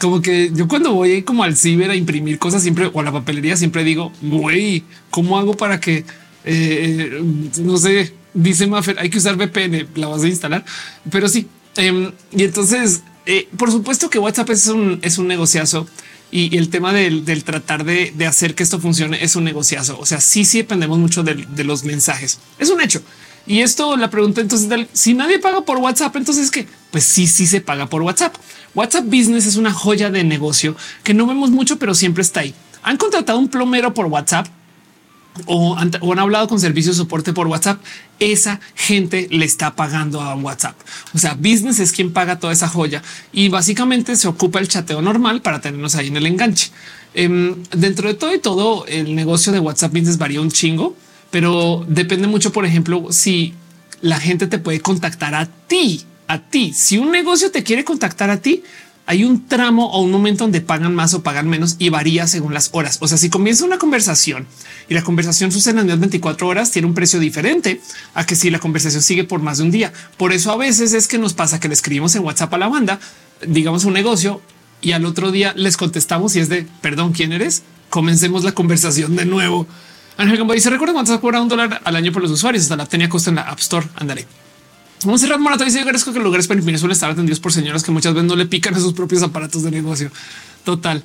Como que yo cuando voy como al ciber a imprimir cosas siempre o a la papelería siempre digo, güey, ¿cómo hago para que eh, no sé? Dice Maffer, hay que usar VPN, la vas a instalar, pero sí, Em, y entonces, eh, por supuesto que WhatsApp es un, es un negociazo y, el tema del, tratar de, hacer que esto funcione es un negociazo. O sea, sí, sí dependemos mucho de, los mensajes. Es un hecho. Y esto la pregunta entonces, si nadie paga por WhatsApp, entonces que pues sí, sí se paga por WhatsApp. WhatsApp Business es una joya de negocio que no vemos mucho, pero siempre está ahí. Han contratado un plomero por WhatsApp o han, hablado con servicio de soporte por WhatsApp, esa gente le está pagando a WhatsApp. O sea, business es quien paga toda esa joya y básicamente se ocupa el chateo normal para tenernos ahí en el enganche. Em, dentro de todo y todo, el negocio de WhatsApp Business varía un chingo, pero depende mucho, por ejemplo, si la gente te puede contactar a ti, a ti. Si un negocio te quiere contactar a ti, hay un tramo o un momento donde pagan más o pagan menos y varía según las horas. O sea, si comienza una conversación y la conversación sucede en las 24 horas, tiene un precio diferente a que si la conversación sigue por más de un día. Por eso a veces es que nos pasa que le escribimos en WhatsApp a la banda, digamos un negocio y al otro día les contestamos y es de perdón, ¿quién eres? Comencemos la conversación de nuevo. Ángel Gamboa dice recuerda cuánto se cobra un dólar al año por los usuarios. Hasta la tenía costo en la App Store. Ándale. Vamos a cerrar Morato dice agradezco que lugares para imprimir suelen estar atendidos por señoras que muchas veces no le pican a sus propios aparatos de negocio. Total.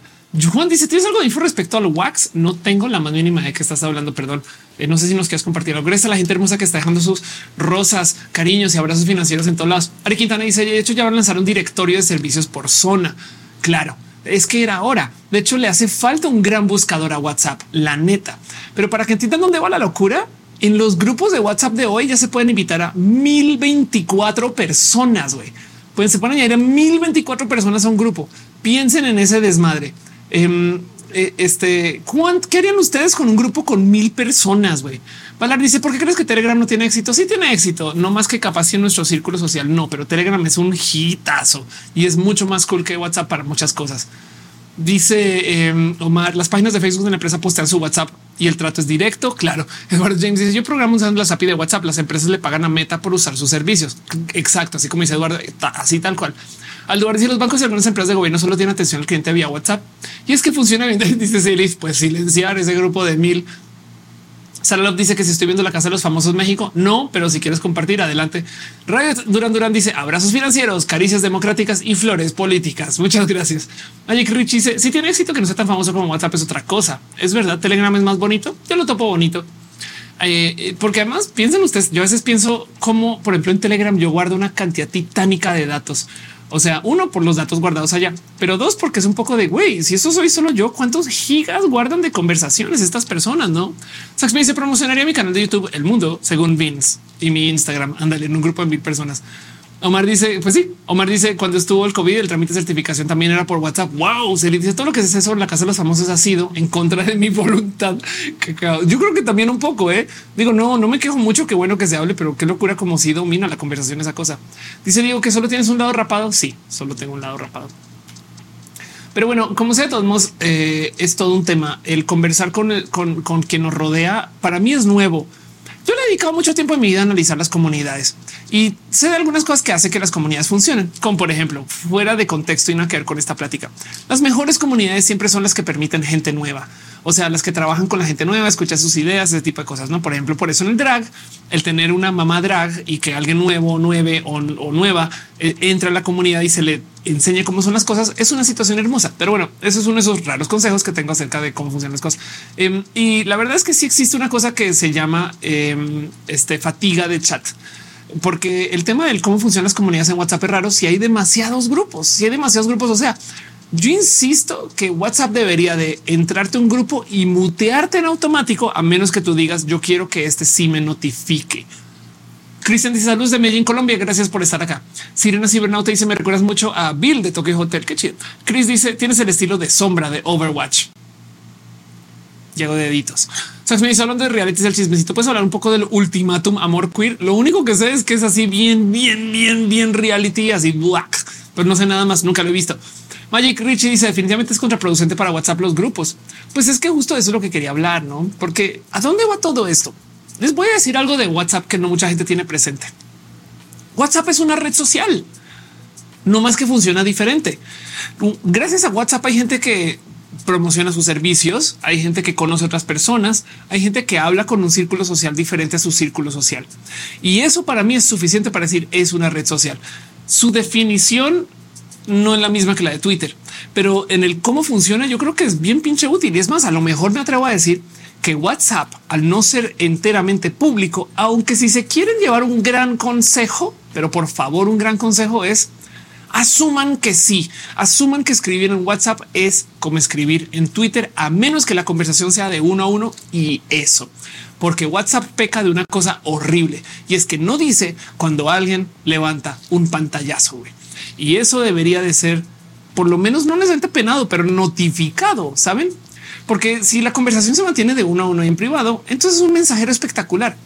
Juan dice: ¿Tienes algo de info respecto al wax? No tengo la más mínima de que estás hablando. Perdón. Eh, no sé si nos quieres compartir. Gracias a la gente hermosa que está dejando sus rosas, cariños y abrazos financieros en todos lados. Ari Quintana dice: De hecho, ya van a lanzar un directorio de servicios por zona. Claro, es que era hora. De hecho, le hace falta un gran buscador a WhatsApp, la neta. Pero para que entiendan dónde va la locura, en los grupos de WhatsApp de hoy ya se pueden invitar a 1024 personas. Güey, pueden se pueden añadir a 1024 personas a un grupo. Piensen en ese desmadre. Eh, este, ¿qué harían ustedes con un grupo con mil personas? Güey, Valar dice: ¿Por qué crees que Telegram no tiene éxito? Sí tiene éxito, no más que capaz en nuestro círculo social. No, pero Telegram es un hitazo y es mucho más cool que WhatsApp para muchas cosas. Dice em, Omar, las páginas de Facebook de la empresa postean su WhatsApp y el trato es directo. Claro. (laughs) Eduardo James dice yo programo usando la API de WhatsApp. Las empresas le pagan a Meta por usar sus servicios. Exacto. Así como dice Eduardo, así tal cual. Al lugar dice los bancos y algunas empresas de gobierno solo tienen atención al cliente vía WhatsApp y es que funciona bien. (laughs) Dice Silis, pues silenciar ese grupo de mil Salalop dice que si estoy viendo la casa de los famosos México, no, pero si quieres compartir, adelante. Radio Durán Durán dice abrazos financieros, caricias democráticas y flores políticas. Muchas gracias. Ayik Rich dice si tiene éxito que no sea tan famoso como WhatsApp es otra cosa. Es verdad, Telegram es más bonito. Yo lo topo bonito. Eh, eh, porque además piensen ustedes, yo a veces pienso como por ejemplo en Telegram yo guardo una cantidad titánica de datos. O sea, uno por los datos guardados allá, pero dos porque es un poco de güey. Si eso soy solo yo, cuántos gigas guardan de conversaciones estas personas? No Sax me dice promocionaría mi canal de YouTube El Mundo según Vince y mi Instagram. Ándale en un grupo de mil personas. Omar dice, pues sí, Omar dice cuando estuvo el COVID, el trámite de certificación también era por WhatsApp. Wow, se le dice todo lo que se hace sobre la casa de los famosos ha sido en contra de mi (laughs) voluntad. Yo creo que también un poco, eh. Digo, no, no me quejo mucho. Qué bueno que se hable, pero qué locura como si domina la conversación esa cosa. Dice Diego que solo tienes un lado rapado. Sí, solo tengo un lado rapado. Pero bueno, como sea, de todos modos, eh, es todo un tema. El conversar con, con, con quien nos rodea para mí es nuevo yo le he dedicado mucho tiempo en mi vida a analizar las comunidades y sé de algunas cosas que hacen que las comunidades funcionen, como por ejemplo, fuera de contexto y no que ver con esta plática. Las mejores comunidades siempre son las que permiten gente nueva. O sea, las que trabajan con la gente nueva, escuchar sus ideas, ese tipo de cosas. No, por ejemplo, por eso en el drag, el tener una mamá drag y que alguien nuevo, nueve o, nueva eh, entre a la comunidad y se le enseñe cómo son las cosas es una situación hermosa. Pero bueno, eso es uno de esos raros consejos que tengo acerca de cómo funcionan las cosas. Em, y la verdad es que sí existe una cosa que se llama em, este fatiga de chat porque el tema del cómo funcionan las comunidades en WhatsApp es raro. Si hay demasiados grupos, si hay demasiados grupos, o sea, yo insisto que WhatsApp debería de entrarte a un grupo y mutearte en automático, a menos que tú digas yo quiero que este sí me notifique. Cristian dice saludos de Medellín, Colombia. Gracias por estar acá. Sirena Cibernauta dice me recuerdas mucho a Bill de Tokyo Hotel. Qué chido. Chris dice tienes el estilo de sombra de Overwatch. Llego de deditos. Sax me dice hablando de realities del chismecito. Puedes hablar un poco del ultimátum amor queer. Lo único que sé es que es así bien, bien, bien, bien reality, así black, pero no sé nada más. Nunca lo he visto. Magic Richie dice definitivamente es contraproducente para WhatsApp los grupos. Pues es que justo eso es lo que quería hablar, no? Porque a dónde va todo esto? Les voy a decir algo de WhatsApp que no mucha gente tiene presente. WhatsApp es una red social, no más que funciona diferente. Gracias a WhatsApp hay gente que promociona sus servicios, hay gente que conoce a otras personas, hay gente que habla con un círculo social diferente a su círculo social. Y eso para mí es suficiente para decir es una red social. Su definición no es la misma que la de Twitter, pero en el cómo funciona, yo creo que es bien pinche útil. Y es más, a lo mejor me atrevo a decir que WhatsApp, al no ser enteramente público, aunque si se quieren llevar un gran consejo, pero por favor, un gran consejo es asuman que sí, asuman que escribir en WhatsApp es como escribir en Twitter, a menos que la conversación sea de uno a uno y eso, porque WhatsApp peca de una cosa horrible y es que no dice cuando alguien levanta un pantallazo. Y eso debería de ser por lo menos no necesariamente penado, pero notificado, saben? Porque si la conversación se mantiene de uno a uno en privado, entonces es un mensajero espectacular.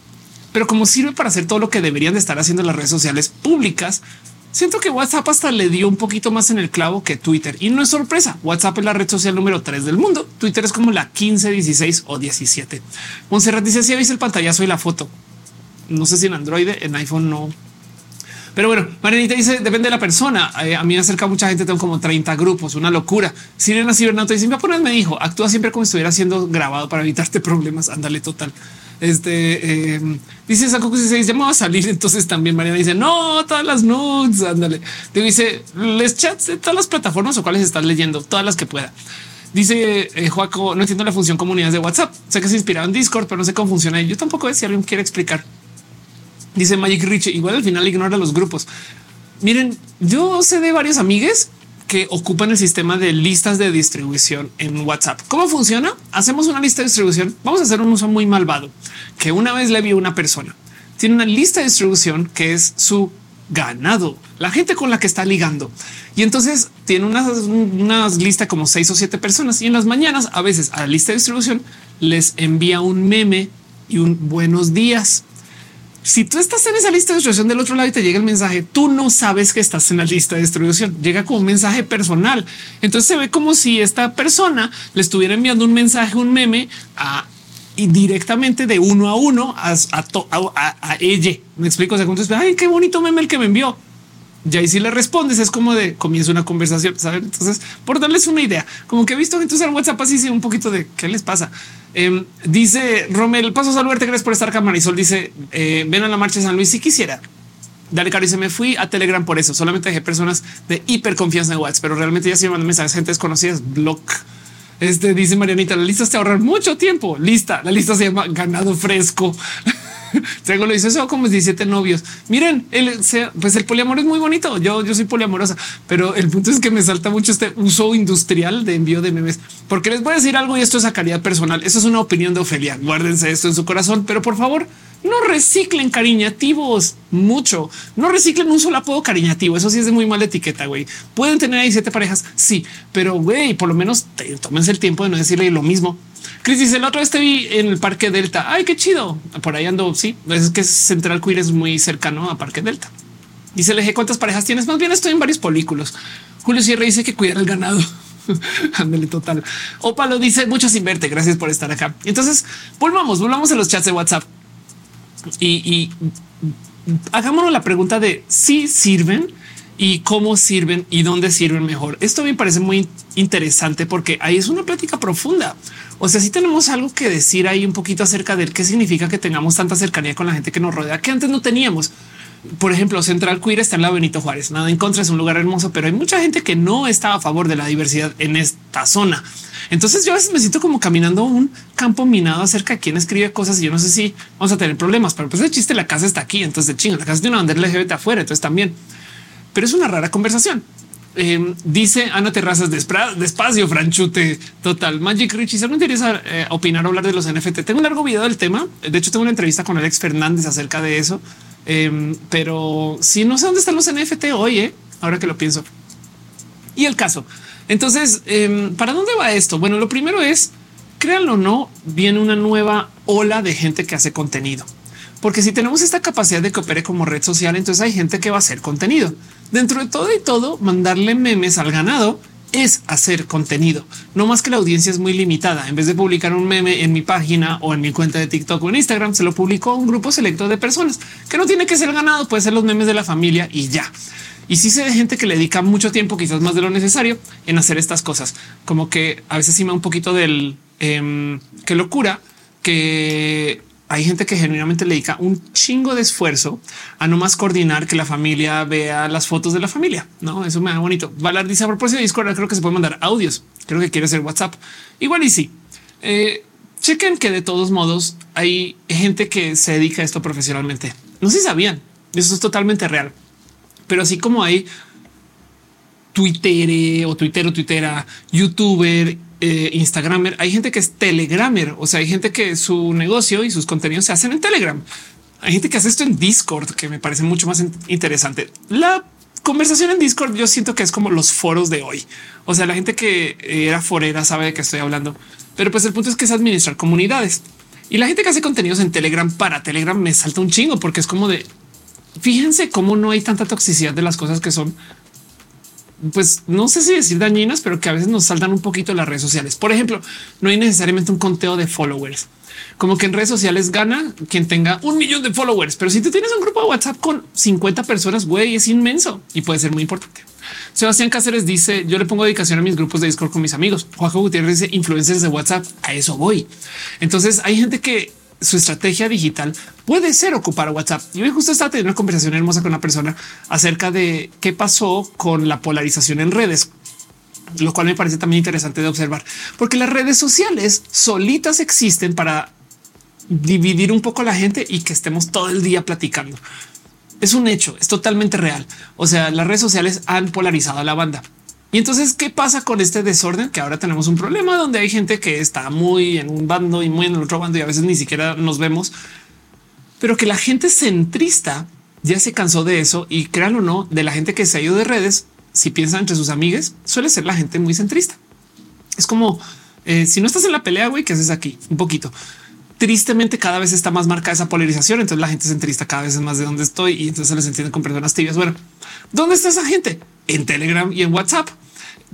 Pero como sirve para hacer todo lo que deberían de estar haciendo las redes sociales públicas, siento que WhatsApp hasta le dio un poquito más en el clavo que Twitter. Y no es sorpresa. WhatsApp es la red social número 3 del mundo. Twitter es como la 15, 16 o 17. Monserrat dice si ¿sí el pantallazo y la foto. No sé si en Android, en iPhone no, pero bueno, Marianita dice depende de la persona. Eh, a mí me acerca mucha gente, tengo como 30 grupos, una locura. Sirena Cibernauta dice me dijo actúa siempre como si estuviera siendo grabado para evitarte (laughs) problemas. Ándale total. Este eh, dice Saco que se ya a salir. Entonces también Mariana dice no, todas las nudes. Ándale. Te dice les chats de todas las plataformas o cuáles estás leyendo, todas las que pueda. Dice eh, Joaco, no entiendo la función comunidades de WhatsApp. Sé que se inspiraron en Discord, pero no sé cómo funciona. Yo tampoco es si alguien quiere explicar. Dice Magic Rich, igual al final ignora los grupos. Miren, yo sé de varios amigues que ocupan el sistema de listas de distribución en WhatsApp. ¿Cómo funciona? Hacemos una lista de distribución. Vamos a hacer un uso muy malvado que una vez le vio una persona. Tiene una lista de distribución que es su ganado, la gente con la que está ligando. Y entonces tiene una, lista como seis o siete personas y en las mañanas a veces a la lista de distribución les envía un meme y un buenos días. Si tú estás en esa lista de distribución del otro lado y te llega el mensaje, tú no sabes que estás en la lista de distribución. Llega como un mensaje personal. Entonces se ve como si esta persona le estuviera enviando un mensaje, un meme a y directamente de uno a uno a, ella. Me explico. O sea, ay, qué bonito meme el que me envió. Ya y si le respondes es como de comienza una conversación, ¿saben? Entonces, por darles una idea, como que he visto gente usar WhatsApp así un poquito de qué les pasa. Em, dice Romel, paso a saludarte, gracias por estar acá. Marisol dice, eh, ven a la marcha de San Luis si quisiera. Dale, Caro, se me fui a Telegram por eso. Solamente dejé personas de hiper confianza en WhatsApp, pero realmente ya se mandan mensajes, gente desconocidas, blog. Este dice Marianita, la lista te ahorrar mucho tiempo. Lista, la lista se llama ganado fresco. (laughs) (laughs) Traigo lo dice eso como 17 novios. Miren, el, pues el poliamor es muy bonito. Yo, yo soy poliamorosa, pero el punto es que me salta mucho este uso industrial de envío de memes, porque les voy a decir algo y esto es a calidad personal. Eso es una opinión de Ofelia. Guárdense esto en su corazón, pero por favor, no reciclen cariñativos mucho. No reciclen un solo apodo cariñativo. Eso sí es de muy mala etiqueta. Güey, pueden tener ahí siete parejas. Sí, pero güey, por lo menos tómense el tiempo de no decirle lo mismo Chris dice el otro vez te vi en el Parque Delta. Ay, qué chido. Por ahí ando. Sí, es que Central Queer es muy cercano a Parque Delta. Dice el eje cuántas parejas tienes. Más bien estoy en varios polículos. Julio Sierra dice que cuidar el ganado. (laughs) Ándale total. Opa lo dice muchas inverte. Gracias por estar acá. Entonces volvamos, volvamos a los chats de WhatsApp y, y hagámonos la pregunta de si sirven y cómo sirven y dónde sirven mejor. Esto me parece muy interesante porque ahí es una plática profunda. O sea, si tenemos algo que decir ahí un poquito acerca de qué significa que tengamos tanta cercanía con la gente que nos rodea que antes no teníamos. Por ejemplo, Central Queer está en la Benito Juárez. Nada en contra, es un lugar hermoso, pero hay mucha gente que no está a favor de la diversidad en esta zona. Entonces yo a veces me siento como caminando un campo minado acerca de quién escribe cosas y yo no sé si vamos a tener problemas, pero pues el chiste la casa está aquí, entonces chinga, la casa tiene una bandera LGBT afuera, entonces también pero es una rara conversación. Em, dice Ana Terrazas despacio, Franchute. Total. Magic Richie. Si me interesa eh, opinar o hablar de los NFT, tengo un largo video del tema. De hecho, tengo una entrevista con Alex Fernández acerca de eso. Em, pero si no sé dónde están los NFT hoy, eh, ahora que lo pienso. Y el caso. Entonces, em, ¿para dónde va esto? Bueno, lo primero es, créanlo o no, viene una nueva ola de gente que hace contenido. Porque si tenemos esta capacidad de que opere como red social, entonces hay gente que va a hacer contenido. Dentro de todo y todo, mandarle memes al ganado es hacer contenido. No más que la audiencia es muy limitada. En vez de publicar un meme en mi página o en mi cuenta de TikTok o en Instagram, se lo publicó a un grupo selecto de personas que no tiene que ser ganado, puede ser los memes de la familia y ya. Y si sé de gente que le dedica mucho tiempo, quizás más de lo necesario, en hacer estas cosas. Como que a veces sí me un poquito del eh, qué locura que hay gente que genuinamente le dedica un chingo de esfuerzo a no más coordinar que la familia vea las fotos de la familia. No, eso me da bonito. Valar dice a propósito de Discord, creo que se puede mandar audios. Creo que quiere hacer WhatsApp. Igual y sí. Eh, chequen que de todos modos hay gente que se dedica a esto profesionalmente. No sé si sabían. Eso es totalmente real. Pero así como hay Twitter o Twitter o Twittera, youtuber eh, Instagramer, hay gente que es Telegramer, o sea, hay gente que su negocio y sus contenidos se hacen en Telegram. Hay gente que hace esto en Discord, que me parece mucho más interesante. La conversación en Discord yo siento que es como los foros de hoy. O sea, la gente que era forera sabe de qué estoy hablando, pero pues el punto es que es administrar comunidades. Y la gente que hace contenidos en Telegram para Telegram me salta un chingo porque es como de fíjense cómo no hay tanta toxicidad de las cosas que son pues no sé si decir dañinas, pero que a veces nos saltan un poquito las redes sociales. Por ejemplo, no hay necesariamente un conteo de followers. Como que en redes sociales gana quien tenga un millón de followers, pero si tú tienes un grupo de WhatsApp con 50 personas, güey, es inmenso y puede ser muy importante. Sebastián Cáceres dice: Yo le pongo dedicación a mis grupos de Discord con mis amigos. Juanjo Gutiérrez dice influencers de WhatsApp. A eso voy. Entonces hay gente que su estrategia digital puede ser ocupar WhatsApp. Y hoy justo estaba teniendo una conversación hermosa con una persona acerca de qué pasó con la polarización en redes, lo cual me parece también interesante de observar, porque las redes sociales solitas existen para dividir un poco la gente y que estemos todo el día platicando. Es un hecho, es totalmente real. O sea, las redes sociales han polarizado a la banda. Y entonces, ¿qué pasa con este desorden? Que ahora tenemos un problema donde hay gente que está muy en un bando y muy en el otro bando y a veces ni siquiera nos vemos, pero que la gente centrista ya se cansó de eso y crean o no, de la gente que se ha ido de redes, si piensan entre sus amigues, suele ser la gente muy centrista. Es como eh, si no estás en la pelea, güey, ¿qué haces aquí? Un poquito. Tristemente cada vez está más marcada esa polarización. Entonces la gente centrista cada vez más de dónde estoy y entonces se les entiende con personas tibias. Bueno, ¿dónde está esa gente? En Telegram y en WhatsApp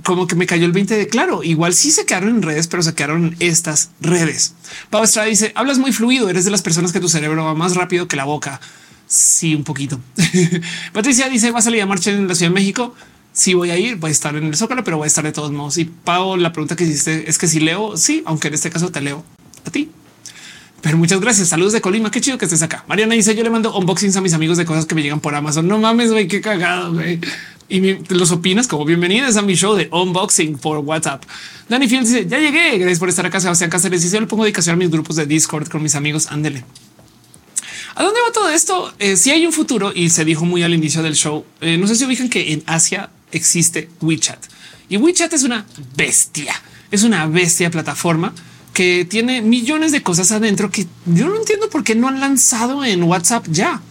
como que me cayó el 20 de claro. Igual sí se quedaron en redes, pero se quedaron en estas redes. Pau Estrada dice hablas muy fluido. Eres de las personas que tu cerebro va más rápido que la boca. Sí, un poquito. (laughs) Patricia dice va a salir a marcha en la Ciudad de México. Si voy a ir, voy a estar en el Zócalo, pero voy a estar de todos modos. Y Pau, la pregunta que hiciste es que si leo, sí, aunque en este caso te leo a ti. Pero muchas gracias. Saludos de Colima. Qué chido que estés acá. Mariana dice: Yo le mando unboxings a mis amigos de cosas que me llegan por Amazon. No mames, güey, qué cagado. güey y los opinas como bienvenidas a mi show de unboxing por WhatsApp. Dani Field dice ya llegué. Gracias por estar acá. Sebastián Cáceres dice yo le pongo dedicación a mis grupos de Discord con mis amigos. Ándele. ¿A dónde va todo esto? Eh, si hay un futuro y se dijo muy al inicio del show. Eh, no sé si ubican que en Asia existe WeChat y WeChat es una bestia. Es una bestia plataforma que tiene millones de cosas adentro que yo no entiendo por qué no han lanzado en WhatsApp ya.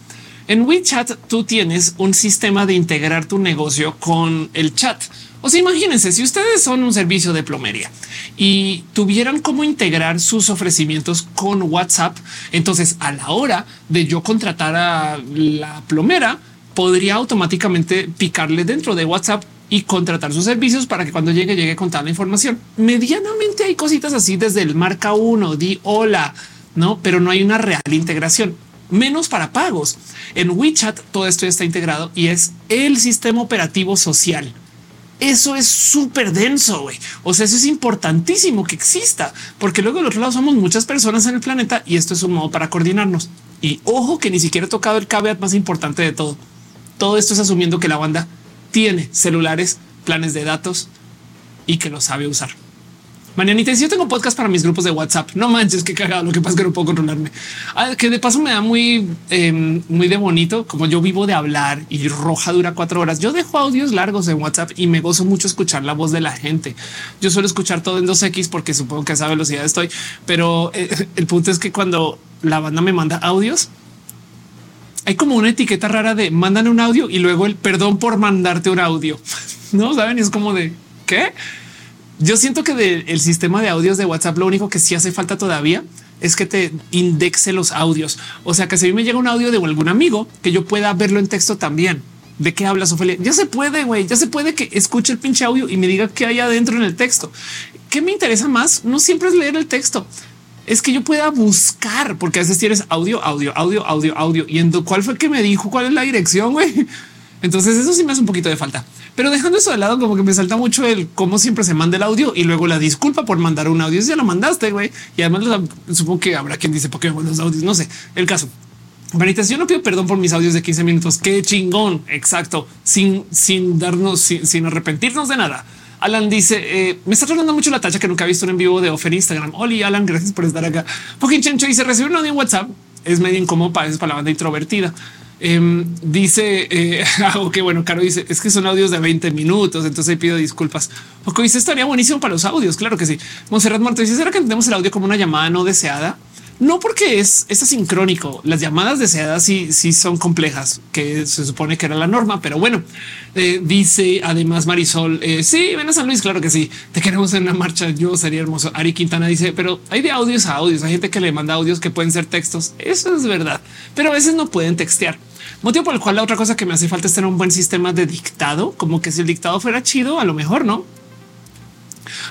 En WeChat tú tienes un sistema de integrar tu negocio con el chat. O sea, imagínense si ustedes son un servicio de plomería y tuvieran cómo integrar sus ofrecimientos con WhatsApp, entonces a la hora de yo contratar a la plomera, podría automáticamente picarle dentro de WhatsApp y contratar sus servicios para que cuando llegue llegue con toda la información. Medianamente hay cositas así desde el marca uno, di hola, no, pero no hay una real integración. menos para pagos. En WeChat todo esto ya está integrado y es el sistema operativo social. Eso es súper denso, güey. O sea, eso es importantísimo que exista, porque luego del otro lado somos muchas personas en el planeta y esto es un modo para coordinarnos. Y ojo que ni siquiera he tocado el caveat más importante de todo. Todo esto es asumiendo que la banda tiene celulares, planes de datos y que lo sabe usar. Mañanita, yo tengo podcast para mis grupos de WhatsApp. No manches, qué cagado. Lo que pasa es que no puedo controlarme. Ah, que de paso me da muy, em, muy de bonito. Como yo vivo de hablar y roja dura cuatro horas. Yo dejo audios largos en WhatsApp y me gozo mucho escuchar la voz de la gente. Yo suelo escuchar todo en 2X porque supongo que a esa velocidad estoy, pero eh, (laughs) el punto es que cuando la banda me manda audios, hay como una etiqueta rara de mandan un audio y luego el perdón por mandarte un audio. (laughs) No saben, es como de qué? Yo siento que del sistema de audios de WhatsApp lo único que sí hace falta todavía es que te indexe los audios. O sea, que si a mí me llega un audio de algún amigo, que yo pueda verlo en texto también. ¿De qué hablas, Ofelia? Ya se puede, güey. Ya se puede que escuche el pinche audio y me diga qué hay adentro en el texto. ¿Qué me interesa más? No siempre es leer el texto. Es que yo pueda buscar, porque a veces tienes audio, audio, audio, audio, audio. Y en cuál fue que me dijo cuál es la dirección, güey. Entonces eso sí me hace un poquito de falta. Pero dejando eso de lado, como que me salta mucho el cómo siempre se manda el audio y luego la disculpa por mandar un audio. Si ya lo mandaste, güey. Y además supongo que habrá quien dice por qué buenos audios. No sé el caso. Manitas, yo no pido perdón por mis audios de 15 minutos. Qué chingón. Exacto. Sin, sin darnos, sin, arrepentirnos de nada. Alan dice: eh, Me está tratando mucho la tacha que nunca he visto en vivo de Offer Instagram. Oli, Alan, gracias por estar acá. Pokin Chencho dice: Recibe un audio en WhatsApp. Es medio incómodo para, para la banda introvertida. Em, dice, eh, (laughs) que bueno, Caro dice, es que son audios de 20 minutos, entonces pido disculpas. O dice, estaría buenísimo para los audios, claro que sí. Monserrat Muerto dice, ¿será que entendemos el audio como una llamada no deseada? No porque es, es asincrónico. Las llamadas deseadas sí, sí son complejas, que se supone que era la norma, pero bueno, eh, dice además Marisol, eh, sí, ven a San Luis, claro que sí, te queremos en la marcha, yo sería hermoso. Ari Quintana dice, pero hay de audios a audios, hay gente que le manda audios que pueden ser textos, eso es verdad, pero a veces no pueden textear. Motivo por el cual la otra cosa que me hace falta es tener un buen sistema de dictado, como que si el dictado fuera chido, a lo mejor no,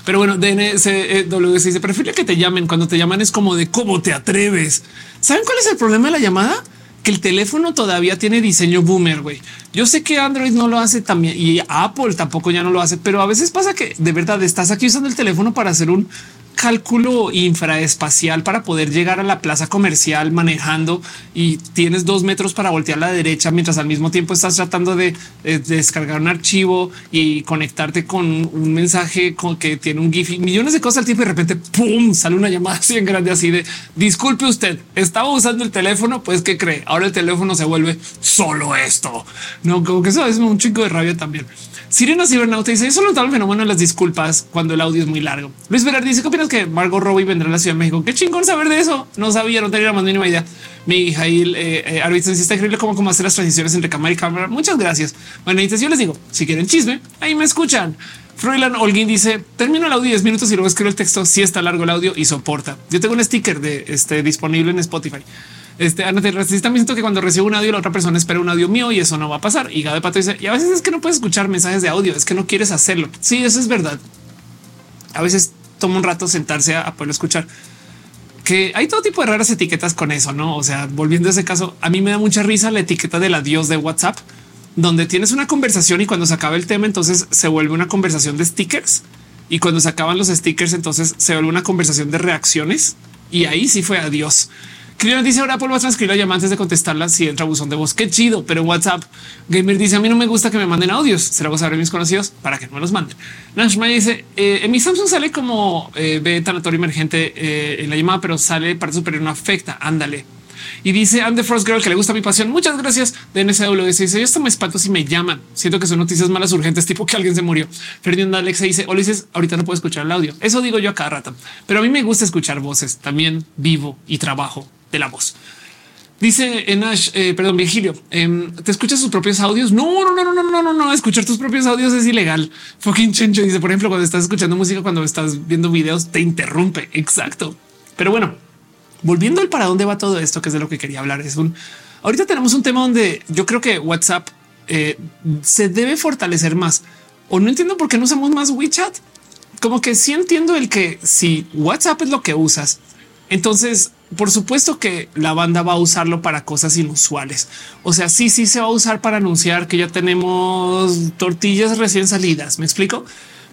pero bueno, DNSW se dice, prefiere que te llamen. Cuando te llaman es como de cómo te atreves. ¿Saben cuál es el problema de la llamada? Que el teléfono todavía tiene diseño boomer, güey. Yo sé que Android no lo hace también y Apple tampoco ya no lo hace, pero a veces pasa que de verdad estás aquí usando el teléfono para hacer un cálculo infraespacial para poder llegar a la plaza comercial manejando y tienes dos metros para voltear a la derecha mientras al mismo tiempo estás tratando de, descargar un archivo y conectarte con un mensaje con que tiene un GIF y millones de cosas al tiempo y de repente pum sale una llamada así en grande así de disculpe usted estaba usando el teléfono pues qué cree ahora el teléfono se vuelve solo esto no como que eso es un chico de rabia también Sirena Cibernauta dice eso notable el fenómeno de las disculpas cuando el audio es muy largo. Luis Velar dice qué opinas que Margot Robbie vendrá a la Ciudad de México? Qué chingón saber de eso. No sabía, no tenía la más mínima idea. Mi Jail eh, eh está increíble cómo, cómo hacer las transiciones entre cámara y cámara. Muchas gracias. Bueno, entonces yo les digo si quieren chisme, ahí me escuchan. Froilan Olguín dice termino el audio 10 minutos y luego escribo el texto. Si está largo el audio y soporta. Yo tengo un sticker de este disponible en Spotify. Este Ana también siento que cuando recibo un audio, la otra persona espera un audio mío y eso no va a pasar. Y de Pato dice y a veces es que no puedes escuchar mensajes de audio, es que no quieres hacerlo. Sí, eso es verdad. A veces toma un rato sentarse a, poder escuchar que hay todo tipo de raras etiquetas con eso, no? O sea, volviendo a ese caso, a mí me da mucha risa la etiqueta del adiós de WhatsApp, donde tienes una conversación y cuando se acaba el tema, entonces se vuelve una conversación de stickers y cuando se acaban los stickers, entonces se vuelve una conversación de reacciones y ahí sí fue adiós. Cristian dice ahora a transcribir la llamada antes de contestarla si entra buzón de voz. Qué chido, pero en WhatsApp Gamer dice a mí no me gusta que me manden audios. Será vos saber mis conocidos para que no me los manden. Nashma dice eh, en mi Samsung sale como eh, ve tanatorio emergente eh, en la llamada, pero sale parte superior no afecta. Ándale. Y dice I'm the first girl que le gusta mi pasión. Muchas gracias. de NSW dice yo hasta me espanto si me llaman. Siento que son noticias malas urgentes, tipo que alguien se murió. Ferdinand Alexa dice dices ahorita no puedo escuchar el audio. Eso digo yo a cada rato, pero a mí me gusta escuchar voces. También vivo y trabajo de la voz. Dice Enash, eh, perdón, Virgilio, em, te escuchas sus propios audios. No, no, no, no, no, no, no. Escuchar tus propios audios es ilegal. Fucking chencho dice, por ejemplo, cuando estás escuchando música, cuando estás viendo videos, te interrumpe. Exacto. Pero bueno, volviendo al para dónde va todo esto, que es de lo que quería hablar, es un ahorita tenemos un tema donde yo creo que WhatsApp eh, se debe fortalecer más o no entiendo por qué no usamos más WeChat. Como que sí entiendo el que si WhatsApp es lo que usas, entonces por supuesto que la banda va a usarlo para cosas inusuales. O sea, sí, sí se va a usar para anunciar que ya tenemos tortillas recién salidas. Me explico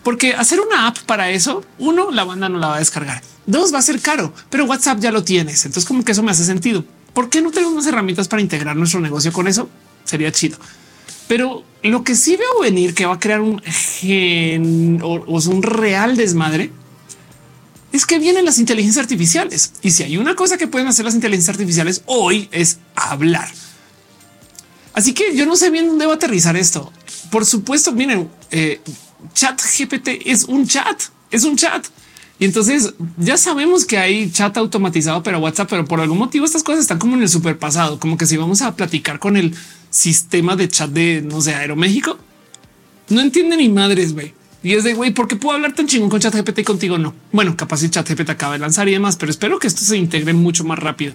porque hacer una app para eso, uno, la banda no la va a descargar. Dos, va a ser caro, pero WhatsApp ya lo tienes. Entonces, como que eso me hace sentido. ¿Por qué no tenemos herramientas para integrar nuestro negocio con eso? Sería chido. Pero lo que sí veo venir que va a crear un gen o, un real desmadre es que vienen las inteligencias artificiales. Y si hay una cosa que pueden hacer las inteligencias artificiales hoy es hablar. Así que yo no sé bien dónde va a aterrizar esto. Por supuesto, miren, eh, chat GPT es un chat, es un chat. Y entonces ya sabemos que hay chat automatizado para WhatsApp, pero por algún motivo estas cosas están como en el super pasado, como que si vamos a platicar con el sistema de chat de no sé, Aeroméxico, no entiende ni madres, güey. Y es de güey, ¿por qué puedo hablar tan chingón con chat GPT y contigo no? Bueno, capaz si chat GPT acaba de lanzar y demás, pero espero que esto se integre mucho más rápido.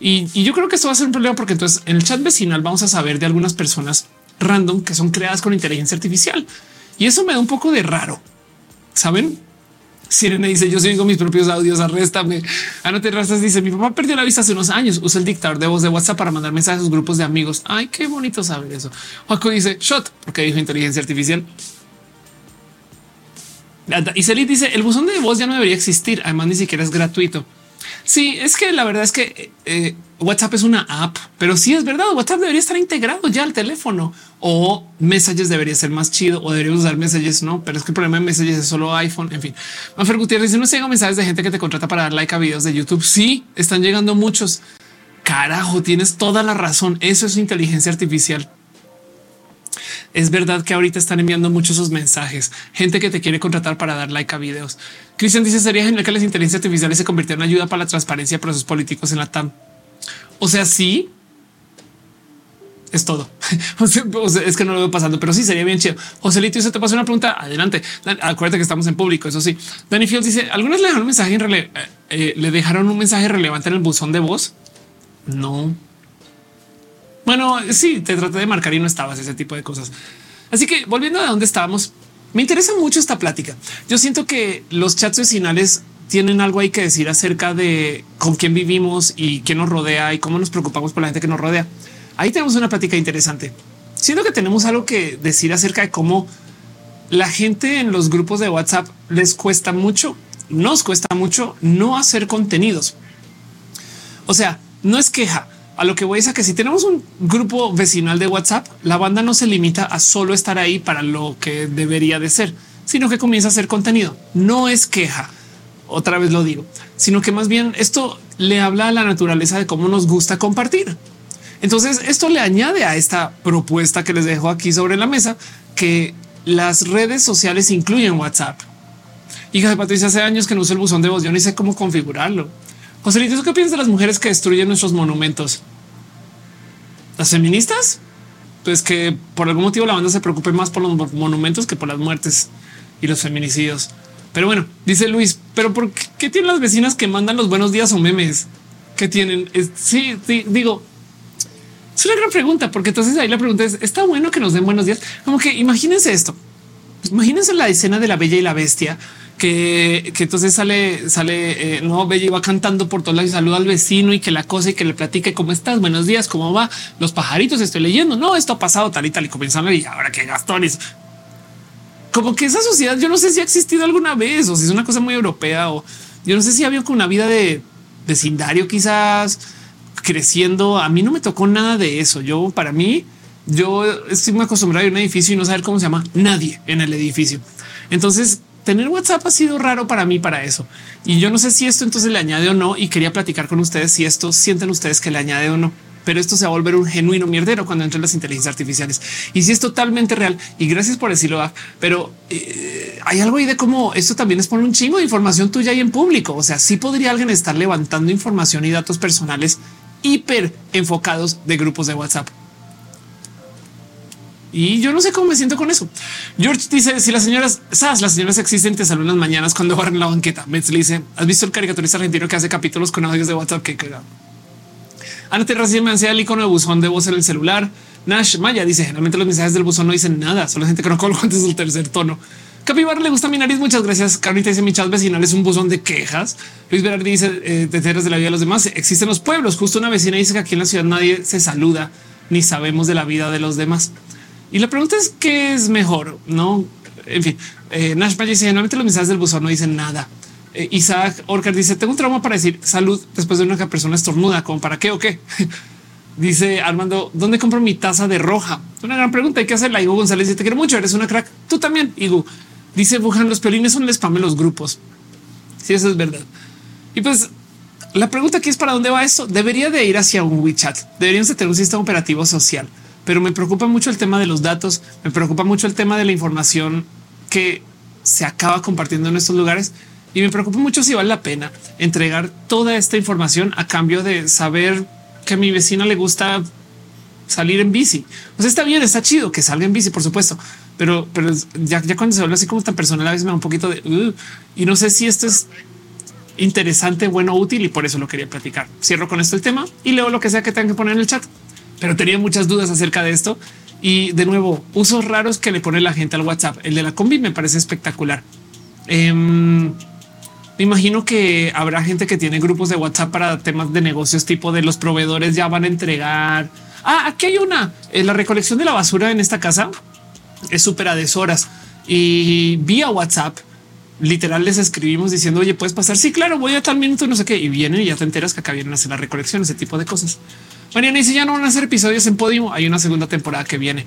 Y, y yo creo que esto va a ser un problema porque entonces en el chat vecinal vamos a saber de algunas personas random que son creadas con inteligencia artificial. Y eso me da un poco de raro. Saben? Sirene dice yo sigo mis propios audios, arréstame. Ana Terrazas dice mi papá perdió la vista hace unos años. Usa el dictador de voz de WhatsApp para mandar mensajes a sus grupos de amigos. Ay, qué bonito saber eso. Juaco dice shot porque dijo inteligencia artificial. Y Celit dice el buzón de voz ya no debería existir. Además, ni siquiera es gratuito. Sí, es que la verdad es que eh, WhatsApp es una app, pero sí es verdad. WhatsApp debería estar integrado ya al teléfono o Messages debería ser más chido o deberíamos usar Messages. No, pero es que el problema de Messages es solo iPhone. En fin, Manfer Gutiérrez dice no llega mensajes de gente que te contrata para dar like a videos de YouTube. Sí, están llegando muchos. Carajo, tienes toda la razón. Eso es inteligencia artificial. Es verdad que ahorita están enviando muchos sus mensajes, gente que te quiere contratar para dar like a videos. Cristian dice sería genial que las inteligencias artificiales se convirtieran en ayuda para la transparencia de procesos políticos en la TAM. O sea, sí, es todo. (laughs) es que no lo veo pasando, pero sí sería bien chido. Joselito, se te pasa una pregunta. Adelante. Acuérdate que estamos en público. Eso sí. Danny Fields dice: ¿Algunas le dejaron un mensaje en eh, eh, le dejaron un mensaje relevante en el buzón de voz? No, bueno, sí, te traté de marcar y no estabas ese tipo de cosas. Así que volviendo a donde estábamos, me interesa mucho esta plática. Yo siento que los chats vecinales tienen algo ahí que decir acerca de con quién vivimos y quién nos rodea y cómo nos preocupamos por la gente que nos rodea. Ahí tenemos una plática interesante. Siento que tenemos algo que decir acerca de cómo la gente en los grupos de WhatsApp les cuesta mucho, nos cuesta mucho no hacer contenidos. O sea, no es queja, a lo que voy es a que si tenemos un grupo vecinal de WhatsApp, la banda no se limita a solo estar ahí para lo que debería de ser, sino que comienza a hacer contenido. No es queja. Otra vez lo digo, sino que más bien esto le habla a la naturaleza de cómo nos gusta compartir. Entonces esto le añade a esta propuesta que les dejo aquí sobre la mesa que las redes sociales incluyen WhatsApp. Hija de Patricia, hace años que no uso el buzón de voz. Yo ni sé cómo configurarlo. José Luis, ¿qué piensas de las mujeres que destruyen nuestros monumentos? Las feministas, pues que por algún motivo la banda se preocupe más por los monumentos que por las muertes y los feminicidios. Pero bueno, dice Luis, pero ¿por qué tienen las vecinas que mandan los buenos días o memes? que tienen? sí, sí, digo, es una gran pregunta, porque entonces ahí la pregunta es, ¿está bueno que nos den buenos días? Como que imagínense esto. Imagínense la escena de la bella y la bestia que, entonces sale, sale, eh, no, Bella va cantando por todos lados y saluda al vecino y que la cosa y que le platique cómo estás, buenos días, cómo va, los pajaritos estoy leyendo, no, esto ha pasado tal y tal y comienzan a y ahora que gastones. Como que esa sociedad yo no sé si ha existido alguna vez o si es una cosa muy europea o yo no sé si había una vida de vecindario quizás creciendo. A mí no me tocó nada de eso. Yo para mí, yo estoy muy acostumbrado a un edificio y no saber cómo se llama nadie en el edificio. Entonces tener WhatsApp ha sido raro para mí para eso. Y yo no sé si esto entonces le añade o no. Y quería platicar con ustedes si esto sienten ustedes que le añade o no. Pero esto se va a volver un genuino mierdero cuando entren las inteligencias artificiales. Y si es totalmente real, y gracias por decirlo, pero eh, hay algo ahí de cómo esto también es poner un chingo de información tuya ahí en público. O sea, sí podría alguien estar levantando información y datos personales hiper enfocados de grupos de WhatsApp. Y yo no sé cómo me siento con eso. George dice si las señoras, sabes, las señoras existen, te saludan las mañanas cuando barren la banqueta. Metz le dice, ¿has visto el caricaturista argentino que hace capítulos con audios de WhatsApp? Que Ana recién me ansía el icono de buzón de voz en el celular. Nash Maya dice generalmente los mensajes del buzón no dicen nada, solo gente que no colgó antes del tercer tono. Capibar le gusta mi nariz. Muchas gracias. Carnita dice mi chat vecinal es un buzón de quejas. Luis Berardi dice eh, de la vida de los demás. Existen los pueblos. Justo una vecina dice que aquí en la ciudad nadie se saluda ni sabemos de la vida de los demás. Y la pregunta es qué es mejor, no? En fin, eh, Nash dice normalmente los mensajes del buzón no dicen nada. Eh, Isaac Orcar dice tengo un trauma para decir salud después de una persona estornuda, como para qué o qué. (laughs) dice Armando, ¿dónde compro mi taza de roja? Una gran pregunta. Hay que hacerla. Igu González dice te quiero mucho. Eres una crack. Tú también. Igu dice Bujan, los piolines son el spam en los grupos. Si eso es verdad. Y pues la pregunta aquí es para dónde va esto. Debería de ir hacia un WeChat. Deberíamos de tener un sistema operativo social, pero me preocupa mucho el tema de los datos. Me preocupa mucho el tema de la información que se acaba compartiendo en estos lugares y me preocupa mucho si vale la pena entregar toda esta información a cambio de saber que a mi vecina le gusta salir en bici. Pues está bien, está chido que salga en bici, por supuesto, pero, pero ya, cuando se habla así como tan personal, a veces me da un poquito de y no sé si esto es interesante, bueno, útil y por eso lo quería platicar. Cierro con esto el tema y leo lo que sea que tengan que poner en el chat, pero tenía muchas dudas acerca de esto. Y de nuevo, usos raros que le pone la gente al WhatsApp. El de la combi me parece espectacular. Em, me imagino que habrá gente que tiene grupos de WhatsApp para temas de negocios tipo de los proveedores ya van a entregar. Ah, aquí hay una. Eh, la recolección de la basura en esta casa es súper a deshoras y vía WhatsApp literal les escribimos diciendo, oye, puedes pasar. Sí, claro, voy a tal minuto, no sé qué. Y vienen y ya te enteras que acá vienen a hacer la recolección, ese tipo de cosas. Mariana dice ya no van a hacer episodios en Podimo. Hay una segunda temporada que viene.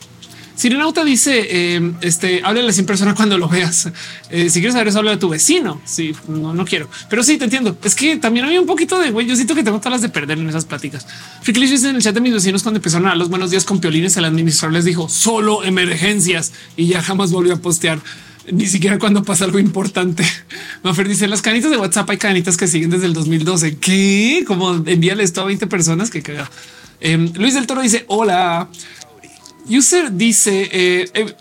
Sirenauta dice eh, este háblale sin persona cuando lo veas. Eh, si quieres saber eso, habla de tu vecino. Sí, no, no quiero, pero sí te entiendo. Es que también había un poquito de güey. Yo siento que tengo todas de perder en esas pláticas. Friklish dice en el chat de mis vecinos cuando empezaron a dar los buenos días con piolines, el administrador les dijo solo emergencias y ya jamás volvió a postear ni siquiera cuando pasa algo importante. (laughs) Mafer dice las canitas de WhatsApp hay canitas que siguen desde el 2012. ¿Qué? Como envíale esto a 20 personas que caga. Em, Luis del Toro dice hola. User dice eh,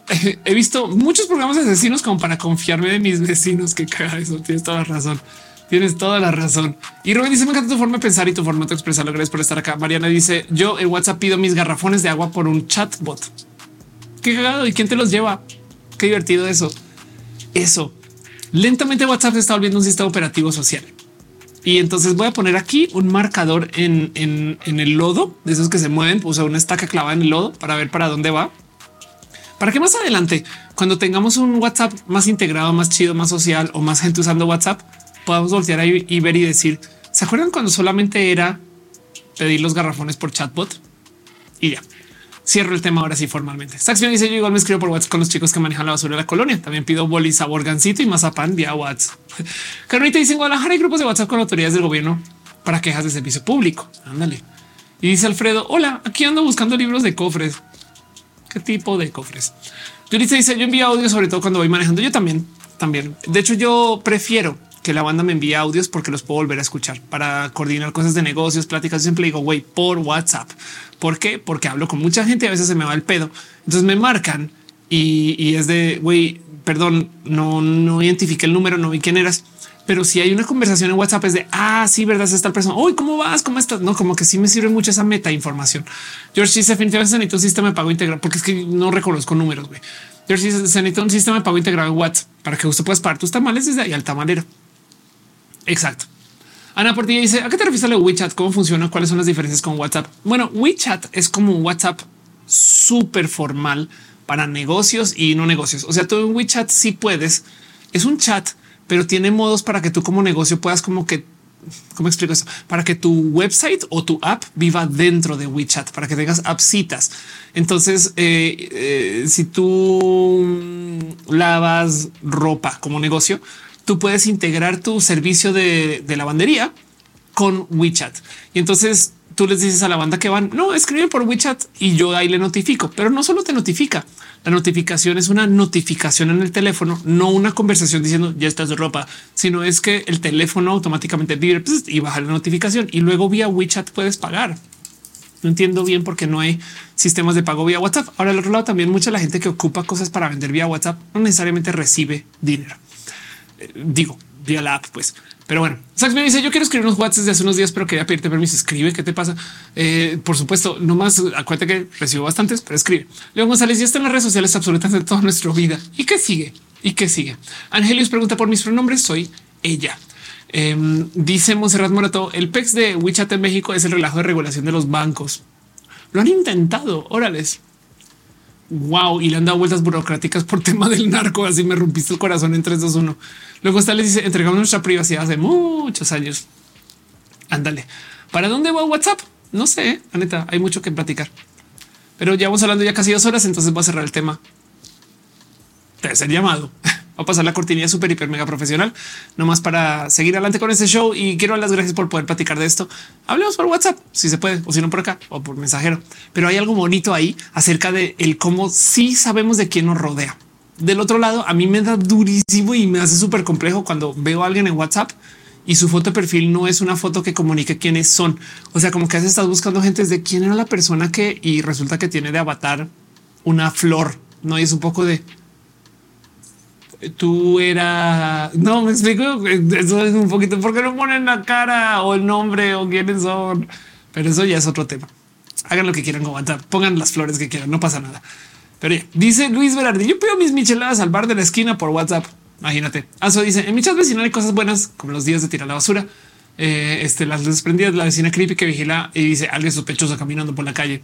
he, (laughs) visto muchos programas asesinos como para confiarme de mis vecinos. Que caga eso. Tienes toda la razón. Tienes toda la razón. Y Rubén dice me encanta tu forma de pensar y tu forma de expresarlo. Gracias por estar acá. Mariana dice yo en WhatsApp pido mis garrafones de agua por un chatbot. Qué cagado. ¿Y quién te los lleva? Qué divertido eso eso. Lentamente WhatsApp se está volviendo un sistema operativo social. Y entonces voy a poner aquí un marcador en, el lodo de esos que se mueven, puse una estaca clavada en el lodo para ver para dónde va. Para que más adelante, cuando tengamos un WhatsApp más integrado, más chido, más social o más gente usando WhatsApp, podamos voltear ahí y ver y decir, ¿se acuerdan cuando solamente era pedir los garrafones por chatbot? Y ya. Cierro el tema ahora sí formalmente. Esta dice yo igual me escribo por WhatsApp con los chicos que manejan la basura de la colonia. También pido boli sabor gancito y mazapán vía WhatsApp. (laughs) Carnita dice en Guadalajara hay grupos de WhatsApp con autoridades del gobierno para quejas de servicio público. Ándale. Y dice Alfredo, hola, aquí ando buscando libros de cofres. ¿Qué tipo de cofres? Yurita dice, yo envío audio sobre todo cuando voy manejando. Yo también, también. De hecho, yo prefiero que la banda me envíe audios porque los puedo volver a escuchar para coordinar cosas de negocios, pláticas. Siempre digo, güey, por WhatsApp. ¿Por qué? Porque hablo con mucha gente y a veces se me va el pedo. Entonces me marcan y, es de, güey, perdón, no, no identifiqué el número, no vi quién eras. Pero si hay una conversación en WhatsApp es de, ah, sí, verdad, es esta persona. Uy, ¿cómo vas? ¿Cómo estás? No, como que sí me sirve mucho esa meta información. George dice, definitivamente necesito un sistema de pago integral porque es que no reconozco números, güey. George dice, se necesita un sistema de pago integrado en WhatsApp para que usted pueda pagar tus tamales desde ahí al tamalero. Exacto. Ana Portilla dice, ¿a qué te refieres a WeChat? ¿Cómo funciona? ¿Cuáles son las diferencias con WhatsApp? Bueno, WeChat es como un WhatsApp súper formal para negocios y no negocios. O sea, tú en WeChat sí puedes. Es un chat, pero tiene modos para que tú como negocio puedas como que ¿Cómo explico eso? Para que tu website o tu app viva dentro de WeChat, para que tengas appsitas. Entonces, eh, eh, si tú lavas ropa como negocio, tú puedes integrar tu servicio de, lavandería con WeChat. Y entonces tú les dices a la banda que van, no, escriben por WeChat y yo ahí le notifico, pero no solo te notifica. La notificación es una notificación en el teléfono, no una conversación diciendo ya estás de ropa, sino es que el teléfono automáticamente y baja la notificación y luego vía WeChat puedes pagar. No entiendo bien por qué no hay sistemas de pago vía WhatsApp. Ahora, al otro lado, también mucha la gente que ocupa cosas para vender vía WhatsApp no necesariamente recibe dinero digo, vía la app, pues. Pero bueno, Sax me dice yo quiero escribir unos WhatsApp de hace unos días, pero quería pedirte permiso. Escribe qué te pasa. Eh, por supuesto, no más acuérdate que recibo bastantes, pero escribe. León González ya está en las redes sociales absolutamente toda nuestra vida. ¿Y qué sigue? ¿Y qué sigue? Angelius pregunta por mis pronombres. Soy ella. Em, dice Monserrat Morato, el PEX de WeChat en México es el relajo de regulación de los bancos. Lo han intentado, órales. Wow, y le han dado vueltas burocráticas por (laughs) tema del narco. Así me rompiste el corazón en 3, 2, 1. Luego está les dice entregamos nuestra privacidad hace muchos años. Ándale. ¿Para dónde va WhatsApp? No sé, la neta, hay mucho que platicar. Pero ya vamos hablando ya casi dos horas, entonces voy a cerrar el tema. Tercer llamado. (laughs) A pasar la cortinilla súper hiper mega profesional, nomás para seguir adelante con este show. Y quiero dar las gracias por poder platicar de esto. Hablemos por WhatsApp, si se puede, o si no por acá o por mensajero. Pero hay algo bonito ahí acerca de el cómo sí sabemos de quién nos rodea. Del otro lado, a mí me da durísimo y me hace súper complejo cuando veo a alguien en WhatsApp y su foto de perfil no es una foto que comunique quiénes son. O sea, como que has estado buscando gente de quién era la persona que y resulta que tiene de avatar una flor. No es un poco de tú era no me explico. Eso es un poquito porque no ponen la cara o el nombre o quiénes son, pero eso ya es otro tema. Hagan lo que quieran con WhatsApp, pongan las flores que quieran, no pasa nada. Pero dice Luis Berardi, yo pido mis micheladas al bar de la esquina por WhatsApp. Imagínate. Aso dice en mi chat vecinal hay cosas buenas como los días de tirar la basura. Eh, este, las desprendidas, la vecina creepy que vigila y dice alguien sospechoso caminando por la calle.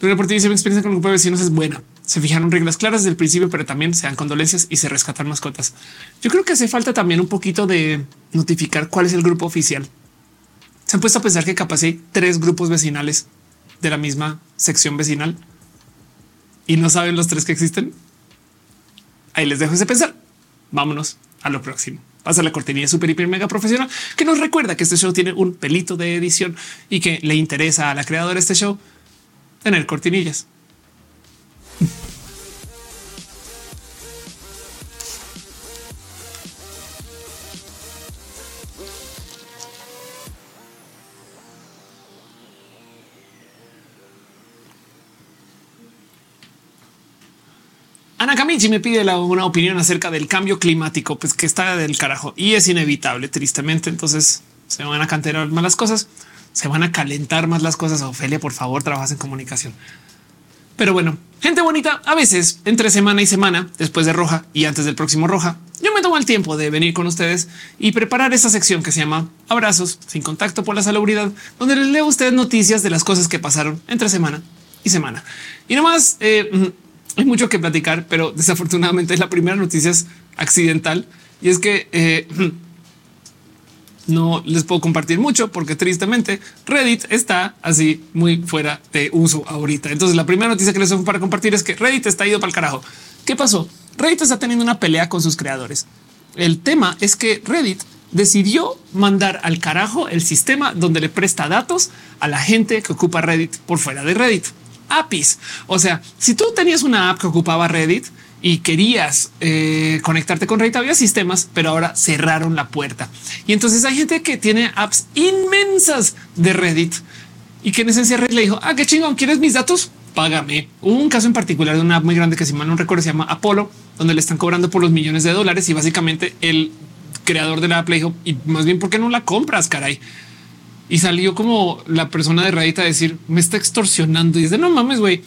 El reporte dice mi experiencia con el grupo de vecinos es buena. Se fijaron reglas claras desde el principio, pero también se dan condolencias y se rescatan mascotas. Yo creo que hace falta también un poquito de notificar cuál es el grupo oficial. Se han puesto a pensar que capaz hay tres grupos vecinales de la misma sección vecinal y no saben los tres que existen. Ahí les dejo ese pensar. Vámonos a lo próximo. Pasa la cortinilla super hiper mega profesional que nos recuerda que este show tiene un pelito de edición y que le interesa a la creadora de este show tener cortinillas. Ana Camichi me pide una opinión acerca del cambio climático, pues que está del carajo y es inevitable, tristemente. Entonces se van a cantar malas cosas se van a calentar más las cosas. Ofelia, por favor, trabajas en comunicación. Pero bueno, gente bonita, a veces entre semana y semana, después de Roja y antes del próximo Roja, yo me tomo el tiempo de venir con ustedes y preparar esta sección que se llama Abrazos sin contacto por la salubridad, donde les leo ustedes noticias de las cosas que pasaron entre semana y semana. Y nomás eh, hay mucho que platicar, pero desafortunadamente la primera noticia es accidental y es que eh, no les puedo compartir mucho porque tristemente Reddit está así muy fuera de uso ahorita. Entonces la primera noticia que les tengo para compartir es que Reddit está ido para el carajo. ¿Qué pasó? Reddit está teniendo una pelea con sus creadores. El tema es que Reddit decidió mandar al carajo el sistema donde le presta datos a la gente que ocupa Reddit por fuera de Reddit. APIs. O sea, si tú tenías una app que ocupaba Reddit, y querías eh, conectarte con Reddit, había sistemas, pero ahora cerraron la puerta. Y entonces hay gente que tiene apps inmensas de Reddit y que en esencia Reddit le dijo, ah, qué chingón, ¿quieres mis datos? Págame. Hubo un caso en particular de una app muy grande que si mal no recuerdo se llama Apolo, donde le están cobrando por los millones de dólares y básicamente el creador de la app le dijo, y más bien, ¿por qué no la compras, caray? Y salió como la persona de Reddit a decir, me está extorsionando. Y dice, no mames, güey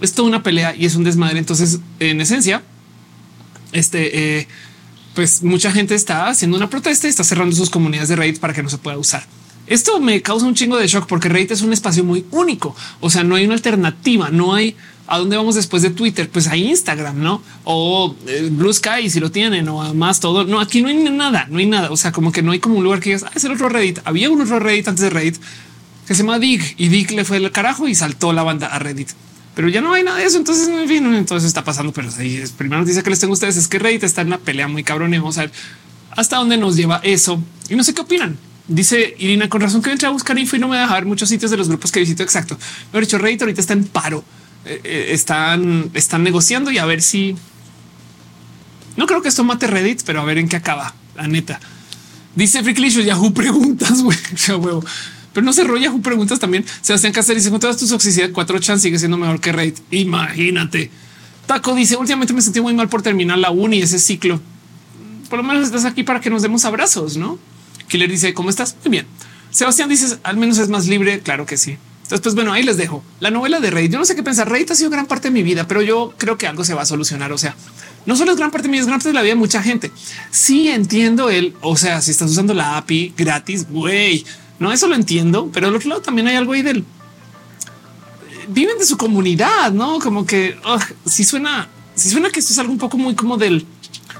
es toda una pelea y es un desmadre. Entonces, en esencia, este, eh, pues mucha gente está haciendo una protesta y está cerrando sus comunidades de Reddit para que no se pueda usar. Esto me causa un chingo de shock porque Reddit es un espacio muy único. O sea, no hay una alternativa, no hay a dónde vamos después de Twitter. Pues hay Instagram, no? O eh, Blue Sky si lo tienen o más todo. No, aquí no hay nada, no hay nada. O sea, como que no hay como un lugar que digas, ah, es el otro Reddit. Había un otro Reddit antes de Reddit que se llama Dig y Dig le fue el carajo y saltó la banda a Reddit pero ya no hay nada de eso. Entonces, en fin, entonces está pasando. Pero es primera noticia que les tengo a ustedes es que Reddit está en una pelea muy cabrón vamos a ver hasta dónde nos lleva eso. Y no sé qué opinan. Dice Irina, con razón que entré a buscar info y no me deja ver muchos sitios de los grupos que visito. Exacto. Lo dicho, Reddit ahorita está en paro. Eh, eh, están, están negociando y a ver si no creo que esto mate Reddit, pero a ver en qué acaba. La neta. Dice Fricklicious Yahoo preguntas, (laughs) güey. huevo pero no se rolla preguntas también. Sebastián Cáceres dice con todas tus oxisidad 4 chan sigue siendo mejor que Raid. Imagínate. Taco dice últimamente me sentí muy mal por terminar la uni ese ciclo. Por lo menos estás aquí para que nos demos abrazos, no? Killer dice cómo estás? Muy bien. Sebastián dice al menos es más libre. Claro que sí. Entonces, pues bueno, ahí les dejo la novela de Raid. Yo no sé qué pensar. Raid ha sido gran parte de mi vida, pero yo creo que algo se va a solucionar. O sea, no solo es gran parte de mí, es gran parte de la vida de mucha gente. Sí entiendo el, o sea, si estás usando la API gratis, güey, no, eso lo entiendo, pero al otro lado también hay algo ahí del viven de su comunidad, no como que si suena, si suena que esto es algo un poco muy como del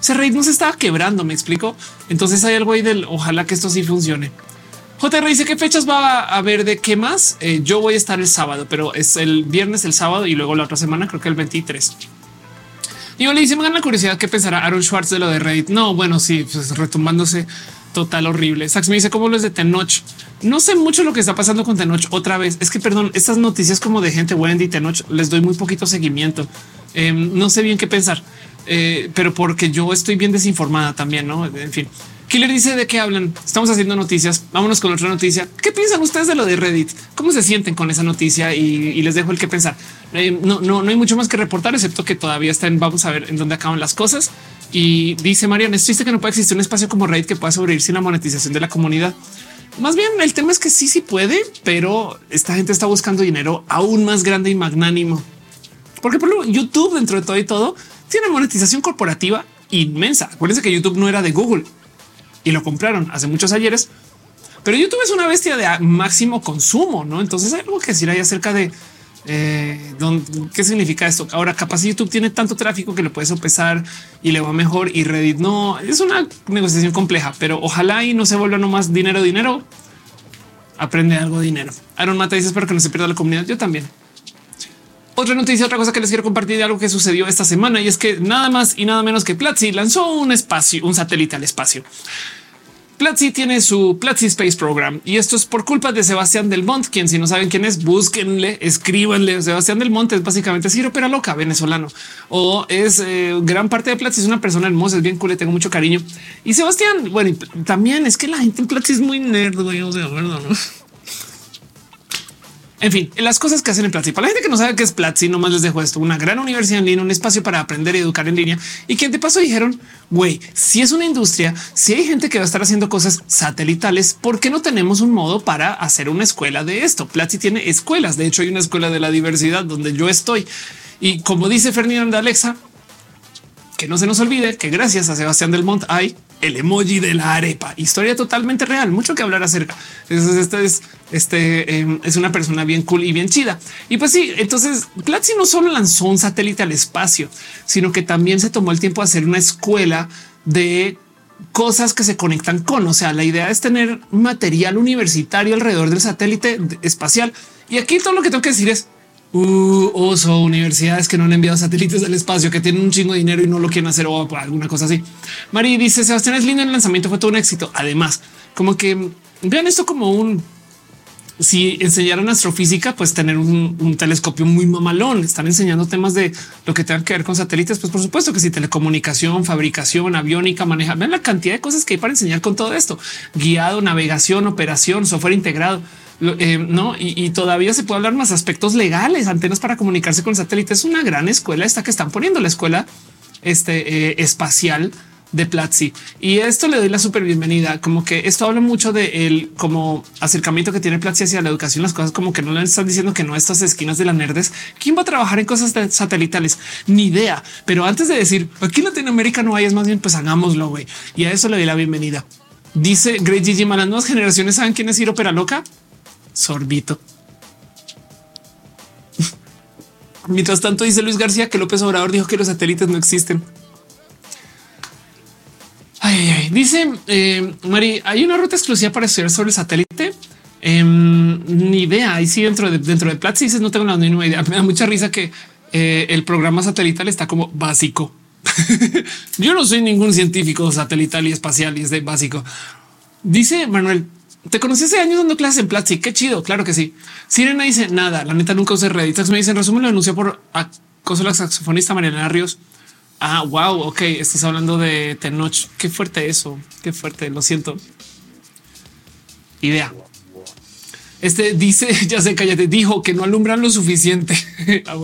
se reír no se estaba quebrando. Me explico. Entonces hay algo ahí del ojalá que esto sí funcione. JR dice qué fechas va a haber de qué más. Eh, yo voy a estar el sábado, pero es el viernes, el sábado y luego la otra semana, creo que el 23. Y yo le dice, me gana la curiosidad qué pensará Aaron Schwartz de lo de Reddit. No, bueno, sí, pues retumbándose total horrible. Sax me dice cómo lo es de Tenoch. No sé mucho lo que está pasando con Tenoch otra vez. Es que perdón, estas noticias como de gente Wendy Tenoch les doy muy poquito seguimiento. Em, no sé bien qué pensar, eh, pero porque yo estoy bien desinformada también, no? En fin, Killer dice de qué hablan. Estamos haciendo noticias. Vámonos con otra noticia. ¿Qué piensan ustedes de lo de Reddit? ¿Cómo se sienten con esa noticia? Y, les dejo el que pensar. Eh, no, no, no hay mucho más que reportar, excepto que todavía están. Vamos a ver en dónde acaban las cosas. Y dice Mariana, es triste que no pueda existir un espacio como Reddit que pueda sobrevivir sin la monetización de la comunidad. Más bien el tema es que sí, sí puede, pero esta gente está buscando dinero aún más grande y magnánimo. Porque por ejemplo, YouTube dentro de todo y todo tiene monetización corporativa inmensa. Acuérdense que YouTube no era de Google y lo compraron hace muchos ayeres, pero YouTube es una bestia de máximo consumo, ¿no? Entonces hay algo que decir ahí acerca de eh, ¿Qué significa esto? Ahora capaz YouTube tiene tanto tráfico que le puedes sopesar y le va mejor y Reddit no. Es una negociación compleja, pero ojalá y no se vuelva nomás dinero, dinero. Aprende algo de dinero. Aaron Mata dice espero que no se pierda la comunidad. Yo también. Otra noticia, otra cosa que les quiero compartir de algo que sucedió esta semana y es que nada más y nada menos que Platzi lanzó un espacio, un satélite al espacio. Platzi tiene su Platzi Space Program y esto es por culpa de Sebastián Del Monte, quien si no saben quién es, búsquenle, escríbanle. Sebastián Del Monte es básicamente Ciro Pera Loca venezolano o es eh, gran parte de Platzi. Es una persona hermosa, es bien cool, le tengo mucho cariño. Y Sebastián, bueno, también es que la gente en Platzi es muy nerd, güey, o sea. ¿no? En fin, las cosas que hacen en Platzi. Para la gente que no sabe qué es Platzi, nomás les dejo esto: una gran universidad en línea, un espacio para aprender y educar en línea. Y quien te pasó dijeron, güey, si es una industria, si hay gente que va a estar haciendo cosas satelitales, ¿por qué no tenemos un modo para hacer una escuela de esto? Platzi tiene escuelas. De hecho, hay una escuela de la diversidad donde yo estoy. Y como dice Fernando Alexa, que no se nos olvide que gracias a Sebastián del Mont hay el emoji de la arepa. Historia totalmente real, mucho que hablar acerca. Entonces, este es este em, es una persona bien cool y bien chida. Y pues sí, entonces Platzi no solo lanzó un satélite al espacio, sino que también se tomó el tiempo de hacer una escuela de cosas que se conectan con. O sea, la idea es tener material universitario alrededor del satélite espacial. Y aquí todo lo que tengo que decir es uh, oso, universidades que no han enviado satélites al espacio, que tienen un chingo de dinero y no lo quieren hacer o alguna cosa así. Mari dice Sebastián es lindo. El lanzamiento fue todo un éxito. Además, como que vean esto como un si enseñaran astrofísica, pues tener un, telescopio muy mamalón. Están enseñando temas de lo que tengan que ver con satélites. Pues por supuesto que si telecomunicación, fabricación, aviónica, maneja. Vean la cantidad de cosas que hay para enseñar con todo esto: guiado, navegación, operación, software integrado. Eh, no, y, todavía se puede hablar más aspectos legales, antenas para comunicarse con satélites. Es una gran escuela esta que están poniendo la escuela este, eh, espacial de Platzi. Y esto le doy la súper bienvenida. Como que esto habla mucho de el como acercamiento que tiene Platzi hacia la educación. Las cosas como que no le están diciendo que no estas esquinas de la nerdes. ¿Quién va a trabajar en cosas satelitales? Ni idea. Pero antes de decir aquí en Latinoamérica no hay, es más bien pues hagámoslo. güey. Y a eso le doy la bienvenida. Dice Great Gigi, las nuevas generaciones saben quién es Ciro Loca. Sorbito. Mientras tanto, dice Luis García que López Obrador dijo que los satélites no existen. Ay, Dice eh, Mari, hay una ruta exclusiva para estudiar sobre el satélite. Em, ni idea. Ahí sí, dentro de dentro de Platzi no tengo la mínima idea. Me da mucha risa que eh, el programa satelital está como básico. (laughs) Yo no soy ningún científico satelital y espacial y es de básico. Dice Manuel, te conocí hace años dando clases en Platzi. Qué chido. Claro que sí. Sirena dice nada. La neta nunca usé Reddit. Me dicen resumen lo denunció por acoso la saxofonista Mariana Ríos. Ah, wow. Ok, estás hablando de Tenoch. Qué fuerte eso. Qué fuerte. Lo siento. Idea. Este dice, (laughs) ya sé, cállate, dijo que no alumbran lo suficiente. (laughs) ah,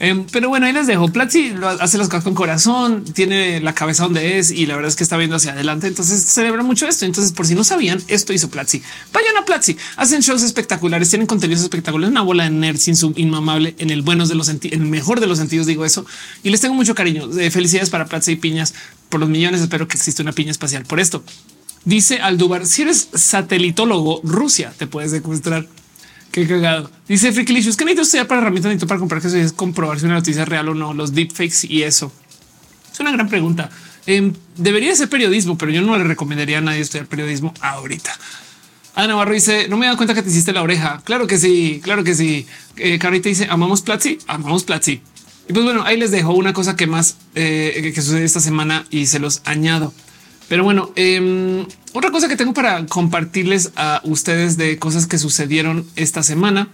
Em, pero bueno, ahí les dejo. Platzi hace las cosas con corazón, tiene la cabeza donde es y la verdad es que está viendo hacia adelante. Entonces celebra mucho esto. Entonces, por si no sabían, esto hizo Platzi. Vayan a Platzi, hacen shows espectaculares, tienen contenidos espectaculares, una bola de nerd sin su inmamable en el buenos de los el mejor de los sentidos. Digo eso y les tengo mucho cariño. Eh, felicidades para Platzi y piñas por los millones. Espero que exista una piña espacial por esto. Dice Aldubar, si eres satelitólogo, Rusia te puedes secuestrar. Qué cagado. Dice Freaklicious que necesito estudiar para herramientas, necesito para comprar que es comprobar si una noticia es real o no, los deepfakes y eso. Es una gran pregunta. Em, debería ser periodismo, pero yo no le recomendaría a nadie estudiar periodismo ahorita. Ana Navarro dice: No me he dado cuenta que te hiciste la oreja. Claro que sí, claro que sí. Eh, Carita dice: Amamos Platzi, amamos Platzi. Y pues bueno, ahí les dejo una cosa que más eh, que sucede esta semana y se los añado. Pero bueno, eh, otra cosa que tengo para compartirles a ustedes de cosas que sucedieron esta semana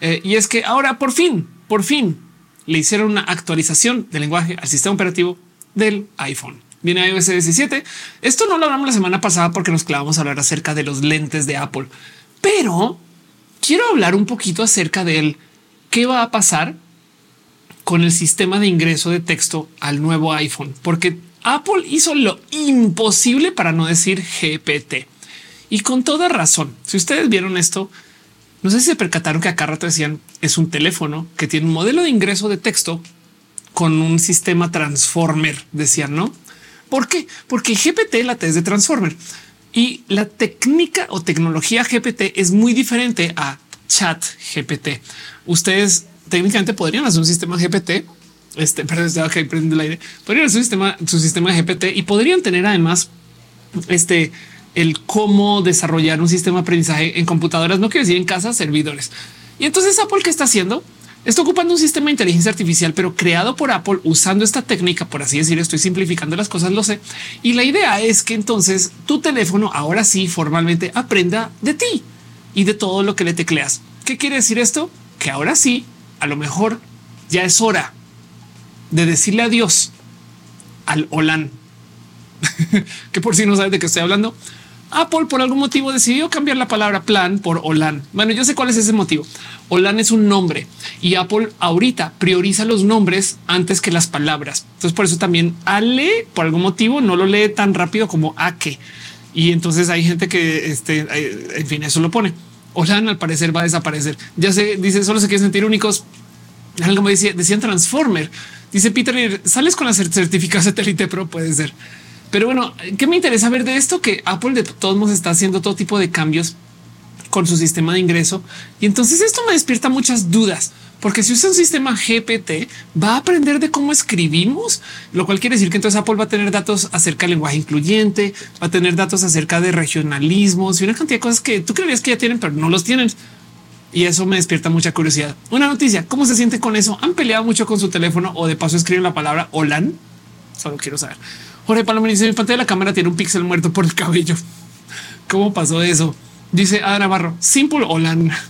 eh, y es que ahora por fin, por fin le hicieron una actualización del lenguaje al sistema operativo del iPhone. Viene iOS 17. Esto no lo hablamos la semana pasada porque nos clavamos a hablar acerca de los lentes de Apple, pero quiero hablar un poquito acerca de qué va a pasar con el sistema de ingreso de texto al nuevo iPhone, porque Apple hizo lo imposible para no decir GPT y con toda razón. Si ustedes vieron esto, no sé si se percataron que acá rato decían es un teléfono que tiene un modelo de ingreso de texto con un sistema transformer. Decían no. ¿Por qué? Porque GPT la T es de transformer y la técnica o tecnología GPT es muy diferente a chat GPT. Ustedes técnicamente podrían hacer un sistema GPT este, perdón, que prende el aire. Podrían su sistema, su sistema de GPT y podrían tener además este el cómo desarrollar un sistema de aprendizaje en computadoras, no quiero decir en casa, servidores. Y entonces Apple qué está haciendo? Está ocupando un sistema de inteligencia artificial, pero creado por Apple usando esta técnica, por así decir, estoy simplificando las cosas, lo sé. Y la idea es que entonces tu teléfono ahora sí formalmente aprenda de ti y de todo lo que le tecleas. ¿Qué quiere decir esto? Que ahora sí, a lo mejor ya es hora de decirle adiós al Olan, (laughs) que por si no sabes de qué estoy hablando, Apple por algún motivo decidió cambiar la palabra plan por Olan. Bueno, yo sé cuál es ese motivo. Olan es un nombre y Apple ahorita prioriza los nombres antes que las palabras. Entonces por eso también Ale por algún motivo no lo lee tan rápido como Ake. Y entonces hay gente que este, en fin, eso lo pone. Olan al parecer va a desaparecer. Ya sé, dice solo se quieren sentir únicos. Algo me decía, decían Transformer. Dice Peter, sales con la certificado satélite Pro, puede ser. Pero bueno, ¿qué me interesa ver de esto? Que Apple de todos modos está haciendo todo tipo de cambios con su sistema de ingreso. Y entonces esto me despierta muchas dudas, porque si usa un sistema GPT, va a aprender de cómo escribimos, lo cual quiere decir que entonces Apple va a tener datos acerca del lenguaje incluyente, va a tener datos acerca de regionalismos y una cantidad de cosas que tú creerías que ya tienen, pero no los tienen y eso me despierta mucha curiosidad. Una noticia, ¿cómo se siente con eso? ¿Han peleado mucho con su teléfono o de paso escriben la palabra Olan? Solo quiero saber. Jorge Paloma dice, mi pantalla de la cámara tiene un píxel muerto por el cabello. (laughs) ¿Cómo pasó eso? Dice Ada Navarro, simple Olan. (laughs)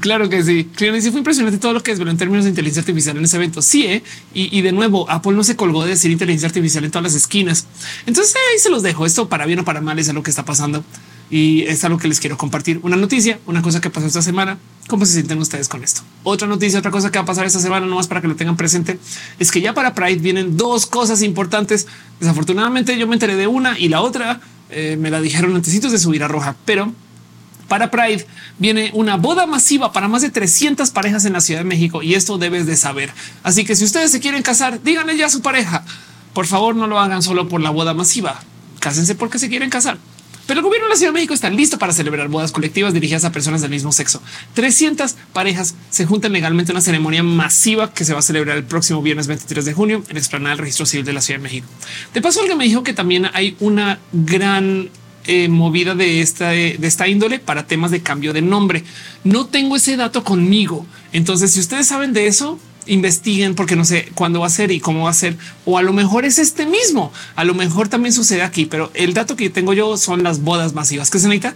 Claro que sí. sí fue impresionante todo lo que desveló en términos de inteligencia artificial en ese evento. Sí, ¿eh? y, y, de nuevo, Apple no se colgó de decir inteligencia artificial en todas las esquinas. Entonces ahí se los dejo. Esto para bien o para mal es a lo que está pasando y es algo que les quiero compartir. Una noticia, una cosa que pasó esta semana. ¿Cómo se sienten ustedes con esto? Otra noticia, otra cosa que va a pasar esta semana, no más para que lo tengan presente, es que ya para Pride vienen dos cosas importantes. Desafortunadamente yo me enteré de una y la otra eh, me la dijeron antes de subir a Roja, pero para Pride viene una boda masiva para más de 300 parejas en la Ciudad de México y esto debes de saber. Así que si ustedes se quieren casar, díganle ya a su pareja. Por favor, no lo hagan solo por la boda masiva. Cásense porque se quieren casar. Pero el gobierno de la Ciudad de México está listo para celebrar bodas colectivas dirigidas a personas del mismo sexo. 300 parejas se juntan legalmente en una ceremonia masiva que se va a celebrar el próximo viernes 23 de junio en explanada del registro civil de la Ciudad de México. De paso, alguien me dijo que también hay una gran eh, movida esta, de esta índole para temas de cambio de nombre. No tengo ese dato conmigo. Entonces, si ustedes saben de eso, investiguen porque no sé cuándo va a ser y cómo va a ser. O a lo mejor es este mismo. A lo mejor también sucede aquí, pero el dato que tengo yo son las bodas masivas que se necesita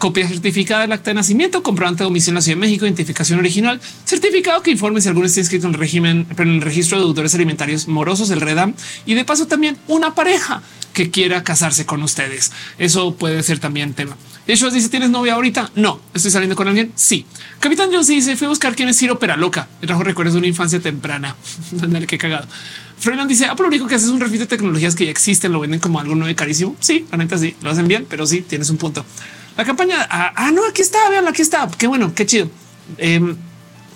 copia certificada del acta de nacimiento, comprobante de omisión en la Ciudad de México, identificación original, certificado que informe si alguno está inscrito en el régimen, pero en el registro de deudores alimentarios morosos, el REDAM, y de paso también una pareja que quiera casarse con ustedes. Eso puede ser también tema. Joshua dice, ¿tienes novia ahorita? No. ¿Estoy saliendo con alguien? Sí. Capitán Jones dice, fui a buscar quién es Ciro Peraloca. Me trajo recuerdos de una infancia temprana. (laughs) Dale, qué cagado. Freeland dice, ah, lo único que hace es un refit de tecnologías que ya existen, lo venden como algo nuevo y carísimo. Sí, la neta sí, lo hacen bien, pero sí, tienes un punto. La campaña, ah, ah no, aquí está, vean, aquí está. Qué bueno, qué chido. Em,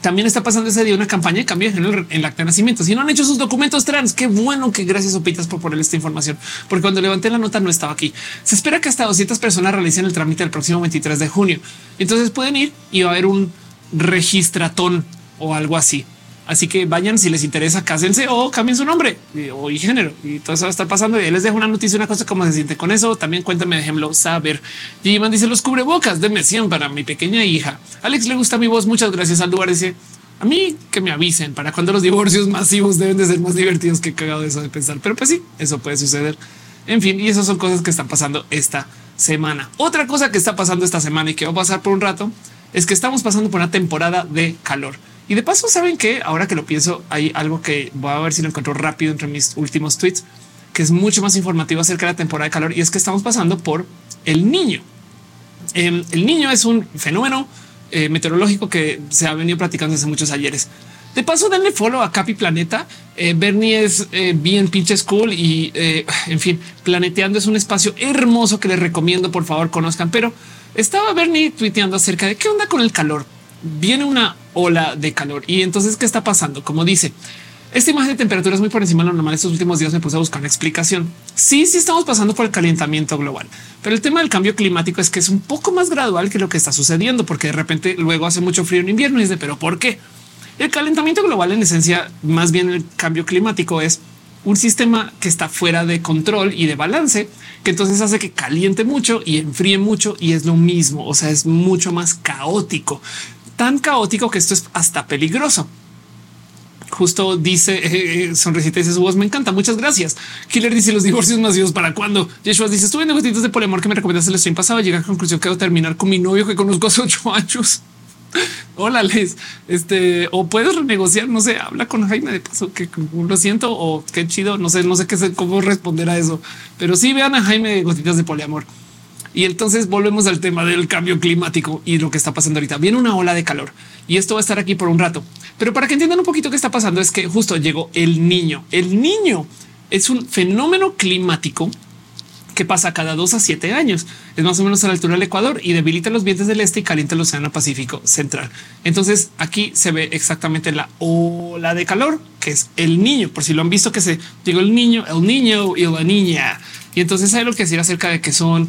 también está pasando ese día una campaña de cambio en la acta de nacimiento. Si no han hecho sus documentos trans, qué bueno que gracias Opitas por poner esta información, porque cuando levanté la nota no estaba aquí. Se espera que hasta 200 personas realicen el trámite el próximo 23 de junio. Entonces pueden ir y va a haber un registratón o algo así. Así que vayan si les interesa, cásense o cambien su nombre o y género y todo eso va a estar pasando. Y les dejo una noticia, una cosa cómo se siente con eso. También cuéntame, déjenlo saber. Diman dice los cubrebocas de 100 para mi pequeña hija. Alex le gusta mi voz. Muchas gracias al lugar. Dice a mí que me avisen para cuando los divorcios masivos deben de ser más divertidos que cagado eso de pensar. Pero pues sí, eso puede suceder. En fin, y esas son cosas que están pasando esta semana. Otra cosa que está pasando esta semana y que va a pasar por un rato es que estamos pasando por una temporada de calor. Y de paso, saben que ahora que lo pienso, hay algo que voy a ver si lo encuentro rápido entre mis últimos tweets, que es mucho más informativo acerca de la temporada de calor. Y es que estamos pasando por el niño. Em, el niño es un fenómeno eh, meteorológico que se ha venido practicando desde muchos ayeres. De paso, denle follow a Capi Planeta. Eh, Bernie es eh, bien pinche cool y en fin, planeteando es un espacio hermoso que les recomiendo. Por favor, conozcan. Pero estaba Bernie tuiteando acerca de qué onda con el calor. Viene una ola de calor y entonces qué está pasando? Como dice, esta imagen de temperatura es muy por encima de lo normal. Estos últimos días me puse a buscar una explicación. Sí, sí estamos pasando por el calentamiento global, pero el tema del cambio climático es que es un poco más gradual que lo que está sucediendo, porque de repente luego hace mucho frío en invierno y dice, pero ¿por qué? El calentamiento global en esencia, más bien el cambio climático es un sistema que está fuera de control y de balance, que entonces hace que caliente mucho y enfríe mucho y es lo mismo. O sea, es mucho más caótico, tan caótico que esto es hasta peligroso. Justo dice eh, eh sonrisita dice su voz. Me encanta. Muchas gracias. Killer dice los divorcios masivos para cuándo. Yeshua dice estuve en negocios de poliamor que me recomendaste el stream pasado. Llegar a conclusión que terminar con mi novio que conozco hace ocho años. (laughs) Hola, Les. Este o puedes renegociar. No sé, habla con Jaime de paso que lo siento o qué chido. No sé, no sé qué cómo responder a eso, pero sí vean a Jaime de gotitas de poliamor. Y entonces volvemos al tema del cambio climático y lo que está pasando ahorita. Viene una ola de calor y esto va a estar aquí por un rato. Pero para que entiendan un poquito qué está pasando es que justo llegó el niño. El niño es un fenómeno climático que pasa cada dos a siete años. Es más o menos a la altura del Ecuador y debilita los vientos del este y calienta el océano Pacífico central. Entonces aquí se ve exactamente la ola de calor, que es el niño. Por si lo han visto que se llegó el niño, el niño y la niña. Y entonces hay lo que decir acerca de que son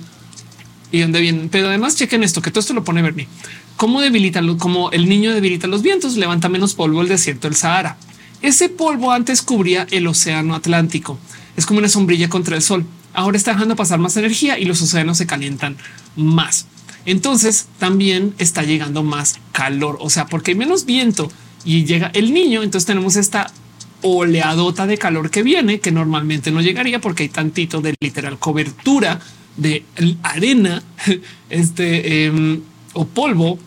y dónde vienen. Pero además chequen esto, que todo esto lo pone Bernie. Cómo debilita, como el niño debilita los vientos, levanta menos polvo el desierto del Sahara. Ese polvo antes cubría el océano Atlántico. Es como una sombrilla contra el sol. Ahora está dejando pasar más energía y los océanos se calientan más. Entonces también está llegando más calor. O sea, porque hay menos viento y llega el niño. Entonces tenemos esta oleadota de calor que viene, que normalmente no llegaría porque hay tantito de literal cobertura de arena (laughs) este, em, o polvo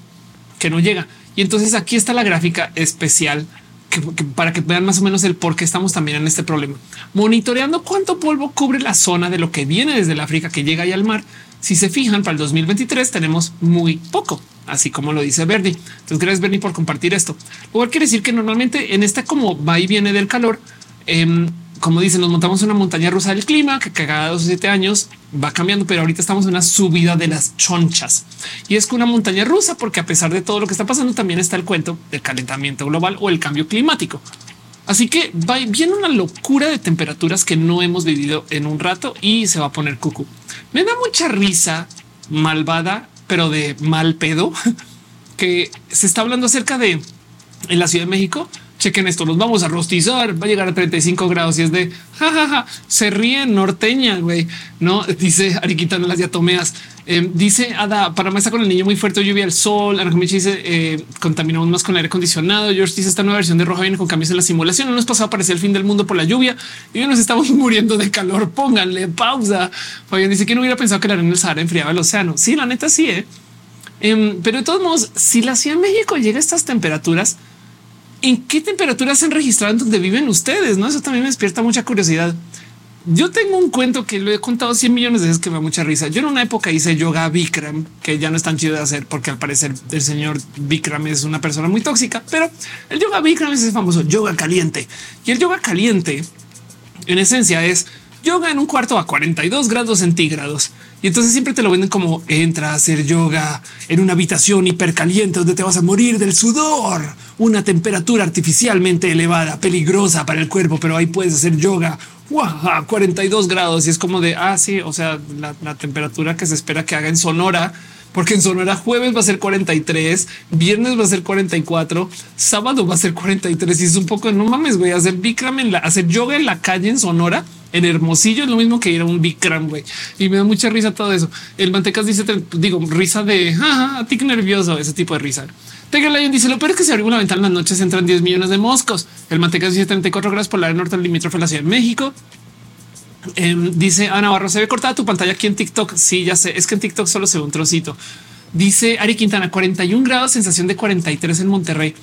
que no llega. Y entonces aquí está la gráfica especial que, para que vean más o menos el por qué estamos también en este problema. Monitoreando cuánto polvo cubre la zona de lo que viene desde el África que llega ahí al mar. Si se fijan, para el 2023 tenemos muy poco, así como lo dice Bernie. Entonces, gracias Bernie por compartir esto. Cual quiere decir que normalmente en esta como va y viene del calor, eh, como dicen, nos montamos una montaña rusa del clima que cada dos o siete años va cambiando, pero ahorita estamos en una subida de las chonchas y es que una montaña rusa, porque a pesar de todo lo que está pasando, también está el cuento del calentamiento global o el cambio climático. Así que va, viene una locura de temperaturas que no hemos vivido en un rato y se va a poner cucu. Me da mucha risa malvada, pero de mal pedo (laughs) que se está hablando acerca de en la Ciudad de México chequen esto, los vamos a rostizar, va a llegar a 35 grados y es de jajaja, se ríe norteña, güey, no (laughs) dice Ariquita, no las diatomeas. Eh, dice Ada, para está con el niño muy fuerte, lluvia, el sol. Ana dice eh, contaminamos más con el aire acondicionado. George dice esta nueva versión de roja viene con cambios en la simulación. No nos pasó a el fin del mundo por la lluvia y nos estamos (laughs) muriendo de calor. Pónganle pausa. Fabián dice que no hubiera pensado que la arena del Sahara enfriaba el océano. Sí, la neta sí, eh. Em, pero de todos modos, si la Ciudad de México llega a estas temperaturas, ¿en qué temperaturas se han registrado en donde viven ustedes? No, eso también me despierta mucha curiosidad. yo tengo un cuento que lo he contado 100 millones de veces que me da mucha risa. Yo en una época hice yoga Bikram, que ya no es tan chido de hacer porque al parecer el señor Bikram es una persona muy tóxica, pero el yoga Bikram es ese famoso yoga caliente y el yoga caliente en esencia es yoga en un cuarto a 42 grados centígrados. Y entonces siempre te lo venden como entra a hacer yoga en una habitación hipercaliente donde te vas a morir del sudor, una temperatura artificialmente elevada, peligrosa para el cuerpo, pero ahí puedes hacer yoga. A 42 grados. Y es como de ah, sí, o sea, la, la temperatura que se espera que haga en Sonora porque en Sonora jueves va a ser 43, viernes va a ser 44, sábado va a ser 43 y es un poco no mames, güey, hacer Bikram en la hacer yoga en la calle en Sonora. En Hermosillo es lo mismo que ir a un Bikram, güey. Y me da mucha risa todo eso. El Mantecas dice, digo, risa de a ti que nervioso, ese tipo de risa. Tiger Lion dice lo peor es que se abrió una ventana en las noches entran 10 millones de moscos. El Mantecas dice 34 grados por la norte del limítrofe de la Ciudad de México. Em, dice Ana Barro, se ve cortada tu pantalla aquí en TikTok. Sí, ya sé, es que en TikTok solo se ve un trocito. Dice Ari Quintana, 41 grados, sensación de 43 en Monterrey.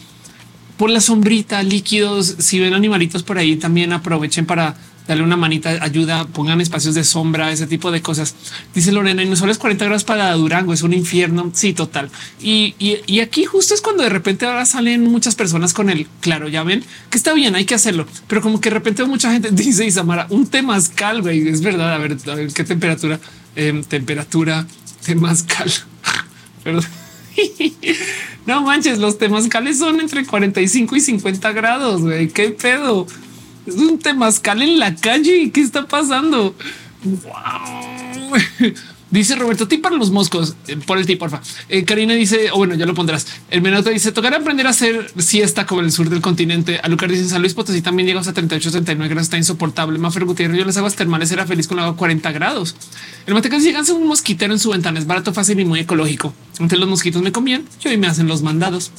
Por la sombrita, líquidos, si ven animalitos por ahí, también aprovechen para darle una manita, ayuda, pongan espacios de sombra, ese tipo de cosas. Dice Lorena, y no solo es 40 grados para Durango, es un infierno. Sí, total. Y, y, aquí justo es cuando de repente ahora salen muchas personas con el claro, ya ven que está bien, hay que hacerlo, pero como que de repente mucha gente (laughs) dice Isamara, un temazcal, güey, es verdad. A ver, a ver qué temperatura, eh, temperatura temazcal. (laughs) Perdón. (laughs) no manches, los temazcales son entre 45 y 50 grados, güey. Qué pedo. Es un temazcal en la calle. ¿Qué está pasando? Wow. Dice Roberto, ti para los moscos. Eh, por el tip, porfa. Eh, Karina dice, o bueno, ya lo pondrás. El Menota dice, tocará aprender a hacer siesta como en el sur del continente. A Lucar dice, San Luis Potosí también llega a 38, 39 grados, está insoportable. Mafer Gutiérrez, yo les hago termales, era feliz con agua 40 grados. El Matecas llega a un mosquitero en su ventana, es barato, fácil y muy ecológico. Entre los mosquitos me convienen, yo y me hacen los mandados.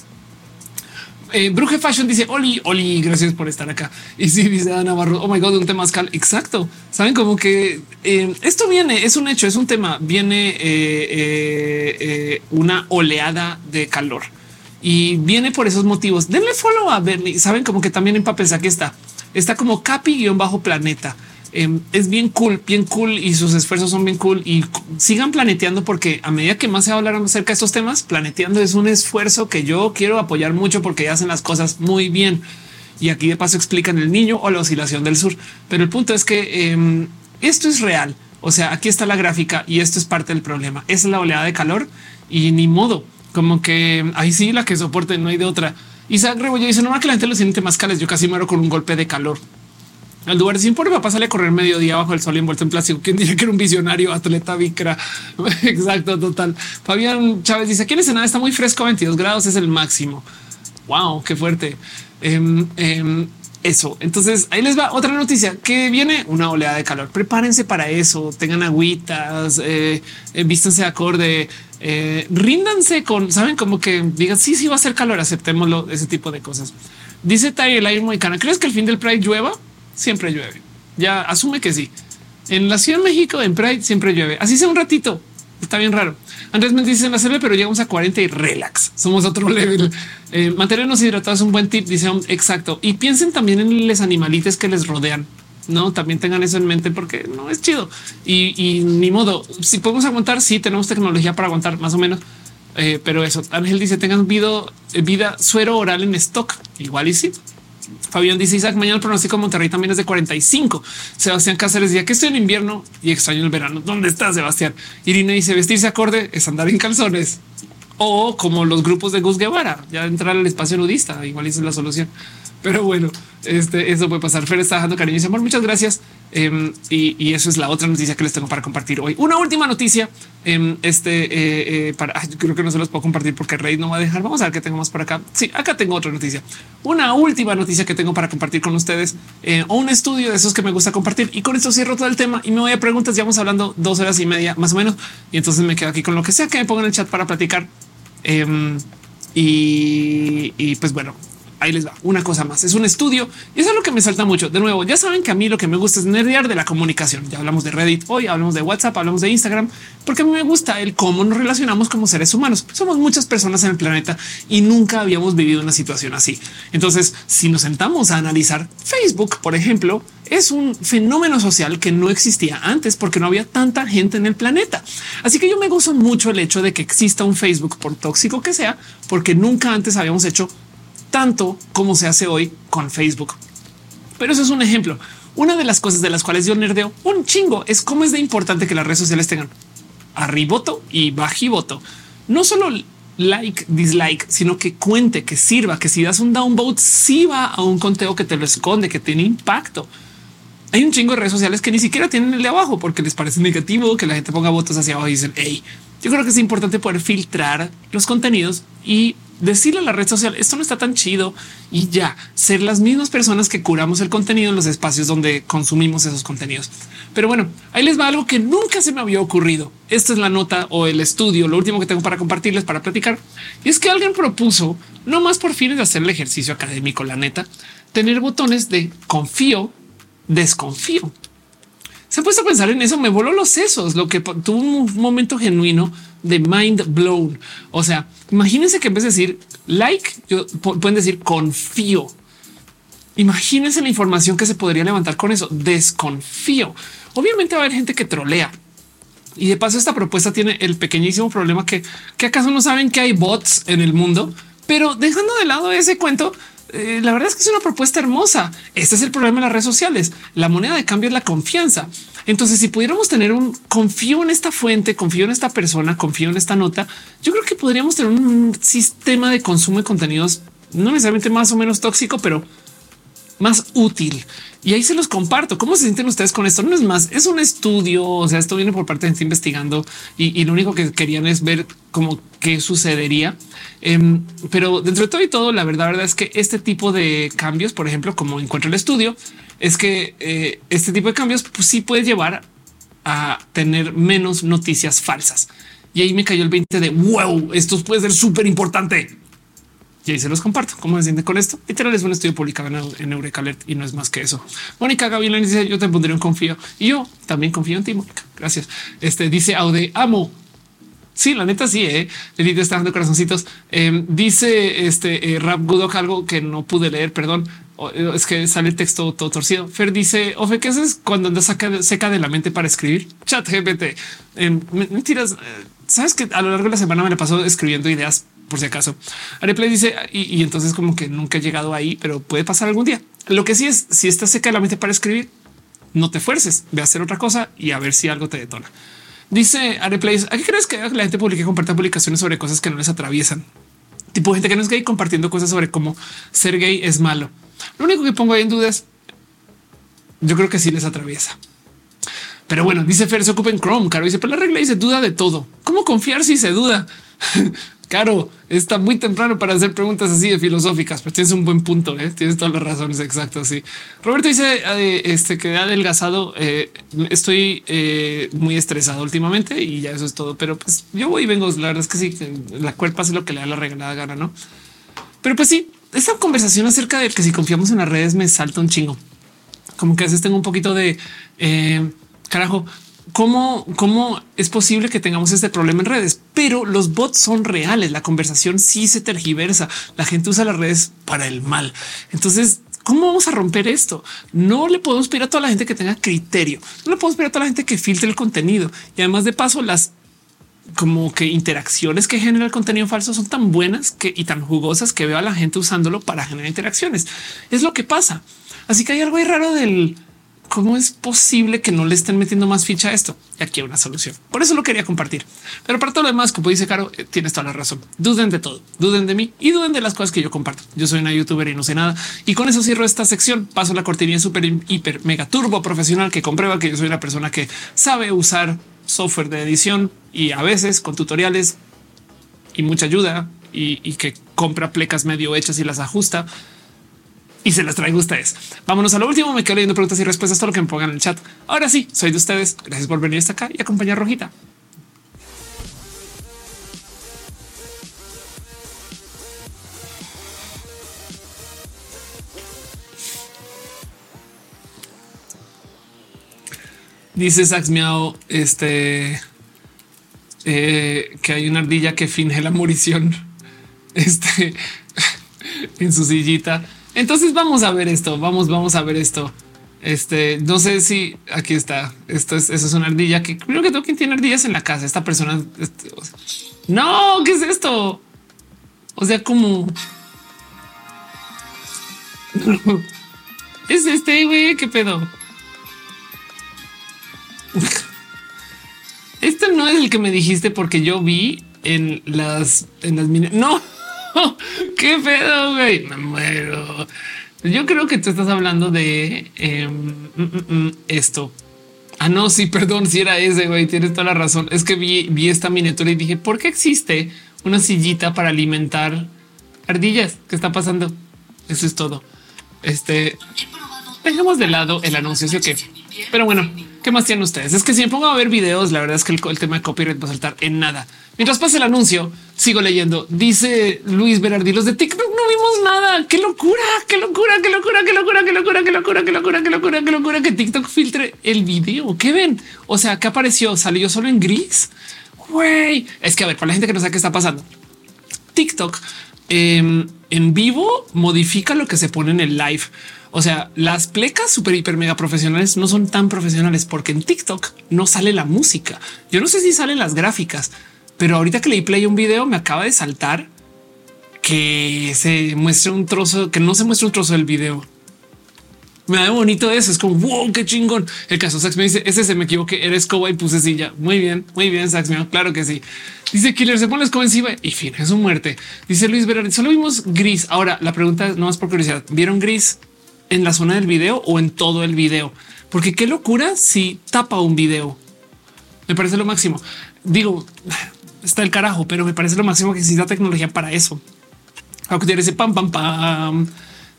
Eh, Bruje Fashion dice Oli, Oli, gracias por estar acá. Y sí, dice Ana Navarro, oh my god, un temazcal. Exacto. Saben como que eh, esto viene, es un hecho, es un tema. Viene eh, una oleada de calor y viene por esos motivos. Denle follow a Bernie. Saben como que también en papel aquí está, está como capi guion bajo planeta. Em, es bien cool, bien cool y sus esfuerzos son bien cool y sigan planeteando porque a medida que más se hablar acerca de estos temas, planeteando es un esfuerzo que yo quiero apoyar mucho porque hacen las cosas muy bien. Y aquí de paso explican el niño o la oscilación del sur. Pero el punto es que em, esto es real. O sea, aquí está la gráfica y esto es parte del problema. Es la oleada de calor y ni modo. Como que ahí sí la que soporte, no hay de otra. Isaac Rebollo dice, no que la gente lo siente más cales. Yo casi muero con un golpe de calor. Al lugar sin por papá sale a correr mediodía bajo el sol envuelto en plástico. ¿Quién diría que era un visionario atleta vicra? (laughs) Exacto, total. Fabián Chávez dice: ¿Quién es nada? Está muy fresco, 22 grados es el máximo. Wow, qué fuerte. Em, em, eso. Entonces ahí les va otra noticia que viene una oleada de calor. Prepárense para eso. Tengan agüitas, eh, eh vístanse acorde, eh, ríndanse con, saben, como que digan sí, sí va a ser calor, aceptémoslo, ese tipo de cosas. Dice Tyler muy cara. ¿Crees que el fin del Pride llueva? Siempre llueve. Ya asume que sí. En la Ciudad de México, en Pride, siempre llueve. Así sea un ratito. Está bien raro. Andrés me dice en la selva, pero llegamos a 40 y relax. Somos otro (laughs) level. Eh, mantenernos hidratados es un buen tip. Dice exacto. Y piensen también en los animalitos que les rodean. No, también tengan eso en mente porque no es chido y, ni modo. Si podemos aguantar, sí tenemos tecnología para aguantar más o menos. Eh, pero eso, Ángel dice tengan vida, vida suero oral en stock. Igual y sí. Fabián dice Isaac, mañana el pronóstico de Monterrey también es de 45. Sebastián Cáceres decía que estoy en invierno y extraño el verano. ¿Dónde está Sebastián? Irina dice vestirse acorde es andar en calzones o como los grupos de Gus Guevara, ya entrar al espacio nudista. Igual es la solución. Pero bueno, este, eso puede pasar. Fer está dejando cariño y amor. Muchas gracias. Em, y, eso es la otra noticia que les tengo para compartir hoy. Una última noticia. Um, este eh, eh, para creo que no se los puedo compartir porque Rey no va a dejar. Vamos a ver qué tengo más por acá. Sí, acá tengo otra noticia. Una última noticia que tengo para compartir con ustedes eh, o un estudio de esos que me gusta compartir. Y con esto cierro todo el tema y me voy a preguntas. Ya vamos hablando dos horas y media más o menos. Y entonces me quedo aquí con lo que sea que me pongan en el chat para platicar. Em, y pues bueno, ahí les va una cosa más. Es un estudio y eso es lo que me salta mucho. De nuevo, ya saben que a mí lo que me gusta es nerdear de la comunicación. Ya hablamos de Reddit hoy, hablamos de WhatsApp, hablamos de Instagram, porque a mí me gusta el cómo nos relacionamos como seres humanos. Somos muchas personas en el planeta y nunca habíamos vivido una situación así. Entonces, si nos sentamos a analizar Facebook, por ejemplo, es un fenómeno social que no existía antes porque no había tanta gente en el planeta. Así que yo me gozo mucho el hecho de que exista un Facebook por tóxico que sea, porque nunca antes habíamos hecho tanto como se hace hoy con Facebook. Pero eso es un ejemplo. Una de las cosas de las cuales yo nerdeo un chingo es cómo es de importante que las redes sociales tengan arriboto y bajivoto. No solo like, dislike, sino que cuente, que sirva, que si das un downvote, sí va a un conteo que te lo esconde, que tiene impacto. Hay un chingo de redes sociales que ni siquiera tienen el de abajo porque les parece negativo que la gente ponga votos hacia abajo y dicen, hey, yo creo que es importante poder filtrar los contenidos y decirle a la red social esto no está tan chido y ya ser las mismas personas que curamos el contenido en los espacios donde consumimos esos contenidos. Pero bueno, ahí les va algo que nunca se me había ocurrido. Esta es la nota o el estudio, lo último que tengo para compartirles para platicar. Y es que alguien propuso, no más por fines de hacer el ejercicio académico, la neta, tener botones de confío, desconfío. Se ha puesto a pensar en eso, me voló los sesos, lo que tuvo un momento genuino de mind blown. O sea, imagínense que en vez de decir like, yo, pueden decir confío. Imagínense la información que se podría levantar con eso. Desconfío. Obviamente va a haber gente que trolea. Y de paso, esta propuesta tiene el pequeñísimo problema que, que acaso no saben que hay bots en el mundo, pero dejando de lado ese cuento, eh, la verdad es que es una propuesta hermosa. Este es el problema de las redes sociales. La moneda de cambio es la confianza. Entonces, si pudiéramos tener un confío en esta fuente, confío en esta persona, confío en esta nota, yo creo que podríamos tener un sistema de consumo de contenidos no necesariamente más o menos tóxico, pero más útil. Y ahí se los comparto. ¿Cómo se sienten ustedes con esto? No es más, es un estudio. O sea, esto viene por parte de gente investigando y, lo único que querían es ver cómo qué sucedería. Em, pero dentro de todo y todo, la verdad, verdad es que este tipo de cambios, por ejemplo, como encuentro el estudio, es que eh, este tipo de cambios pues, sí puede llevar a tener menos noticias falsas. Y ahí me cayó el 20 de wow, esto puede ser súper importante. Y ahí se los comparto. ¿Cómo se siente con esto? Literal es un estudio publicado en, Eureka Alert y no es más que eso. Mónica Gavilán dice yo te pondría un confío y yo también confío en ti. Mónica. Gracias. Este dice Aude amo. Sí, la neta sí. Eh. Elite está dando corazoncitos. Em, dice este eh, Rap Gudok algo que no pude leer. Perdón. Eh, es que sale el texto todo torcido. Fer dice Ofe, ¿qué haces cuando andas seca de la mente para escribir? Chat GPT. Em, mentiras. Eh, Sabes que a lo largo de la semana me la paso escribiendo ideas por si acaso. Areplay dice y, entonces como que nunca he llegado ahí, pero puede pasar algún día. Lo que sí es si estás seca de la mente para escribir, no te fuerces, ve a hacer otra cosa y a ver si algo te detona. Dice Areplay, ¿a qué crees que la gente publica y comparta publicaciones sobre cosas que no les atraviesan? Tipo gente que no es gay compartiendo cosas sobre cómo ser gay es malo. Lo único que pongo ahí en dudas, yo creo que sí les atraviesa. Pero bueno, dice Fer, se ocupa en Chrome. Caro dice, pero la regla dice duda de todo. ¿Cómo confiar si se duda? (laughs) Caro, está muy temprano para hacer preguntas así de filosóficas, pero tienes un buen punto. ¿eh? Tienes todas las razones exactas. Sí, Roberto dice eh, este que ha adelgazado. Eh, estoy muy estresado últimamente y ya eso es todo. Pero pues yo voy y vengo. La verdad es que sí, la cuerpa hace lo que le da la regalada gana, no? Pero pues sí, esta conversación acerca de que si confiamos en las redes me salta un chingo. Como que a veces tengo un poquito de carajo cómo, cómo es posible que tengamos este problema en redes, pero los bots son reales. La conversación sí se tergiversa. La gente usa las redes para el mal. Entonces, ¿Cómo vamos a romper esto? No le podemos pedir a toda la gente que tenga criterio. No le podemos pedir a toda la gente que filtre el contenido. Y además de paso, las como que interacciones que genera el contenido falso son tan buenas que y tan jugosas que veo a la gente usándolo para generar interacciones. Es lo que pasa. Así que hay algo ahí raro del ¿Cómo es posible que no le estén metiendo más ficha a esto? Y aquí hay una solución. Por eso lo quería compartir. Pero para todo lo demás, como dice Caro, eh, tienes toda la razón. Duden de todo, duden de mí y duden de las cosas que yo comparto. Yo soy una youtuber y no sé nada. Y con eso cierro esta sección. Paso la cortinilla súper hiper mega turbo profesional que comprueba que yo soy una persona que sabe usar software de edición y a veces con tutoriales y mucha ayuda y, y que compra plecas medio hechas y las ajusta y se las traigo a ustedes. Vámonos a lo último. Me quedo leyendo preguntas y respuestas, todo lo que me pongan en el chat. Ahora sí, soy de ustedes. Gracias por venir hasta acá y acompañar Rojita. Dice Sax Miao este eh, que hay una ardilla que finge la morición (laughs) este, en su sillita. Entonces vamos a ver esto. Vamos, vamos a ver esto. Este, no sé si aquí está. Esto es, eso es una ardilla que creo que todo quien tiene ardillas en la casa. Esta persona. Este, no, ¿qué es esto? O sea, como (laughs) es este güey. ¿Qué pedo? (laughs) Este no es el que me dijiste porque yo vi en las en las No, (laughs) qué pedo, güey. Me muero. Yo creo que tú estás hablando de em, mm, mm, mm, esto. Ah, no, sí, (laughs) perdón, si era ese, güey, tienes toda la razón. Es que vi, vi esta miniatura y dije, ¿por qué existe una sillita para alimentar ardillas? ¿Qué está pasando? Eso es todo. Este, dejemos de lado el anuncio, ¿sí o qué? Pero bueno, ¿qué más tienen ustedes? Es que si me pongo a ver videos, la verdad es que el, tema de copyright va a saltar en nada. Mientras pasa el anuncio, sigo leyendo. Dice Luis Berardi, los de TikTok no vimos nada. Qué locura, qué locura, qué locura, qué locura, qué locura, qué locura, qué locura, qué locura, qué locura que TikTok filtre el video. ¿Qué ven? O sea, ¿qué apareció? ¿Salió solo en gris? Güey, es que a ver, para la gente que no sabe qué está pasando, TikTok en vivo modifica lo que se pone en el live. O sea, las plecas super hiper mega profesionales no son tan profesionales porque en TikTok no sale la música. Yo no sé si salen las gráficas, pero ahorita que leí play un video me acaba de saltar que se muestra un trozo, que no se muestra un trozo del video. Me da bonito eso. Es como wow, qué chingón. El caso Sax me dice ese se me equivoqué. Eres Coba y puse silla. Muy bien, muy bien. Sax. Claro que sí. Dice Killer se pone escoba encima y fin es su muerte. Dice Luis Verón. Solo vimos gris. Ahora la pregunta no más por curiosidad. ¿Vieron gris? En la zona del video o en todo el video. Porque qué locura si tapa un video. Me parece lo máximo. Digo, está el carajo, pero me parece lo máximo que necesita tecnología para eso. Aunque ese pam, pam, pam.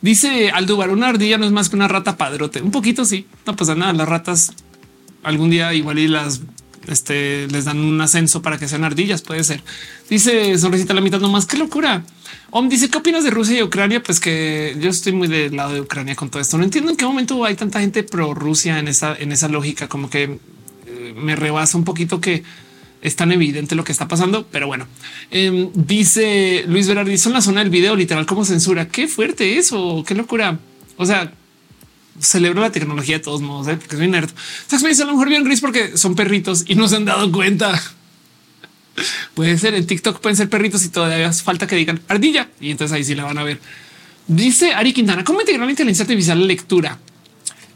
Dice Aldubar, una ardilla no es más que una rata padrote. Un poquito sí, no pasa nada. Las ratas algún día igual y las este, les dan un ascenso para que sean ardillas. Puede ser. Dice Sonrisita la mitad nomás. Qué locura. Om dice qué opinas de Rusia y Ucrania? Pues que yo estoy muy del lado de Ucrania con todo esto. No entiendo en qué momento hay tanta gente pro Rusia en esa, en esa lógica, como que eh, me rebasa un poquito que es tan evidente lo que está pasando. Pero bueno, em, dice Luis Berardi, son la zona del video literal como censura. Qué fuerte eso, qué locura. O sea, celebro la tecnología de todos modos, ¿eh? porque soy nerd. me dice a lo mejor bien gris porque son perritos y no se han dado cuenta. Puede ser en TikTok, pueden ser perritos y todavía hace falta que digan ardilla y entonces ahí sí la van a ver. Dice Ari Quintana, ¿cómo integrar la inteligencia artificial en la lectura?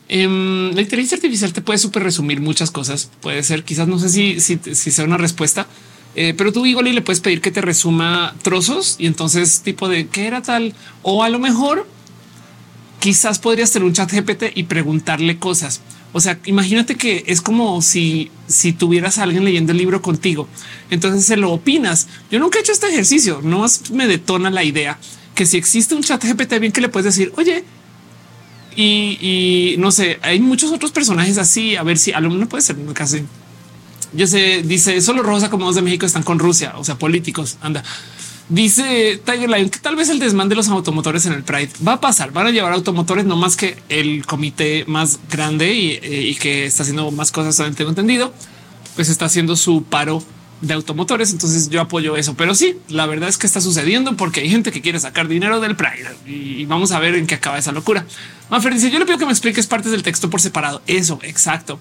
Em, la inteligencia artificial te puede súper resumir muchas cosas. Puede ser, quizás no sé si, si, si sea una respuesta, eh, pero tú igual y le puedes pedir que te resuma trozos y entonces tipo de qué era tal o a lo mejor quizás podrías tener un chat GPT y preguntarle cosas. O sea, imagínate que es como si, si tuvieras a alguien leyendo el libro contigo. Entonces se lo opinas. Yo nunca he hecho este ejercicio. No me detona la idea que si existe un chat GPT bien que le puedes decir, oye, y, no sé, hay muchos otros personajes así. A ver si alumno puede ser casi. Yo sé, dice solo Rosa como de México están con Rusia, o sea, políticos. Anda. Dice Tiger Lion que tal vez el desmán de los automotores en el Pride va a pasar. Van a llevar automotores, no más que el comité más grande y, eh, que está haciendo más cosas. Tengo entendido, pues está haciendo su paro de automotores. Entonces yo apoyo eso. Pero sí, la verdad es que está sucediendo porque hay gente que quiere sacar dinero del Pride y vamos a ver en qué acaba esa locura. Manfred dice: Yo le pido que me expliques partes del texto por separado. Eso, exacto.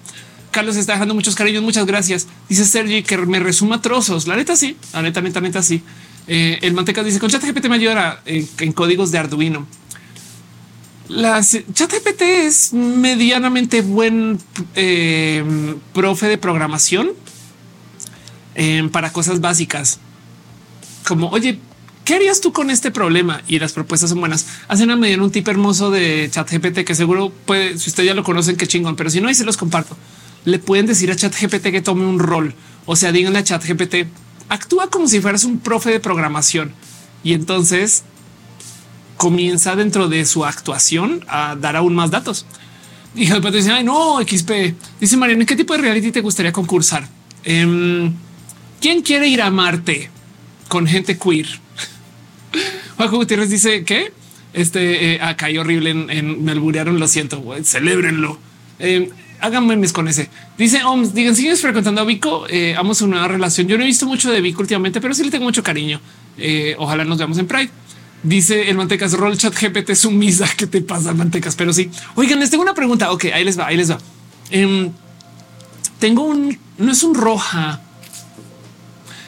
Carlos está dejando muchos cariños. Muchas gracias. Dice Sergi que me resuma trozos. La neta, sí, la neta, neta, neta, sí. Eh, el manteca dice con ChatGPT me ayudará en, códigos de Arduino. La ChatGPT es medianamente buen eh, profe de programación eh, para cosas básicas, como oye, ¿qué harías tú con este problema? Y las propuestas son buenas. Hacen a medida un tipo hermoso de ChatGPT que seguro puede, si usted ya lo conocen, qué chingón, pero si no, ahí se los comparto. Le pueden decir a ChatGPT que tome un rol. O sea, díganle a ChatGPT, actúa como si fueras un profe de programación y entonces comienza dentro de su actuación a dar aún más datos. Y después dice, no, XP. Dice Mariana, ¿en qué tipo de reality te gustaría concursar? Em, ¿Quién quiere ir a Marte con gente queer? (laughs) Juanjo Gutiérrez dice que este eh, acá hay horrible en, me alburearon. Lo siento, celebrenlo. Em, hagan memes con ese. Dice Oms, digan, sigues frecuentando a Vico, eh, amo su nueva relación. Yo no he visto mucho de Vico últimamente, pero sí le tengo mucho cariño. Eh, ojalá nos veamos en Pride. Dice el mantecas roll chat GPT sumisa. ¿Qué te pasa, mantecas? Pero sí. Oigan, les tengo una pregunta. Ok, ahí les va, ahí les va. Em, tengo un, no es un roja,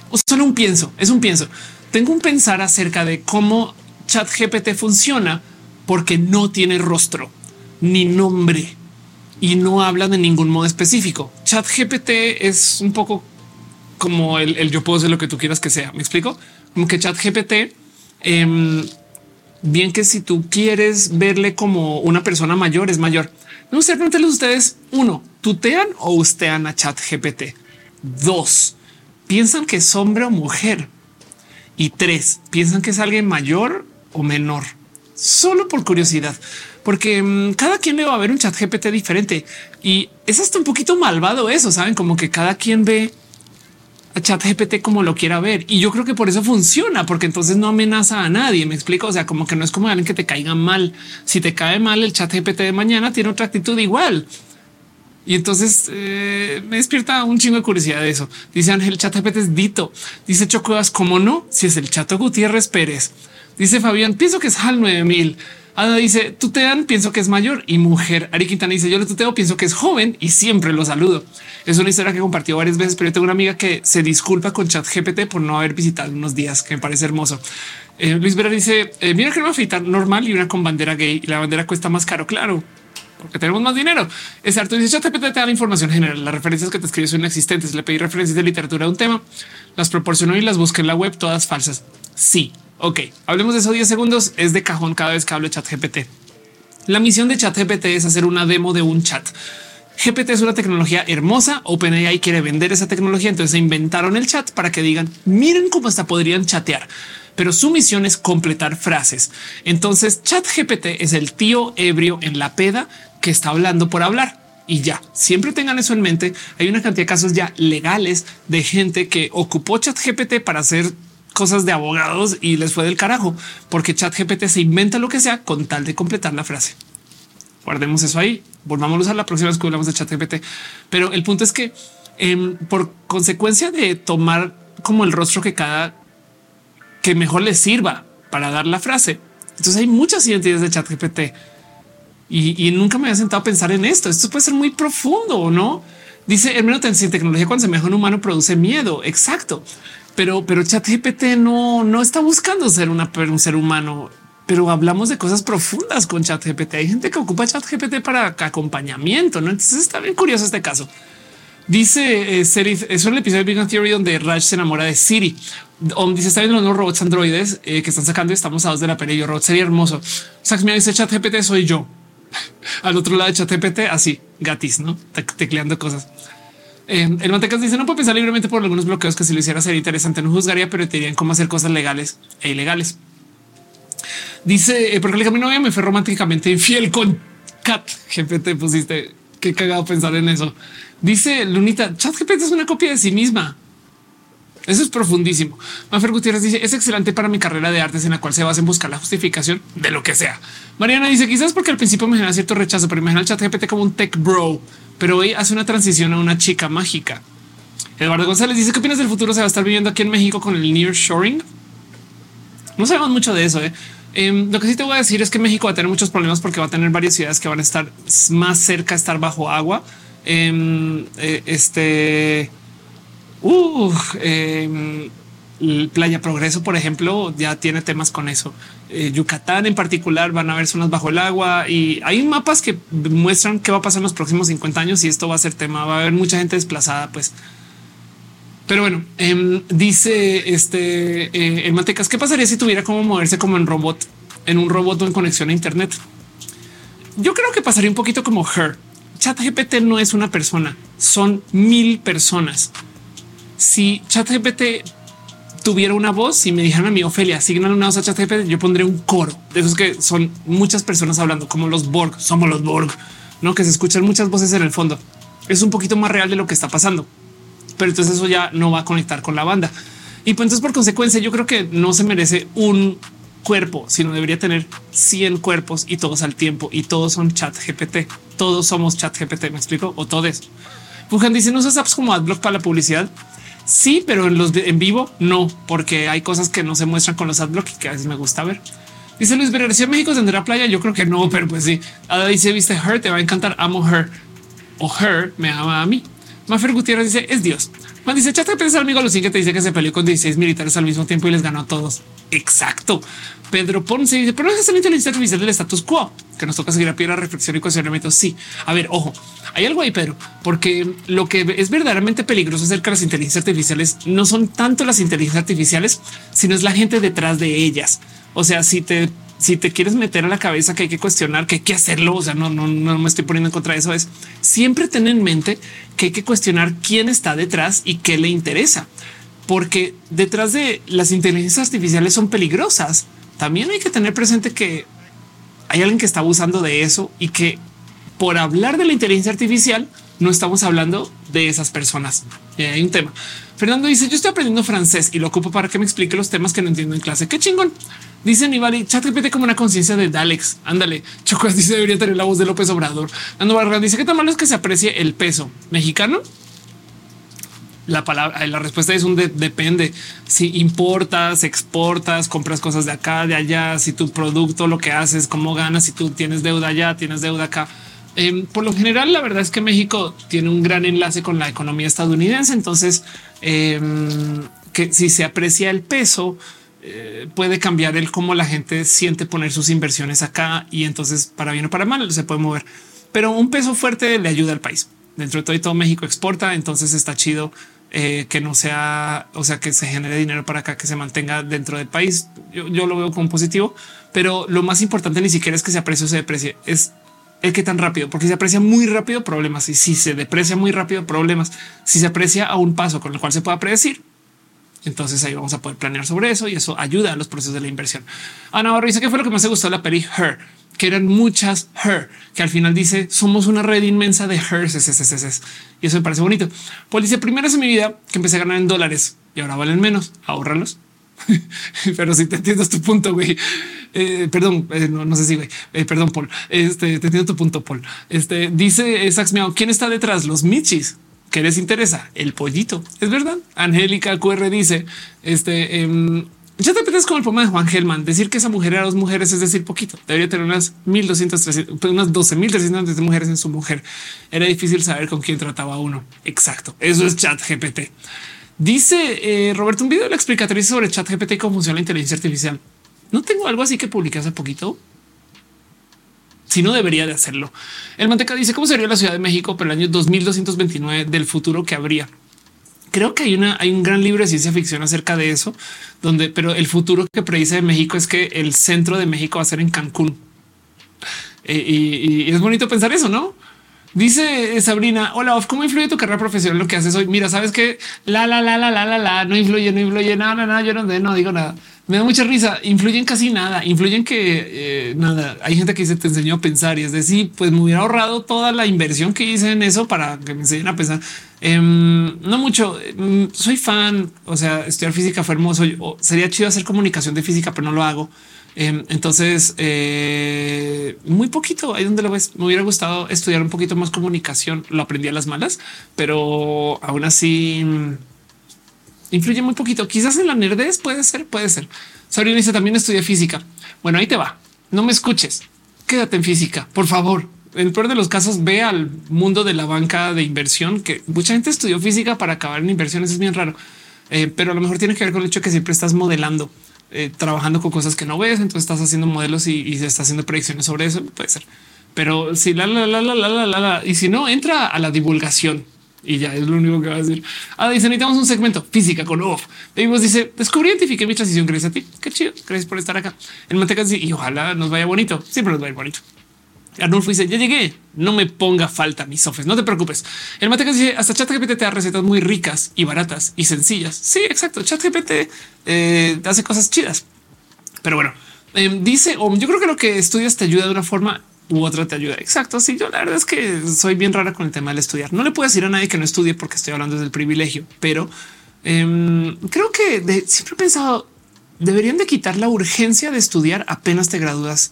o solo un pienso, es un pienso. Tengo un pensar acerca de cómo chat GPT funciona porque no tiene rostro ni nombre y no habla de ningún modo específico. Chat GPT es un poco como el, yo puedo ser lo que tú quieras que sea. Me explico como que Chat GPT Em, bien que si tú quieres verle como una persona mayor, es mayor. No sé, pregúntenles ustedes. Uno, tutean o ustean a chat GPT. Dos, piensan que es hombre o mujer. Y tres, piensan que es alguien mayor o menor. Solo por curiosidad, porque em, cada quien le va a ver un chat GPT diferente y es hasta un poquito malvado eso, saben, como que cada quien ve a chat GPT como lo quiera ver. Y yo creo que por eso funciona, porque entonces no amenaza a nadie. Me explico. O sea, como que no es como alguien que te caiga mal. Si te cae mal el chat GPT de mañana, tiene otra actitud igual. Y entonces eh, me despierta un chingo de curiosidad de eso. Dice Ángel, chat GPT es Dito. Dice Chocuevas, ¿cómo no? Si es el chato Gutiérrez Pérez. Dice Fabián, pienso que es HAL 9000. Ada dice tutean, pienso que es mayor y mujer. Ari Quintana dice yo le tuteo, pienso que es joven y siempre lo saludo. Es una historia que compartió varias veces, pero yo tengo una amiga que se disculpa con chat GPT por no haber visitado unos días que me parece hermoso. Eh, Luis Vera dice eh, mira que una afeitar normal y una con bandera gay y la bandera cuesta más caro. Claro, porque tenemos más dinero. Es cierto. Dice ChatGPT te da la información general. Las referencias que te escribe son inexistentes. Le pedí referencias de literatura de un tema, las proporcionó y las busqué en la web, todas falsas. Sí, Ok, hablemos de eso 10 segundos. Es de cajón cada vez que hablo de chat GPT. La misión de chat GPT es hacer una demo de un chat. GPT es una tecnología hermosa. OpenAI quiere vender esa tecnología. Entonces se inventaron el chat para que digan miren cómo hasta podrían chatear, pero su misión es completar frases. Entonces chat GPT es el tío ebrio en la peda que está hablando por hablar y ya siempre tengan eso en mente. Hay una cantidad de casos ya legales de gente que ocupó chat GPT para hacer cosas de abogados y les fue del carajo porque chat GPT se inventa lo que sea con tal de completar la frase. Guardemos eso ahí. Volvámonos a la próxima vez que hablamos de chat GPT. Pero el punto es que em, por consecuencia de tomar como el rostro que cada que mejor les sirva para dar la frase. Entonces hay muchas identidades de chat GPT y, nunca me había sentado a pensar en esto. Esto puede ser muy profundo no. Dice el menos en tecnología cuando se mejora un humano produce miedo. Exacto pero, pero ChatGPT no, no está buscando ser un ser humano, pero hablamos de cosas profundas con ChatGPT. Hay gente que ocupa ChatGPT para acompañamiento, ¿no? Entonces está bien curioso este caso. Dice eh, Serif, es el episodio de Big Bang Theory donde Raj se enamora de Siri. Donde dice está viendo los robots androides eh, que están sacando y estamos a dos de la pelea. Yo robot sería hermoso. Sax me dice ChatGPT soy yo. (laughs) Al otro lado de ChatGPT así gatis, no tecleando cosas. Eh, el Mantecas dice no puedo pensar libremente por algunos bloqueos que si lo hiciera sería interesante. No juzgaría, pero te dirían cómo hacer cosas legales e ilegales. Dice eh, porque mi novia me fue románticamente infiel con Cat GPT. Pusiste qué cagado pensar en eso. Dice Lunita Chat GPT es una copia de sí misma. Eso es profundísimo. Mafer Gutiérrez dice es excelente para mi carrera de artes en la cual se basa en buscar la justificación de lo que sea. Mariana dice quizás porque al principio me genera cierto rechazo, pero imagina el chat GPT como un tech bro pero hoy hace una transición a una chica mágica. Eduardo González dice qué opinas del futuro se va a estar viviendo aquí en México con el near shoring. No sabemos mucho de eso. ¿eh? Em, lo que sí te voy a decir es que México va a tener muchos problemas porque va a tener varias ciudades que van a estar más cerca estar bajo agua. Em, eh, este, uh, Playa Progreso, por ejemplo, ya tiene temas con eso. Eh, Yucatán en particular van a haber zonas bajo el agua y hay mapas que muestran qué va a pasar en los próximos 50 años y esto va a ser tema. Va a haber mucha gente desplazada, pues. Pero bueno, em, dice este eh, el Matecas, ¿qué pasaría si tuviera como moverse como en robot, en un robot o en conexión a Internet? Yo creo que pasaría un poquito como Her. ChatGPT no es una persona, son mil personas. Si ChatGPT tuviera una voz y me dijeran a mí, Ofelia, asignan una voz a ChatGPT, yo pondré un coro de esos que son muchas personas hablando, como los Borg, somos los Borg, no que se escuchan muchas voces en el fondo. Es un poquito más real de lo que está pasando, pero entonces eso ya no va a conectar con la banda. Y pues entonces, por consecuencia, yo creo que no se merece un cuerpo, sino debería tener 100 cuerpos y todos al tiempo y todos son chat GPT. Todos somos chat GPT. Me explico o todos. Pujan dice no usas apps como AdBlock para la publicidad. Sí, pero en los de, en vivo no, porque hay cosas que no se muestran con los adblock y que a veces me gusta ver. Dice Luis Vera, si México tendrá playa. Yo creo que no, pero pues sí. Ada dice, viste Her, te va a encantar. Amo Her o Her me ama a mí. Mafer Gutiérrez dice es Dios. Juan dice chat te amigo lo que te dice que se peleó con 16 militares al mismo tiempo y les ganó a todos. Exacto. Pedro Ponce dice, pero no es la inteligencia artificial del status quo, que nos toca seguir a pie la reflexión y cuestionamiento. Sí, a ver, ojo, hay algo ahí, Pedro, porque lo que es verdaderamente peligroso acerca de las inteligencias artificiales no son tanto las inteligencias artificiales, sino es la gente detrás de ellas. O sea, si te si te quieres meter a la cabeza que hay que cuestionar, que hay que hacerlo, o sea, no, no, no me estoy poniendo en contra de eso, es siempre tener en mente que hay que cuestionar quién está detrás y qué le interesa, porque detrás de las inteligencias artificiales son peligrosas. También hay que tener presente que hay alguien que está abusando de eso y que por hablar de la inteligencia artificial no estamos hablando de esas personas. Y hay un tema. Fernando dice yo estoy aprendiendo francés y lo ocupo para que me explique los temas que no entiendo en clase. Qué chingón. Dice Nivali, chat repite como una conciencia de Dalex. Ándale. Chocas dice debería tener la voz de López Obrador. Ando Vargas dice que tan malo es que se aprecie el peso mexicano. La palabra, la respuesta es un depende. Si importas, exportas, compras cosas de acá, de allá, si tu producto, lo que haces, cómo ganas, si tú tienes deuda allá, tienes deuda acá. Em, por lo general, la verdad es que México tiene un gran enlace con la economía estadounidense. Entonces, em, que si se aprecia el peso, eh, puede cambiar el cómo la gente siente poner sus inversiones acá y entonces para bien o para mal se puede mover. Pero un peso fuerte le ayuda al país. Dentro de todo y todo México exporta, entonces está chido eh, que no sea, o sea, que se genere dinero para acá, que se mantenga dentro del país. Yo, lo veo como positivo, pero lo más importante ni siquiera es que se aprecie o se deprecie, es el que tan rápido, porque se aprecia muy rápido problemas y si se deprecia muy rápido problemas, si se aprecia a un paso con el cual se pueda predecir, entonces ahí vamos a poder planear sobre eso y eso ayuda a los procesos de la inversión. Ana Barro dice que fue lo que más me gustó de la peli Her, que eran muchas Her, que al final dice somos una red inmensa de Her. Y eso me parece bonito. Pues dice primero en mi vida que empecé a ganar en dólares y ahora valen menos. Ahorralos. (laughs) Pero si te entiendes tu punto, güey. Eh, perdón, eh, no, sé si güey. Eh, perdón, Paul. Este te entiendo tu punto, Paul. Este dice Sax Miao, ¿quién está detrás? Los Michis. ¿Qué les interesa? El pollito. Es verdad. Angélica QR dice este ya te apetece como el poema de Juan Gelman. Decir que esa mujer era dos mujeres es decir poquito. Debería tener unas 1200, pues unas 12 mil de mujeres en su mujer. Era difícil saber con quién trataba uno. Exacto. Eso es chat GPT. Dice eh, Roberto un video de la explicatriz sobre chat GPT y cómo funciona la inteligencia artificial. No tengo algo así que publiqué hace poquito si no debería de hacerlo. El manteca dice cómo sería la Ciudad de México para el año 2229 del futuro que habría. Creo que hay una, hay un gran libro de ciencia ficción acerca de eso, donde, pero el futuro que predice de México es que el centro de México va a ser en Cancún. Eh, y, es bonito pensar eso, no? Dice Sabrina, hola, ¿cómo influye tu carrera profesional lo que haces hoy? Mira, sabes que la, la, la, la, la, la, la, no influye, no influye, nada, nada, yo no, no digo nada me da mucha risa. Influyen casi nada, influyen que eh, nada. Hay gente que dice te enseñó a pensar y es decir, pues me hubiera ahorrado toda la inversión que hice en eso para que me enseñen a pensar. Em, no mucho. Em, soy fan. O sea, estudiar física fue hermoso. sería chido hacer comunicación de física, pero no lo hago. Em, entonces, eh, muy poquito ahí donde lo ves. Me hubiera gustado estudiar un poquito más comunicación. Lo aprendí a las malas, pero aún así influye muy poquito. Quizás en la nerdez puede ser, puede ser. Sabrina dice también estudié física. Bueno, ahí te va. No me escuches. Quédate en física, por favor. En el peor de los casos, ve al mundo de la banca de inversión, que mucha gente estudió física para acabar en inversiones. Es bien raro, eh, pero a lo mejor tiene que ver con el hecho que siempre estás modelando, eh, trabajando con cosas que no ves. Entonces estás haciendo modelos y, se está haciendo predicciones sobre eso. Puede ser, pero si la, la, la, la, la, la, la, y si no entra a la divulgación, y ya es lo único que va a decir. Ah, dice necesitamos un segmento física con off. Vivos dice descubrí, identifiqué mi transición. Gracias a ti. Qué chido. Gracias por estar acá. El manteca dice y ojalá nos vaya bonito. Siempre nos va a ir bonito. Arnulfo dice ya llegué. No me ponga falta mis sofes. No te preocupes. El manteca dice hasta ChatGPT te da recetas muy ricas y baratas y sencillas. Sí, exacto. ChatGPT eh, hace cosas chidas. Pero bueno, eh, dice o yo creo que lo que estudias te ayuda de una forma u otra te ayuda. Exacto. Sí, yo la verdad es que soy bien rara con el tema del estudiar. No le puedo decir a nadie que no estudie porque estoy hablando desde el privilegio, pero em, creo que siempre he pensado deberían de quitar la urgencia de estudiar apenas te gradúas.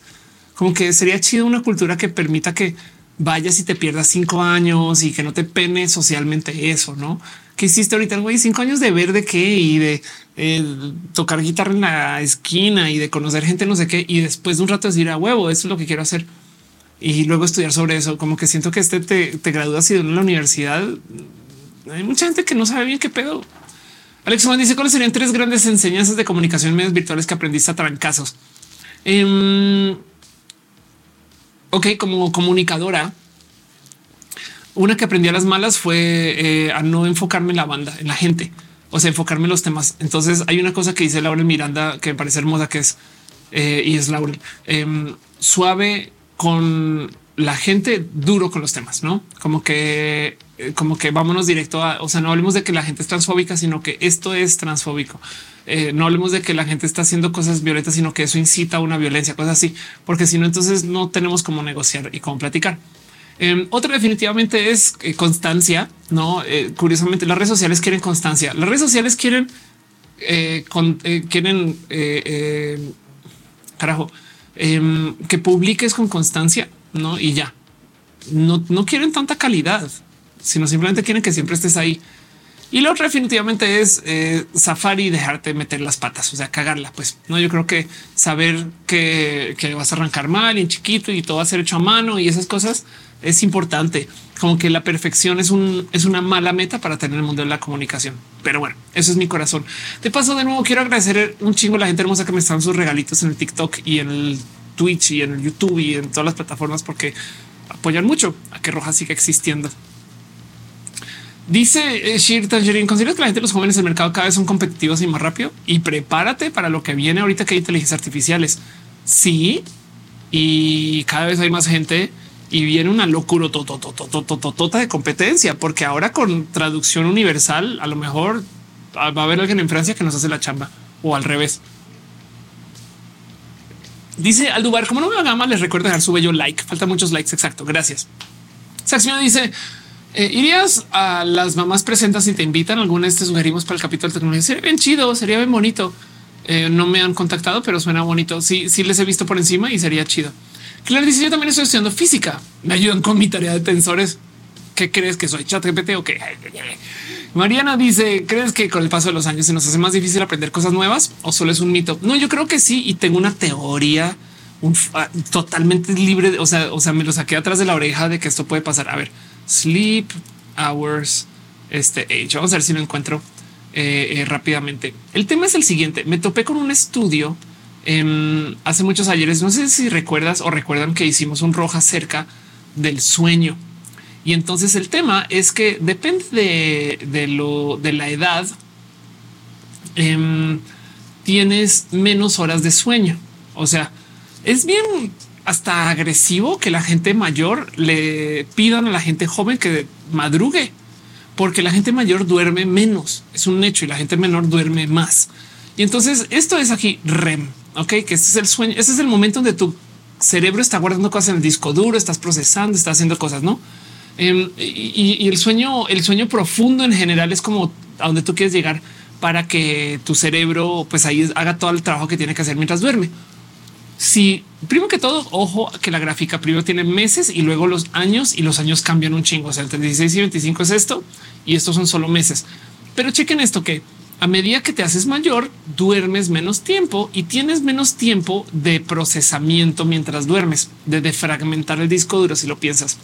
Como que sería chido una cultura que permita que vayas y te pierdas cinco años y que no te pene socialmente eso, no? ¿Qué hiciste ahorita? Güey, cinco años de ver de qué y de eh, tocar guitarra en la esquina y de conocer gente, no sé qué. Y después de un rato decir a huevo, eso es lo que quiero hacer. Y luego estudiar sobre eso. Como que siento que este te, te gradúas y en la universidad hay mucha gente que no sabe bien qué pedo. Alex Juan dice cuáles serían tres grandes enseñanzas de comunicación en medios virtuales que aprendiste a trancazos. Eh, ok, como comunicadora, una que aprendí a las malas fue eh, a no enfocarme en la banda, en la gente, o sea, enfocarme en los temas. Entonces hay una cosa que dice Laura Miranda que me parece hermosa, que es eh, y es Laura em, suave con la gente, duro con los temas, no como que, eh, como que vámonos directo a, o sea, no hablemos de que la gente es transfóbica, sino que esto es transfóbico. No hablemos de que la gente está haciendo cosas violentas, sino que eso incita a una violencia, cosas así, porque si no, entonces no tenemos cómo negociar y cómo platicar. Eh, otra definitivamente es eh, constancia. No, eh, curiosamente, las redes sociales quieren constancia. Las redes sociales quieren, quieren, carajo, em, que publiques con constancia, no? Y ya no, no quieren tanta calidad, sino simplemente quieren que siempre estés ahí. Y lo otro definitivamente es eh, safari y dejarte meter las patas, o sea, cagarla. Pues no, yo creo que saber que, que vas a arrancar mal y en chiquito y todo va a ser hecho a mano y esas cosas es importante. Como que la perfección es un es una mala meta para tener el mundo de la comunicación. Pero bueno, eso es mi corazón. De paso, de nuevo, quiero agradecer un chingo a la gente hermosa que me están sus regalitos en el TikTok y en el Twitch y en el YouTube y en todas las plataformas porque apoyan mucho a que Roja siga existiendo. Dice eh, Shir Tangerine, ¿consideras que la gente de los jóvenes del mercado cada vez son competitivos y más rápido? Y prepárate para lo que viene ahorita que hay inteligencias artificiales. Sí, y cada vez hay más gente y viene una locura tota de competencia, porque ahora con traducción universal a lo mejor va a haber alguien en Francia que nos hace la chamba o al revés. Dice Aldubar, como no me haga mal, les recuerdo dejar su bello like. Faltan muchos likes. Exacto. Gracias. Saxmio dice eh, irías a las mamás presentes y te invitan. Alguna vez te sugerimos para el capítulo de tecnología. Sería bien chido, sería bien bonito. Eh, no me han contactado, pero suena bonito. Sí, sí les he visto por encima y sería chido. Claro, dice yo también estoy estudiando física. Me ayudan con mi tarea de tensores. ¿Qué crees que soy chat GPT o qué? (laughs) Mariana dice, ¿crees que con el paso de los años se nos hace más difícil aprender cosas nuevas o solo es un mito? No, yo creo que sí. Y tengo una teoría ah, totalmente libre. o sea, o sea, me lo saqué atrás de la oreja de que esto puede pasar. A ver, sleep hours, este age. Vamos a ver si lo encuentro eh, eh, rápidamente. El tema es el siguiente. Me topé con un estudio Em, hace muchos ayeres. No sé si recuerdas o recuerdan que hicimos un roja cerca del sueño. Y entonces el tema es que depende de, lo de la edad, em, tienes menos horas de sueño. O sea, es bien hasta agresivo que la gente mayor le pidan a la gente joven que madrugue, porque la gente mayor duerme menos. Es un hecho y la gente menor duerme más. Y entonces esto es aquí REM. Ok, que este es el sueño. Este es el momento donde tu cerebro está guardando cosas en el disco duro, estás procesando, estás haciendo cosas, no? Em, y, el sueño, el sueño profundo en general es como a donde tú quieres llegar para que tu cerebro, pues ahí haga todo el trabajo que tiene que hacer mientras duerme. Si primero que todo, ojo que la gráfica primero tiene meses y luego los años y los años cambian un chingo. O sea, entre 16 y 25 es esto y estos son solo meses. Pero chequen esto que a medida que te haces mayor, duermes menos tiempo y tienes menos tiempo de procesamiento mientras duermes, de defragmentar el disco duro si lo piensas.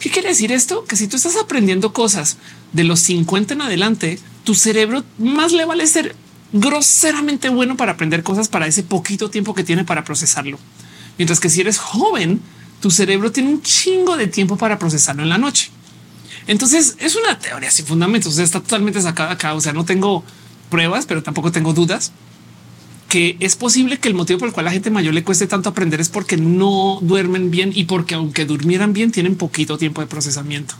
¿Qué quiere decir esto? Que si tú estás aprendiendo cosas de los 50 en adelante, tu cerebro más le vale ser groseramente bueno para aprender cosas para ese poquito tiempo que tiene para procesarlo. Mientras que si eres joven, tu cerebro tiene un chingo de tiempo para procesarlo en la noche. Entonces es una teoría sin fundamentos. O sea, está totalmente sacada acá. O sea, no tengo pruebas, pero tampoco tengo dudas que es posible que el motivo por el cual a la gente mayor le cueste tanto aprender es porque no duermen bien y porque aunque durmieran bien tienen poquito tiempo de procesamiento.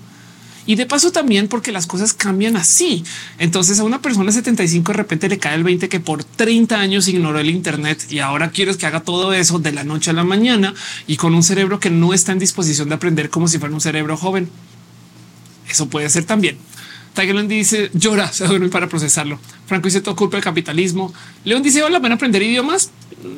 Y de paso también porque las cosas cambian así. Entonces a una persona de 75 de repente le cae el 20 que por 30 años ignoró el Internet y ahora quieres que haga todo eso de la noche a la mañana y con un cerebro que no está en disposición de aprender como si fuera un cerebro joven. Eso puede ser también. Tigerland dice llora, (laughs) se duerme para procesarlo. Franco dice todo culpa del capitalismo. León dice hola, van a aprender idiomas.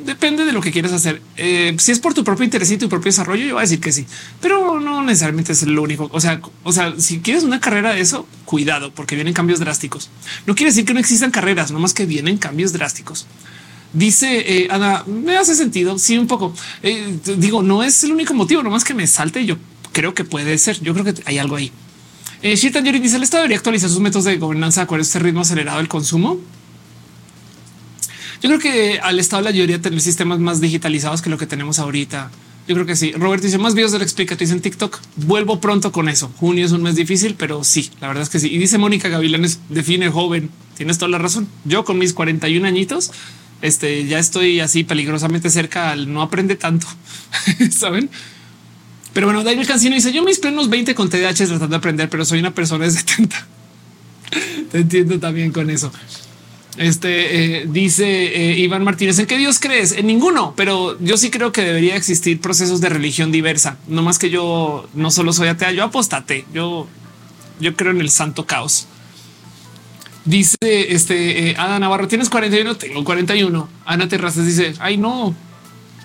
Depende de lo que quieras hacer. Eh, si es por tu propio interés y tu propio desarrollo, yo voy a decir que sí, pero no necesariamente es lo único. O sea, o sea, si quieres una carrera de eso, cuidado, porque vienen cambios drásticos. No quiere decir que no existan carreras, no más que vienen cambios drásticos. Dice eh, Ana, me hace sentido. Sí, un poco. Eh, digo, no es el único motivo, no más que me salte. Yo creo que puede ser. Yo creo que hay algo ahí. Eh, Shirtan dice el Estado debería actualizar sus métodos de gobernanza con este ritmo acelerado del consumo. Yo creo que al Estado la mayoría tener sistemas más digitalizados que lo que tenemos ahorita. Yo creo que sí. Robert dice más videos de la explicatriz en TikTok. Vuelvo pronto con eso. Junio es un mes difícil, pero sí, la verdad es que sí. Y dice Mónica Gavilanes, define joven. Tienes toda la razón. Yo con mis 41 añitos, este ya estoy así peligrosamente cerca al no aprende tanto. (laughs) Saben? Pero bueno, Daniel Cancino dice: Yo mis plenos 20 con TDAH tratando de aprender, pero soy una persona de 70. (laughs) Te entiendo también con eso. Este eh, dice eh, Iván Martínez: ¿En qué Dios crees? En ninguno, pero yo sí creo que debería existir procesos de religión diversa. No más que yo no solo soy atea, yo apostate. Yo, yo creo en el santo caos. Dice este eh, Ana Navarro: Tienes 41, tengo 41. Ana Terrazas dice: Ay, no.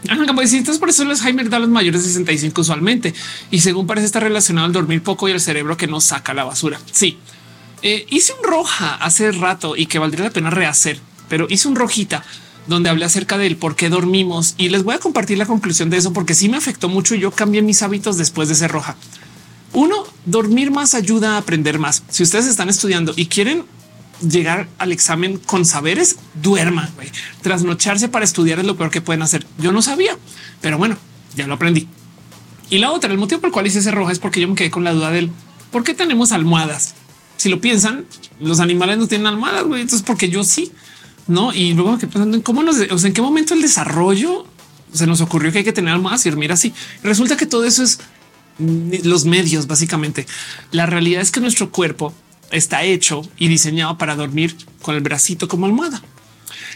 Ana entonces por eso los Alzheimer da los mayores de 65 usualmente. Y según parece estar relacionado al dormir poco y el cerebro que no saca la basura. Sí, eh, hice un roja hace rato y que valdría la pena rehacer, pero hice un rojita donde hablé acerca del por qué dormimos y les voy a compartir la conclusión de eso porque sí me afectó mucho y yo cambié mis hábitos después de ser roja. Uno, dormir más ayuda a aprender más. Si ustedes están estudiando y quieren llegar al examen con saberes, duerman. Wey. Trasnocharse para estudiar es lo peor que pueden hacer. Yo no sabía, pero bueno, ya lo aprendí. Y la otra, el motivo por el cual hice ese roja es porque yo me quedé con la duda del por qué tenemos almohadas si lo piensan, los animales no tienen almohadas, güey. Entonces, porque yo sí, no? Y luego que pensando en cómo nos, en qué momento el desarrollo se nos ocurrió que hay que tener almohadas y dormir así. Resulta que todo eso es los medios, básicamente. La realidad es que nuestro cuerpo está hecho y diseñado para dormir con el bracito como almohada.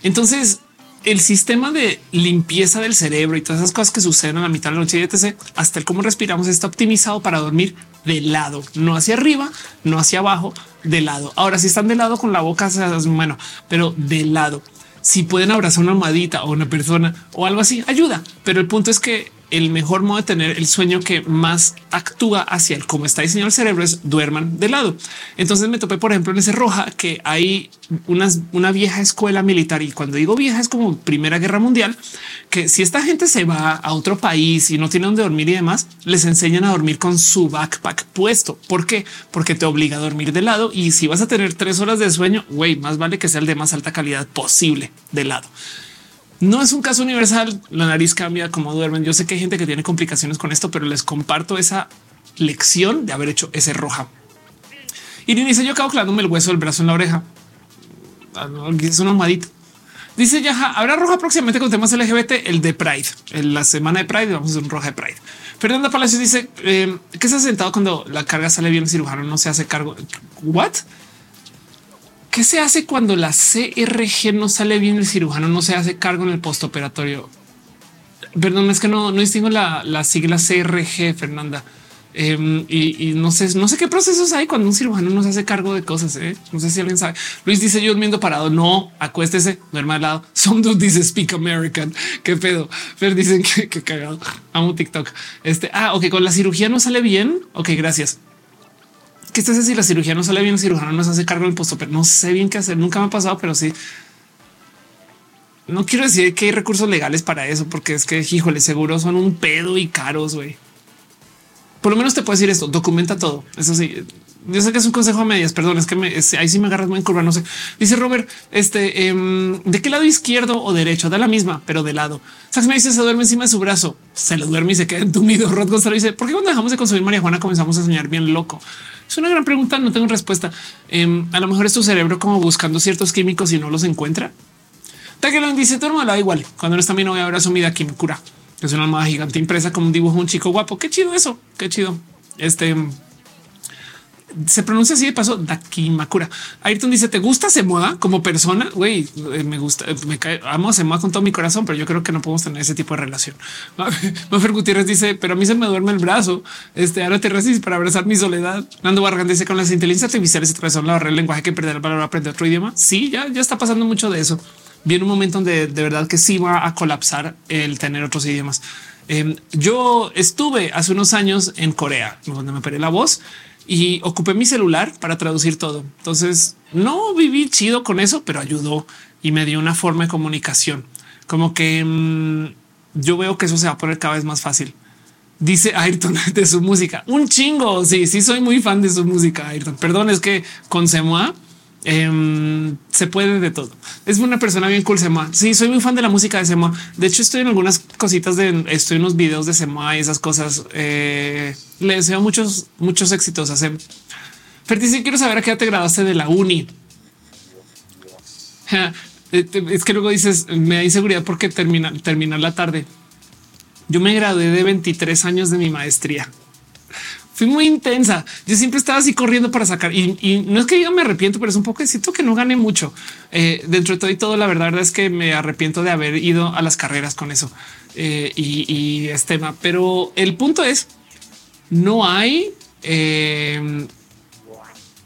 Entonces, el sistema de limpieza del cerebro y todas esas cosas que suceden a la mitad de la noche, etc., hasta el cómo respiramos está optimizado para dormir de lado, no hacia arriba, no hacia abajo, de lado. Ahora, si están de lado con la boca, bueno, pero de lado. Si pueden abrazar una almohadita o una persona o algo así, ayuda. Pero el punto es que el mejor modo de tener el sueño que más actúa hacia el cómo está diseñado el cerebro es duerman de lado. Entonces me topé, por ejemplo, en ese roja que hay unas, una vieja escuela militar. Y cuando digo vieja es como Primera Guerra Mundial, que si esta gente se va a otro país y no tiene donde dormir y demás, les enseñan a dormir con su backpack puesto. ¿Por qué? Porque te obliga a dormir de lado. Y si vas a tener tres horas de sueño, güey, más vale que sea el de más alta calidad posible de lado. No es un caso universal. La nariz cambia como duermen. Yo sé que hay gente que tiene complicaciones con esto, pero les comparto esa lección de haber hecho ese roja. Y dice yo acabo clavándome el hueso del brazo en la oreja. Ah, es una almohadita. Dice ya habrá roja próximamente con temas LGBT, el de Pride, en la semana de Pride. Vamos a hacer un roja de Pride. Fernanda Palacios dice eh, que se ha sentado cuando la carga sale bien. El cirujano no se hace cargo. What? ¿Qué se hace cuando la CRG no sale bien? El cirujano no se hace cargo en el postoperatorio. Perdón, es que no, no distingo la, la sigla CRG, Fernanda. Em, y, no sé, no sé qué procesos hay cuando un cirujano no se hace cargo de cosas. ¿eh? No sé si alguien sabe. Luis dice yo durmiendo parado. No, acuéstese, duerma al lado. (laughs) Some dude dice speak American. Qué pedo. Pero dicen que, que cagado. Amo TikTok. Este, ah, ok, con la cirugía no sale bien. Ok, gracias que estés si la cirugía no sale bien, el cirujano no se hace cargo del posto, pero no sé bien qué hacer. Nunca me ha pasado, pero sí. No quiero decir que hay recursos legales para eso, porque es que, híjole, seguro son un pedo y caros, güey. Por lo menos te puedo decir esto, documenta todo. Eso sí, yo sé que es un consejo a medias, perdón, es que me, ahí sí me agarras muy en curva, no sé. Dice Robert, este, em, ¿de qué lado izquierdo o derecho? Da la misma, pero de lado. Sax me dice, se duerme encima de su brazo, se lo duerme y se queda entumido. (laughs) Rod Gonzalo dice, ¿por qué cuando dejamos de consumir marihuana comenzamos a soñar bien loco? Es una gran pregunta, no tengo respuesta. Em, a lo mejor es tu cerebro como buscando ciertos químicos y no los encuentra. Tagelon dice, todo me da igual. Cuando no está mi novia, su vida aquí me cura. Es una almohada gigante impresa como un dibujo, un chico guapo. Qué chido eso, qué chido. Este se pronuncia así de paso Dakimakura. Ayrton dice: ¿Te gusta se mueva como persona? Güey, eh, me gusta, eh, me cae, amo se mueva con todo mi corazón, pero yo creo que no podemos tener ese tipo de relación. (laughs) Mafer Gutiérrez dice: Pero a mí se me duerme el brazo. Este ahora te resistes para abrazar mi soledad. Nando Bargan dice: Con las inteligencias artificiales se atravesó la barrera del lenguaje que perder el valor aprender otro idioma. Sí, ya, ya está pasando mucho de eso. viene un momento donde de verdad que sí va a colapsar el tener otros idiomas. Em, yo estuve hace unos años en Corea, donde me operé la voz y ocupé mi celular para traducir todo. Entonces no viví chido con eso, pero ayudó y me dio una forma de comunicación. Como que mm, yo veo que eso se va a poner cada vez más fácil. Dice Ayrton (laughs) de su música. Un chingo. Sí, sí, soy muy fan de su música. Ayrton. Perdón, es que con Semoa em, se puede de todo. Es una persona bien cool. Semoa. Sí, soy muy fan de la música de Semoa. De hecho, estoy en algunas cositas de estoy en unos videos de Semoa y esas cosas. Eh, le deseo muchos, muchos éxitos a Sem. Ferti, quiero saber a qué te graduaste de la uni. Eh, es que luego dices me da inseguridad porque termina, terminar la tarde. Yo me gradué de 23 años de mi maestría. Fui muy intensa. Yo siempre estaba así corriendo para sacar y, no es que yo me arrepiento, pero es un poco siento que no gané mucho eh, dentro de todo y todo. La verdad, es que me arrepiento de haber ido a las carreras con eso eh, y, este tema. Pero el punto es no hay,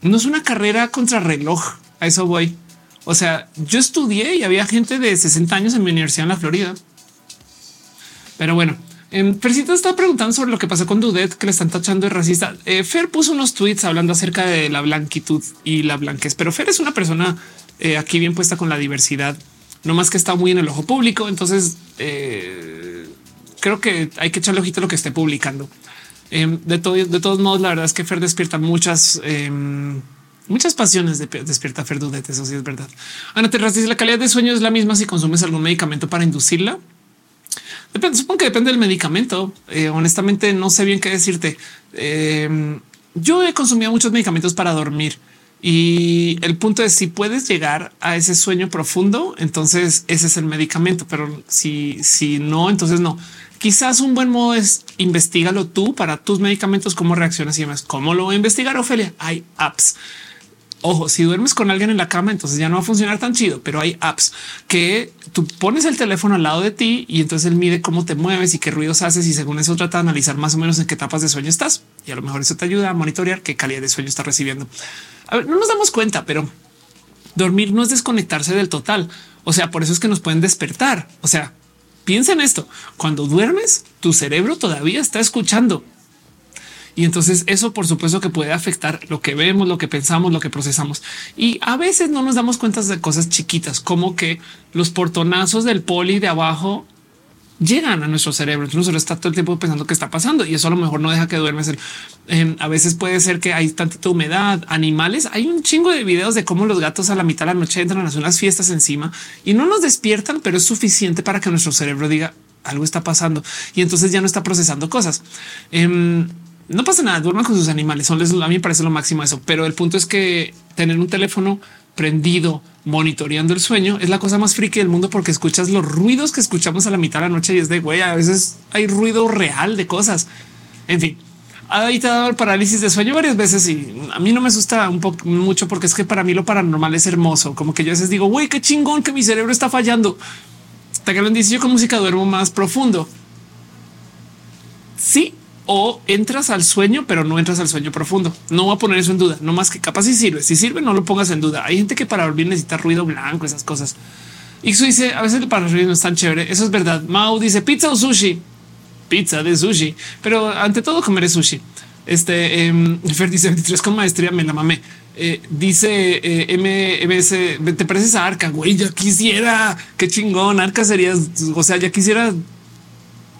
no es una carrera contra reloj. A eso voy. O sea, yo estudié y había gente de 60 años en mi universidad en la Florida. Pero bueno, en Fercita está preguntando sobre lo que pasó con Dudet, que le están tachando de racista. Eh, Fer puso unos tweets hablando acerca de la blanquitud y la blanquez, pero Fer es una persona eh, aquí bien puesta con la diversidad, no más que está muy en el ojo público. Entonces eh, creo que hay que echarle ojito a lo que esté publicando. Em, de, todo, de todos modos, la verdad es que Fer despierta muchas em, muchas pasiones de, despierta Ferdudet. Eso sí es verdad. Ana Terras dice la calidad de sueño es la misma si consumes algún medicamento para inducirla. Depende, supongo que depende del medicamento. Eh, honestamente, no sé bien qué decirte. Eh, yo he consumido muchos medicamentos para dormir y el punto es si puedes llegar a ese sueño profundo, entonces ese es el medicamento. Pero si, si no, entonces no. Quizás un buen modo es investigalo tú para tus medicamentos, cómo reaccionas y demás. ¿Cómo lo voy a investigar, Ofelia? Hay apps Ojo, si duermes con alguien en la cama, entonces ya no va a funcionar tan chido, pero hay apps que tú pones el teléfono al lado de ti y entonces él mide cómo te mueves y qué ruidos haces y según eso trata de analizar más o menos en qué etapas de sueño estás y a lo mejor eso te ayuda a monitorear qué calidad de sueño estás recibiendo. A ver, no nos damos cuenta, pero dormir no es desconectarse del total. O sea, por eso es que nos pueden despertar. O sea, piensa en esto. Cuando duermes, tu cerebro todavía está escuchando y entonces eso por supuesto que puede afectar lo que vemos, lo que pensamos, lo que procesamos. Y a veces no nos damos cuenta de cosas chiquitas, como que los portonazos del poli de abajo llegan a nuestro cerebro. Entonces está todo el tiempo pensando qué está pasando y eso a lo mejor no deja que duermes. Em, a veces puede ser que hay tantita humedad, animales. Hay un chingo de videos de cómo los gatos a la mitad de la noche entran a hacer unas fiestas encima y no nos despiertan, pero es suficiente para que nuestro cerebro diga algo está pasando y entonces ya no está procesando cosas. Em, no pasa nada, duerman con sus animales. Son a mí me parece lo máximo eso, pero el punto es que tener un teléfono prendido, monitoreando el sueño es la cosa más friki del mundo porque escuchas los ruidos que escuchamos a la mitad de la noche y es de güey. A veces hay ruido real de cosas. En fin, ahí te ha dado el parálisis de sueño varias veces y a mí no me asusta un poco mucho porque es que para mí lo paranormal es hermoso. Como que yo a veces digo, güey, qué chingón que mi cerebro está fallando. Te que dice yo con música duermo más profundo. Sí, o entras al sueño, pero no entras al sueño profundo. No voy a poner eso en duda, no más que capaz si sirve. Si sirve, no lo pongas en duda. Hay gente que para dormir necesita ruido blanco, esas cosas. Ixu dice a veces el para no es tan chévere. Eso es verdad. Mau dice pizza o sushi, pizza de sushi, pero ante todo comer sushi. Este eh, Fer dice 23 con maestría, me la mamé. Eh, dice eh, te pareces a Arca, güey, ya quisiera, qué chingón, Arca serías, o sea, ya quisiera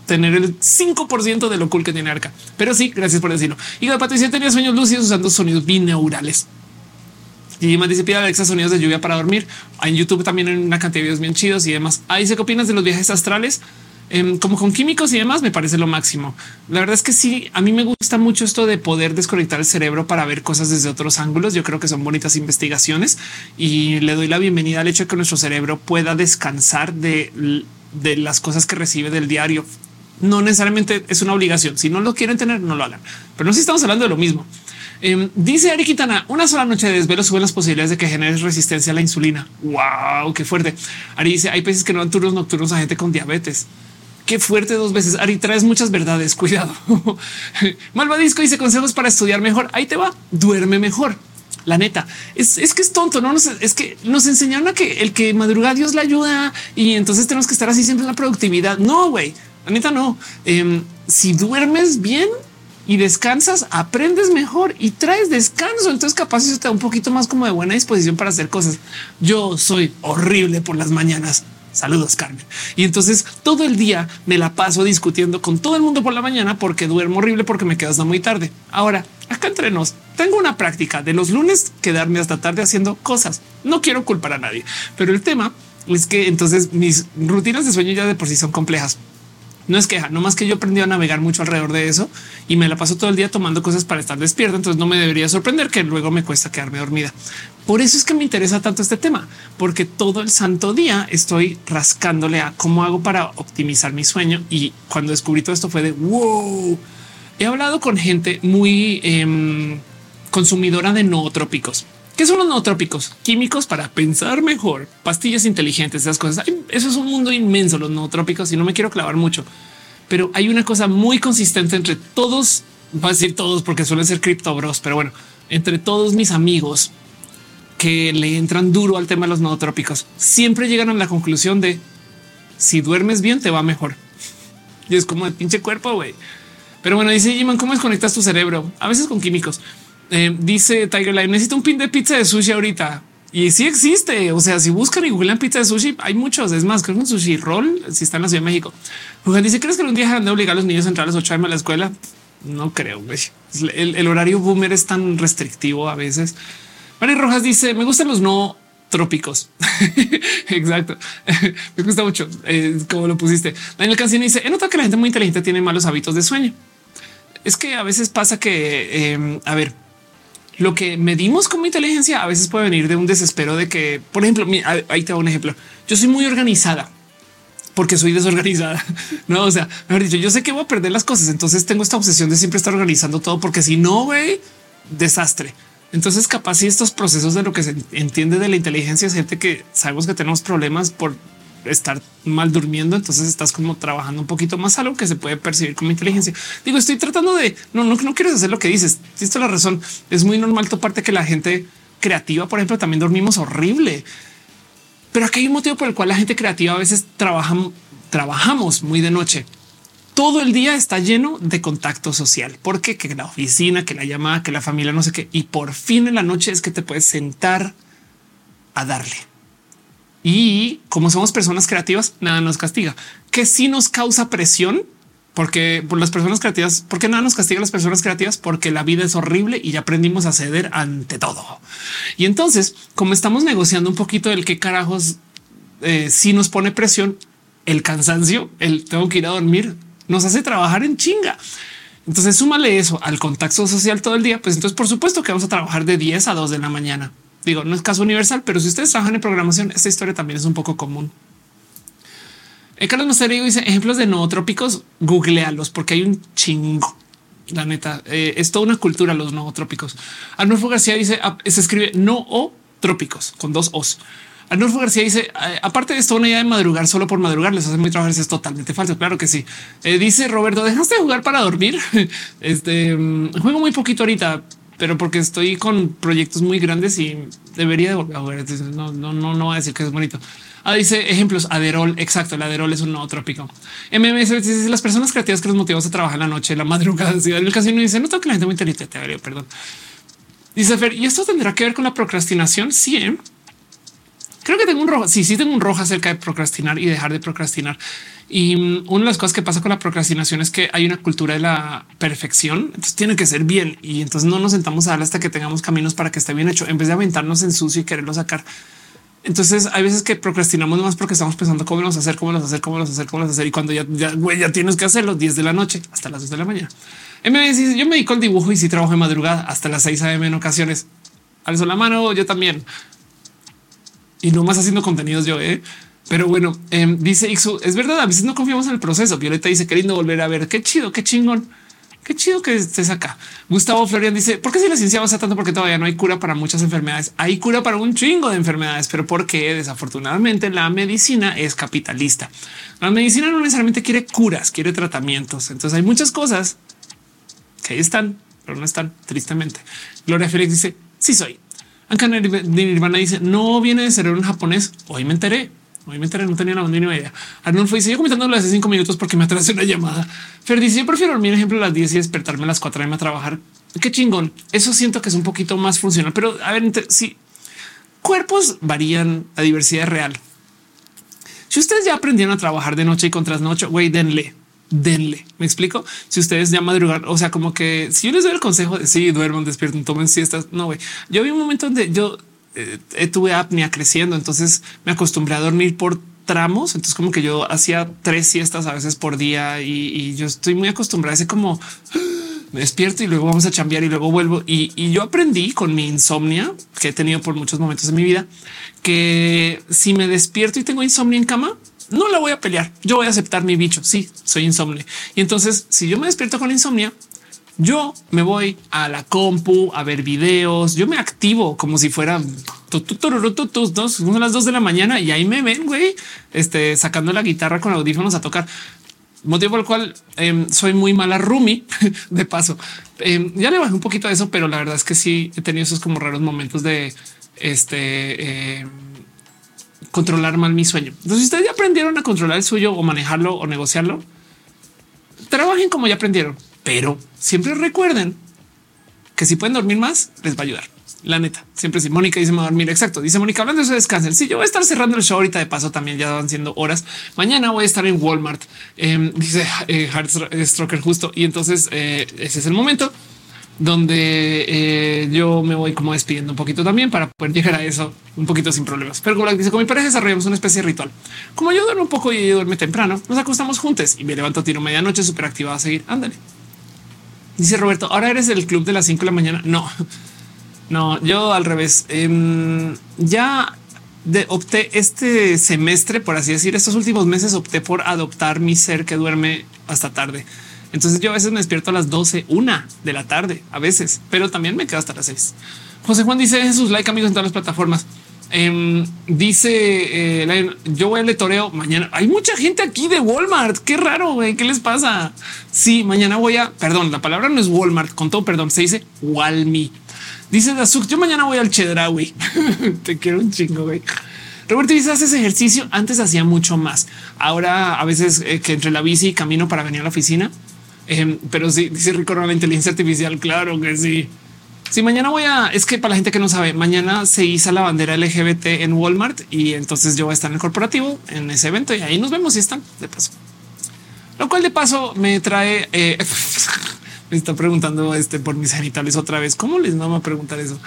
tener el 5% de lo cool que tiene Arca. Pero sí, gracias por decirlo. Y la Patricia tenía sueños lúcidos usando sonidos binaurales. Y más dice pide Alexa sonidos de lluvia para dormir. En YouTube también hay una cantidad de videos bien chidos y demás. Ahí se qué opinas de los viajes astrales. Em, como con químicos y demás, me parece lo máximo. La verdad es que sí, a mí me gusta mucho esto de poder desconectar el cerebro para ver cosas desde otros ángulos. Yo creo que son bonitas investigaciones y le doy la bienvenida al hecho de que nuestro cerebro pueda descansar de, de las cosas que recibe del diario no necesariamente es una obligación. Si no lo quieren tener, no lo hagan. Pero no si estamos hablando de lo mismo. Em, dice Ari Quintana, una sola noche de desvelo suben las posibilidades de que generes resistencia a la insulina. Wow, qué fuerte. Ari dice, hay peces que no dan turnos nocturnos a gente con diabetes. Qué fuerte dos veces. Ari, traes muchas verdades. Cuidado. (laughs) Malvadisco dice consejos para estudiar mejor. Ahí te va. Duerme mejor. La neta es, que es tonto. No es que nos enseñaron a que el que madruga Dios le ayuda y entonces tenemos que estar así siempre en la productividad. No, güey, la neta no. Em, si duermes bien, y descansas, aprendes mejor y traes descanso. Entonces capaz eso te da un poquito más como de buena disposición para hacer cosas. Yo soy horrible por las mañanas. Saludos, Carmen. Y entonces todo el día me la paso discutiendo con todo el mundo por la mañana porque duermo horrible porque me quedo hasta muy tarde. Ahora, acá entre nos, tengo una práctica de los lunes quedarme hasta tarde haciendo cosas. No quiero culpar a nadie, pero el tema es que entonces mis rutinas de sueño ya de por sí son complejas no es queja, no más que yo aprendí a navegar mucho alrededor de eso y me la paso todo el día tomando cosas para estar despierta. Entonces no me debería sorprender que luego me cuesta quedarme dormida. Por eso es que me interesa tanto este tema, porque todo el santo día estoy rascándole a cómo hago para optimizar mi sueño. Y cuando descubrí todo esto fue de wow. He hablado con gente muy em, consumidora de nootrópicos. ¿Qué son los nootrópicos? Químicos para pensar mejor, pastillas inteligentes, esas cosas. Eso es un mundo inmenso, los nootrópicos, y no me quiero clavar mucho. Pero hay una cosa muy consistente entre todos, va a decir todos porque suelen ser criptobros, pero bueno, entre todos mis amigos que le entran duro al tema de los nootrópicos, siempre llegan a la conclusión de si duermes bien te va mejor. (laughs) Y es como el pinche cuerpo, güey. Pero bueno, dice Jiman, ¿cómo desconectas tu cerebro? A veces con químicos. Eh, dice Tiger Live, necesito un pin de pizza de sushi ahorita. Y sí existe. O sea, si buscan y googlean pizza de sushi, hay muchos. Es más, creo que un sushi roll si está en la Ciudad de México. Juan dice: ¿Crees que un día dejarán de obligar a los niños a entrar a las 8 a la escuela? No creo. El, el, horario boomer es tan restrictivo a veces. María Rojas dice: Me gustan los no trópicos. (laughs) Exacto. (laughs) Me gusta mucho eh, como lo pusiste. Daniel Cancino dice: He notado que la gente muy inteligente tiene malos hábitos de sueño. Es que a veces pasa que, eh, a ver, lo que medimos como inteligencia a veces puede venir de un desespero de que, por ejemplo, ahí te doy un ejemplo. Yo soy muy organizada porque soy desorganizada. (laughs) No, o sea, mejor dicho, yo sé que voy a perder las cosas. Entonces tengo esta obsesión de siempre estar organizando todo, porque si no, güey, desastre. Entonces, capaz si estos procesos de lo que se entiende de la inteligencia es gente que sabemos que tenemos problemas por estar mal durmiendo, entonces estás como trabajando un poquito más algo que se puede percibir como inteligencia. Digo, estoy tratando de no, no, no quieres hacer lo que dices. Esto es la razón. Es muy normal toparte que la gente creativa, por ejemplo, también dormimos horrible. Pero aquí hay un motivo por el cual la gente creativa a veces trabaja, trabajamos muy de noche. Todo el día está lleno de contacto social, porque que la oficina, que la llamada, que la familia, no sé qué. Y por fin en la noche es que te puedes sentar a darle. Y como somos personas creativas, nada nos castiga, que sí nos causa presión, porque por las personas creativas, porque nada nos castiga a las personas creativas, porque la vida es horrible y ya aprendimos a ceder ante todo. Y entonces, como estamos negociando un poquito del qué carajos eh, si nos pone presión, el cansancio, el tengo que ir a dormir, nos hace trabajar en chinga. Entonces súmale eso al contacto social todo el día. Pues entonces, por supuesto que vamos a trabajar de 10 a 2 de la mañana. Digo, no es caso universal, pero si ustedes trabajan en programación, esta historia también es un poco común. Eh, Carlos Mosterio dice ejemplos de nootrópicos, googlealos porque hay un chingo. La neta eh, es toda una cultura los nootrópicos. Arnulfo García dice se escribe no o trópicos con dos os. Arnulfo García dice eh, aparte de esto, una idea de madrugar solo por madrugar les hace muy trabajar. Es totalmente falso. Claro que sí. dice Roberto, dejaste de jugar para dormir. (laughs) este mm, juego muy poquito ahorita pero porque estoy con proyectos muy grandes y debería de volver a ver. No, no, no, no va a decir que es bonito. Ah, dice ejemplos. Aderol. Exacto. El Aderol es un nuevo trópico. MMS las personas creativas que los motivamos a trabajar la noche, la madrugada. Si el casino dice no tengo que la gente muy inteligente. Perdón. Dice Fer, y esto tendrá que ver con la procrastinación. Sí, ¿eh? Creo que tengo un rojo. Sí, sí, tengo un rojo acerca de procrastinar y dejar de procrastinar. Y mm, una de las cosas que pasa con la procrastinación es que hay una cultura de la perfección. Entonces tiene que ser bien y entonces no nos sentamos a dar hasta que tengamos caminos para que esté bien hecho en vez de aventarnos en sucio y quererlo sacar. Entonces hay veces que procrastinamos más porque estamos pensando cómo los hacer, cómo los hacer, cómo los hacer, cómo los hacer. Y cuando ya, ya, ya tienes que hacerlo 10 de la noche hasta las 2 de la mañana. Me dice, yo me dedico al dibujo y si trabajo de madrugada hasta las 6 a.m. en ocasiones. Alzo la mano, yo también. Y no más haciendo contenidos yo, ¿eh? Pero bueno, em, dice Ixu, es verdad, a veces no confiamos en el proceso. Violeta dice, queriendo volver a ver, qué chido, qué chingón. Qué chido que estés acá. Gustavo Florian dice, ¿por qué si la ciencia avanza tanto? Porque todavía no hay cura para muchas enfermedades. Hay cura para un chingo de enfermedades, pero porque desafortunadamente la medicina es capitalista. La medicina no necesariamente quiere curas, quiere tratamientos. Entonces hay muchas cosas que ahí están, pero no están tristemente. Gloria Félix dice, sí soy. Anka Nirvana dice no viene de cerebro en japonés. Hoy me enteré. Hoy me enteré, no tenía la mínima idea. Arnulfo dice yo comentándolo hace cinco minutos porque me atrasé una llamada. Fer dice yo prefiero dormir, ejemplo, las 10 y despertarme a las 4 a trabajar. Qué chingón. Eso siento que es un poquito más funcional, pero a ver, si cuerpos varían, la diversidad real. Si ustedes ya aprendieron a trabajar de noche y con trasnoche, güey, denle, denle. Me explico. Si ustedes ya madrugan, o sea, como que si yo les doy el consejo de sí, duerman, despierten, tomen siestas. No, güey. Yo vi un momento donde yo eh, tuve apnea creciendo, entonces me acostumbré a dormir por tramos. Entonces, como que yo hacía tres siestas a veces por día y, yo estoy muy acostumbrada a ese como me despierto y luego vamos a chambear y luego vuelvo. Y, y, yo aprendí con mi insomnia que he tenido por muchos momentos de mi vida que si me despierto y tengo insomnio en cama, no la voy a pelear. Yo voy a aceptar mi bicho. Sí, soy insomne. Y entonces, si yo me despierto con insomnia, yo me voy a la compu a ver videos. Yo me activo como si fuera son las dos de la mañana y ahí me ven, güey, este, sacando la guitarra con audífonos a tocar. Motivo por el cual em, soy muy mala Rumi (laughs) de paso. Em, ya le bajé un poquito a eso, pero la verdad es que sí he tenido esos como raros momentos de este em, controlar mal mi sueño. Entonces, si ustedes ya aprendieron a controlar el suyo o manejarlo o negociarlo, trabajen como ya aprendieron, pero siempre recuerden que si pueden dormir más, les va a ayudar. La neta, siempre si Mónica dice me dormir. Exacto. Dice Mónica hablando de eso, descansen. Sí, yo voy a estar cerrando el show ahorita de paso. También ya van siendo horas. Mañana voy a estar en Walmart. Em, dice eh, Stroker justo. Y entonces eh, ese es el momento donde eh, yo me voy como despidiendo un poquito también para poder llegar a eso un poquito sin problemas. Pero como dice, con mi pareja desarrollamos una especie de ritual. Como yo duermo un poco y duerme temprano, nos acostamos juntos y me levanto tiro medianoche súper activado a seguir. Ándale. Dice Roberto, ahora eres del club de las 5 de la mañana. No, (laughs) no, yo al revés. Em, ya opté este semestre, por así decir, estos últimos meses opté por adoptar mi ser que duerme hasta tarde. Entonces yo a veces me despierto a las 12, una de la tarde, a veces, pero también me quedo hasta las seis. José Juan dice sus like amigos en todas las plataformas. Em, dice eh, yo voy al toreo mañana. Hay mucha gente aquí de Walmart. Qué raro. güey. ¿Qué les pasa? Sí, mañana voy a perdón. La palabra no es Walmart. Con todo perdón, se dice Walmi. Dice Dazuk, yo mañana voy al Chedraui. (laughs) Te quiero un chingo, güey. Roberto dice, haces ejercicio. Antes hacía mucho más. Ahora a veces eh, que entre la bici y camino para venir a la oficina. Em, pero sí, dice Rico, la inteligencia artificial. Claro que sí. Si mañana voy a, es que para la gente que no sabe, mañana se hizo la bandera LGBT en Walmart y entonces yo voy a estar en el corporativo en ese evento y ahí nos vemos si están de paso. Lo cual de paso me trae eh, (laughs) me está preguntando este por mis genitales otra vez. ¿Cómo les vamos a preguntar eso?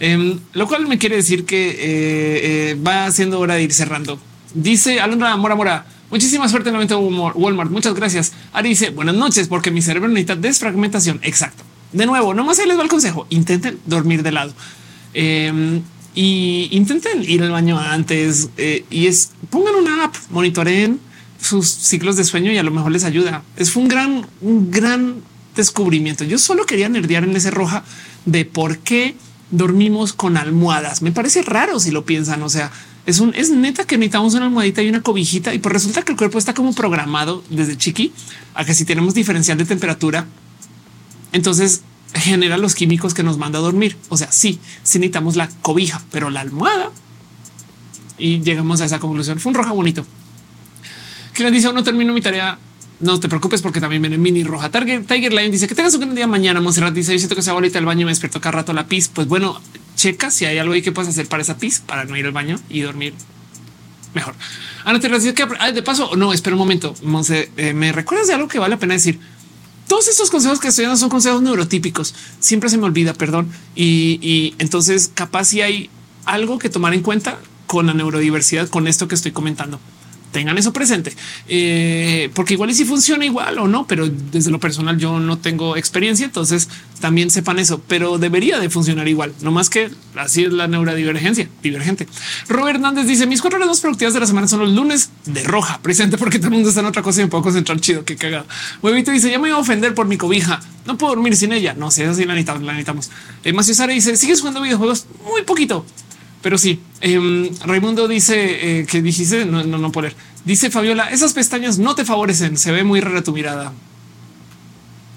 Em, lo cual me quiere decir que eh, eh, va siendo hora de ir cerrando. Dice Alondra Mora Mora. Muchísima suerte en el evento Walmart. Muchas gracias. Ari dice buenas noches porque mi cerebro necesita desfragmentación. Exacto. De nuevo, no más ahí les va el consejo. Intenten dormir de lado em, y intenten ir al baño antes eh, y es pongan una app, monitoreen sus ciclos de sueño y a lo mejor les ayuda. Es un gran, un gran descubrimiento. Yo solo quería nerdear en ese roja de por qué dormimos con almohadas. Me parece raro si lo piensan. O sea, es un es neta que necesitamos una almohadita y una cobijita. Y por pues resulta que el cuerpo está como programado desde chiqui a que si tenemos diferencial de temperatura, entonces genera los químicos que nos manda a dormir. O sea, sí, sí necesitamos la cobija, pero la almohada y llegamos a esa conclusión. Fue un roja bonito. Que le dice no termino mi tarea no te preocupes porque también viene mini roja. Tiger, Lion dice que tengas un gran día mañana. Monserrat dice yo siento que se ahorita el baño y me despierto cada rato la pis. Pues bueno, checa si hay algo ahí que puedes hacer para esa pis para no ir al baño y dormir mejor. Ana te que de paso, no, espera un momento. Monse, eh, me recuerdas de algo que vale la pena decir. Todos estos consejos que estoy dando son consejos neurotípicos. Siempre se me olvida, perdón. Y, y entonces capaz si hay algo que tomar en cuenta con la neurodiversidad, con esto que estoy comentando tengan eso presente, eh, porque igual y si funciona igual o no, pero desde lo personal yo no tengo experiencia, entonces también sepan eso, pero debería de funcionar igual, no más que así es la neurodivergencia divergente. Robert Hernández dice mis cuatro horas más productivas de la semana son los lunes de roja, presente porque todo el mundo está en otra cosa y me puedo concentrar chido, que cagado. Huevito dice ya me iba a ofender por mi cobija, no puedo dormir sin ella. No sé, así la necesitamos, la necesitamos. Eh, Sara dice sigues jugando videojuegos muy poquito. Pero sí, eh, Raimundo dice eh, que dijiste no, no, no poner. Dice Fabiola, esas pestañas no te favorecen. Se ve muy rara tu mirada.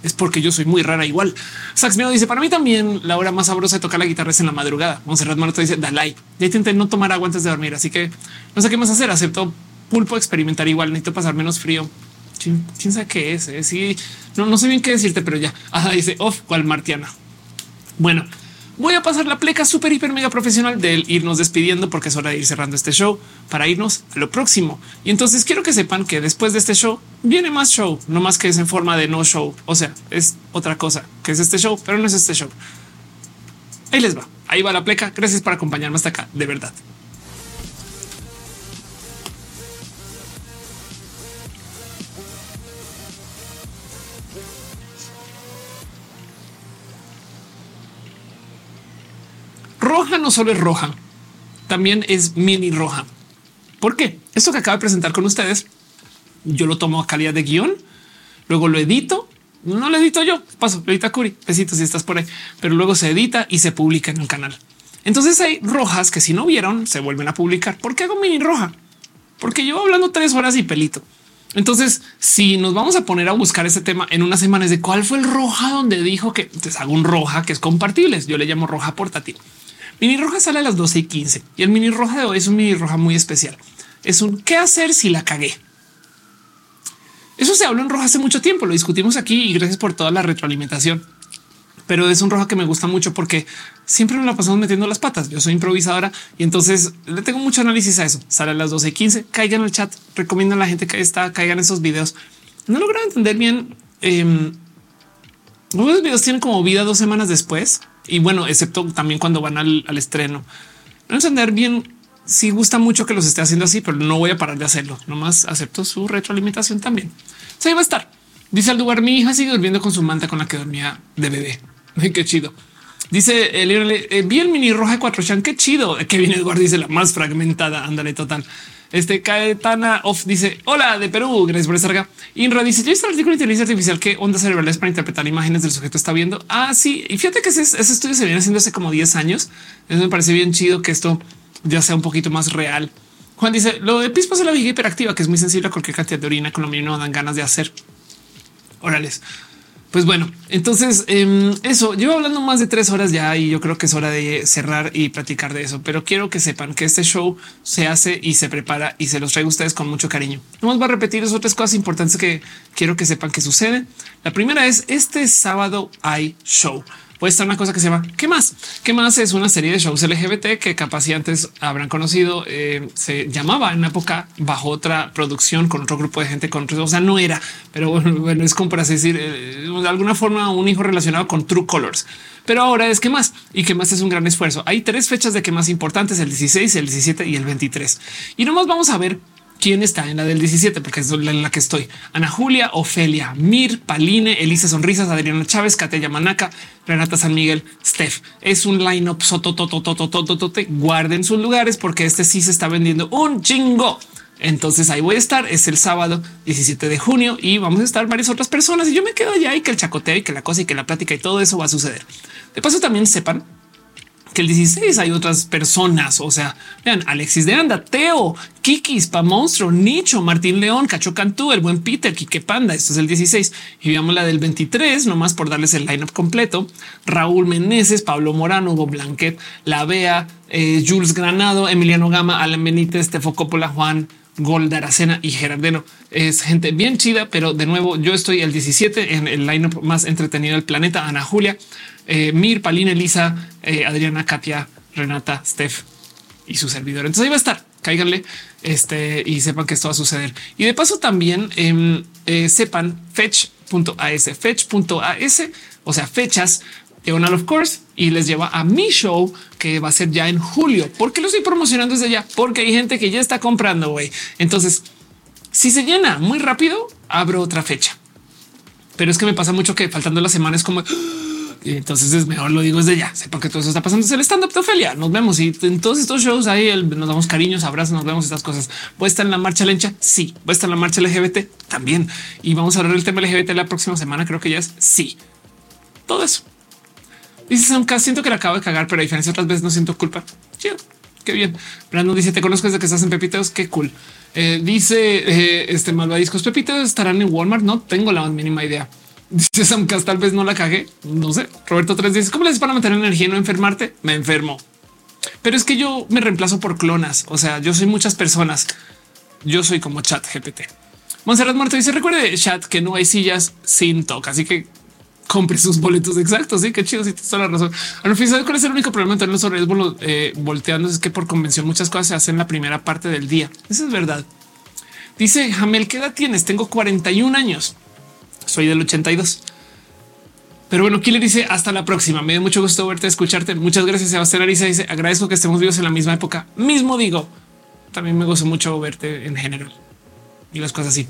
es porque yo soy muy rara igual. Sax Miedo dice para mí también la hora más sabrosa de tocar la guitarra es en la madrugada. Monserrat Maroto dice Dalai. Ya intenté no tomar agua antes de dormir, así que no sé qué más hacer. Acepto pulpo experimentar igual. Necesito pasar menos frío. ¿Quién, sabe qué es? Eh? Sí, no, no sé bien qué decirte, pero ya dice off cual martiana. Bueno, voy a pasar la pleca súper, hiper, mega profesional de irnos despidiendo porque es hora de ir cerrando este show para irnos a lo próximo. Y entonces quiero que sepan que después de este show viene más show, no más que es en forma de no show. O sea, es otra cosa que es este show, pero no es este show. Ahí les va. Ahí va la pleca. Gracias por acompañarme hasta acá. De verdad. Roja no solo es roja, también es mini roja. ¿Por qué? Esto que acabo de presentar con ustedes, yo lo tomo a calidad de guion, luego lo edito, no lo edito yo, paso, lo edita Curi, besitos si estás por ahí, pero luego se edita y se publica en el canal. Entonces hay rojas que si no vieron se vuelven a publicar. ¿Por qué hago mini roja? Porque llevo hablando tres horas y pelito. Entonces, si nos vamos a poner a buscar ese tema en unas semanas de cuál fue el roja donde dijo que te hago un roja que es compartible, yo le llamo roja portátil. Mini roja sale a las 12 y 15 y el mini roja de hoy es un mini roja muy especial. Es un qué hacer si la cagué. Eso se habló en roja hace mucho tiempo. Lo discutimos aquí y gracias por toda la retroalimentación. Pero es un roja que me gusta mucho porque siempre nos la pasamos metiendo las patas. Yo soy improvisadora y entonces le tengo mucho análisis a eso. Sale a las 12 y 15. Caigan el chat. Recomiendo a la gente que está, caigan esos videos. No logro entender bien. Eh, los videos tienen como vida dos semanas después y bueno, excepto también cuando van al, estreno. No entender bien si gusta mucho que los esté haciendo así, pero no voy a parar de hacerlo. Nomás acepto su retroalimentación también. Se ahí va a estar. Dice al lugar, mi hija sigue durmiendo con su manta con la que dormía de bebé. (laughs) Qué chido. Dice el eh, vi el mini roja de cuatro chan. Qué chido. Que viene Eduardo dice la más fragmentada. Ándale, total. Este Caetana Off dice hola de Perú. Gracias por estar acá. Inra dice yo hice el artículo de inteligencia artificial que ondas cerebrales para interpretar imágenes del sujeto está viendo. Ah, sí. Y fíjate que ese, estudio se viene haciendo hace como 10 años. Eso me parece bien chido que esto ya sea un poquito más real. Juan dice lo de pispas es la viga hiperactiva, que es muy sensible a cualquier cantidad de orina con lo mínimo dan ganas de hacer. Órales. Pues bueno, entonces em, eso llevo hablando más de tres horas ya y yo creo que es hora de cerrar y platicar de eso, pero quiero que sepan que este show se hace y se prepara y se los traigo a ustedes con mucho cariño. Vamos a repetir esas otras cosas importantes que quiero que sepan que suceden. La primera es este sábado hay show puede estar una cosa que se llama ¿Qué más? ¿Qué más? Es una serie de shows LGBT que capaz si antes habrán conocido. Eh, se llamaba en una época bajo otra producción con otro grupo de gente con o sea, no era, pero (laughs) bueno, es como para decir eh, de alguna forma un hijo relacionado con True Colors. Pero ahora es que más y que más es un gran esfuerzo. Hay tres fechas de que más importantes, el 16, el 17 y el 23. Y nomás vamos a ver quién está en la del 17, porque es en la que estoy. Ana Julia, Ofelia, Mir, Paline, Elisa Sonrisas, Adriana Chávez, Catella Manaca, Renata San Miguel, Steph. Es un lineup sotototototototote. Guarden sus lugares porque este sí se está vendiendo un chingo. Entonces ahí voy a estar. Es el sábado 17 de junio y vamos a estar varias otras personas. Y yo me quedo allá y que el chacoteo y que la cosa y que la plática y todo eso va a suceder. De paso, también sepan que el 16 hay otras personas. O sea, vean Alexis de Anda, Teo, Kikis, Pa Monstruo, Nicho, Martín León, Cacho Cantú, el buen Peter, Kike Panda. Esto es el 16 y veamos la del 23, nomás por darles el lineup completo. Raúl Meneses, Pablo Morano, Hugo Blanquet, La Bea, eh, Jules Granado, Emiliano Gama, Alan Benítez, Tefo Coppola, Juan Gol Aracena y Gerardeno. Es gente bien chida, pero de nuevo yo estoy el 17 en el lineup más entretenido del planeta. Ana Julia, eh, Mir, Palina, Elisa, eh, Adriana, Katia, Renata, Steph y su servidor. Entonces ahí va a estar. Cáiganle este y sepan que esto va a suceder. Y de paso también em, eh, sepan fetch.as, fetch.as, o sea, fechas of course y les lleva a mi show que va a ser ya en julio. ¿Por qué lo estoy promocionando desde ya? Porque hay gente que ya está comprando. güey. Entonces, si se llena muy rápido, abro otra fecha. Pero es que me pasa mucho que faltando las semanas como y entonces es mejor lo digo desde ya. Sepan que todo eso está pasando. Es el stand up de Ofelia. Nos vemos y en todos estos shows ahí nos damos cariños, abrazos, nos vemos estas cosas. Voy a estar en la marcha lencha. Sí, voy a estar en la marcha LGBT también. Y vamos a hablar del tema LGBT la próxima semana. Creo que ya es sí. Todo eso. Dice aunque siento que la acabo de cagar, pero a diferencia otras veces no siento culpa. Chido. Qué bien. Brandon dice: Te conozco desde que estás en Pepitos. Qué cool. Eh, dice eh, este malvadiscos Pepitos estarán en Walmart. No tengo la mínima idea. (laughs) Dice Samcast, tal vez no la cagué. No sé. Roberto 3 dice, ¿cómo le haces para mantener energía y no enfermarte? Me enfermo. Pero es que yo me reemplazo por clonas. O sea, yo soy muchas personas. Yo soy como chat GPT. Monserrat Muerto dice, recuerde chat que no hay sillas sin toca. Así que compre sus boletos exactos. Sí, qué chido. Si sí, toda la razón. Al final, ¿cuál es el único problema de los horarios eh, volteando? Es que por convención muchas cosas se hacen en la primera parte del día. Eso es verdad. Dice Jamel, ¿qué edad tienes? Tengo 41 años. Soy del 82. Pero bueno, le dice hasta la próxima. Me dio mucho gusto verte, escucharte. Muchas gracias, Sebastián Arisa. Dice agradezco que estemos vivos en la misma época. Mismo digo, también me gozo mucho verte en general y las cosas así.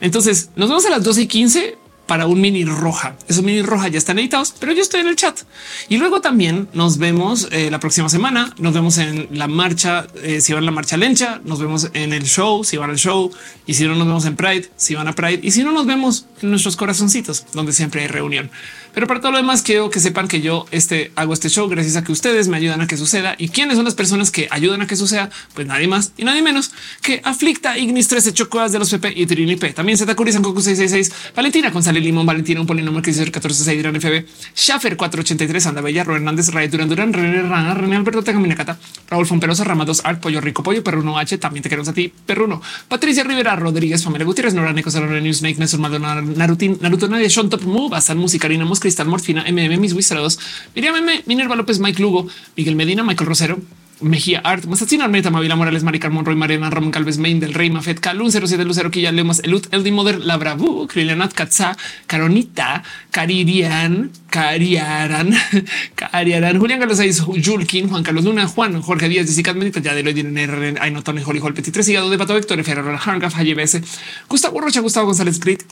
Entonces nos vemos a las 12 y 15 para un mini roja. Esos mini roja ya están editados, pero yo estoy en el chat. Y luego también nos vemos eh, la próxima semana. Nos vemos en la marcha, eh, si van a la marcha lencha, nos vemos en el show, si van al show, y si no nos vemos en Pride, si van a Pride, y si no nos vemos en nuestros corazoncitos, donde siempre hay reunión. Pero para todo lo demás, quiero que sepan que yo este, hago este show gracias a que ustedes me ayudan a que suceda. ¿Y quiénes son las personas que ayudan a que suceda? Pues nadie más y nadie menos que Aflicta, Ignis 13, Chocoas de los PP y Trini P. También Zeta Coco 666, Valentina González Limón, Valentina, un polinomio que dice 14 Dirán FB, Schaffer 483, Anda Bella, Hernández, Ray Durán Durán, René Rana, René Alberto Tejaminacata, Raúl Fomperosa, Ramados Art, Pollo Rico, Pollo, Perruno H, también te queremos a ti, Perruno, Patricia Rivera, Rodríguez, Pamela Gutiérrez, Nora Neco, News, Snake, Maldonado, Narutin, Naruto Nadia, Sean Top Move, Asal Musicarina, Cristal, Morfina, MM, mis Wizardos, Miriam M, Minerva López, Mike Lugo, Miguel Medina, Michael Rosero, Mejía Art, Mazatina Armeta, Mavila Morales, Mari Carmón, Roy Mariana, Ramón Calves, Main del Rey, Mafet, Calun, 07 Lucero, Quilla, Lemas, Elut, Eldi Moder, La Bravu, Krilianat, Katza, Caronita, Caririan, Cariaran, (laughs) Cariaran, Julián Carlos 6, Julkin, Juan Carlos Luna, Juan, Jorge Díaz, Jessica Medita, ya de lo R, Aino, Tony, Holly, Hall, Petit, 3, Hígado de Pato, Vector, Ferrero, Hargaf, Halle BS, Gustavo Rocha, Gustavo González, Grit,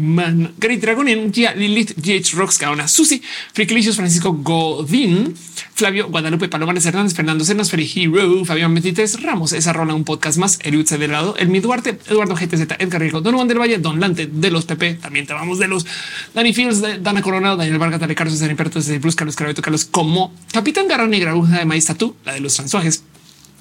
Man, Grit Dragonian, Gia, Lilith, GH Rocks, Gaona, Susi, Friclicios, Francisco Godín, Flavio, Guadalupe, Palomares Hernández, Fernando Cernas, Feri Hero, Fabián 23, Ramos, esa rola, un podcast más, Eliud Cederado, Elmi Duarte, Eduardo GTZ, Edgar Rico, Don Juan del Valle, Don Lante, de los PP, también te vamos de los Dani Fields, Dana Coronado, Daniel Vargas, Dale Carlos, César Imperto, César Bruce, Carlos Carabeto, Carlos como Capitán Garra Negra, Bruja de Maíz Tatú, la de los transuajes.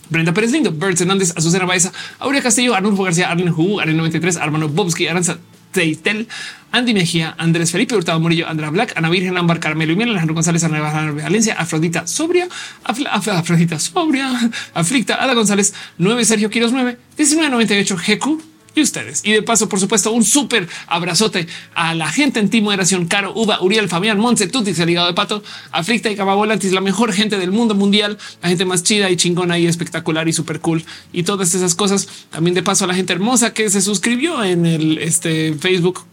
Brenda Pérez Lindo, Birds Hernández, Azucena Baeza, Aurea Castillo, Arnulfo García, Arlen Hu, Arlen 93, Armando Bobsky, Aranza Teitel, Andy Mejía, Andrés Felipe Hurtado Murillo, Andra Black, Ana Virgen Ámbar, Carmelo y Miel, Alejandro González, Ana Valencia, Afrodita Sobria, Afrodita Sobria, (laughs) Aflicta, Ada González, 9 Sergio Quiros 9, 1998 GQ, y ustedes. Y de paso, por supuesto, un súper abrazote a la gente en Team Moderación, Caro, Uva, Uriel, Fabián, Monse, Tutis, el hígado de pato, Aflicta y Cababolantis, la mejor gente del mundo mundial, la gente más chida y chingona y espectacular y súper cool y todas esas cosas. También de paso a la gente hermosa que se suscribió en el este, Facebook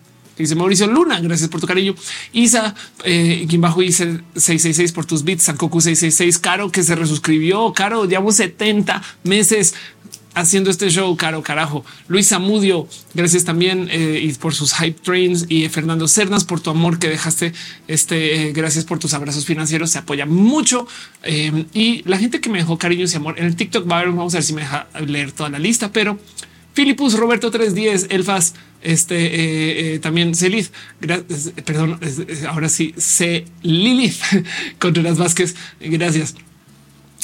dice Mauricio Luna, gracias por tu cariño. Isa, eh, quien bajo dice 666 por tus bits, Sankoku 666, Caro que se resuscribió, Caro, llevamos 70 meses haciendo este show, caro carajo. Luis Amudio, gracias también eh, por sus hype trains y Fernando Cernas por tu amor que dejaste. Este, eh, gracias por tus abrazos financieros, se apoya mucho. Eh, y la gente que me dejó cariños y amor en el TikTok vamos a ver si me deja leer toda la lista, pero Filipus Roberto 310, Elfas, este también Celith, perdón, ahora sí, C Lilith (laughs) Contreras Vázquez, gracias.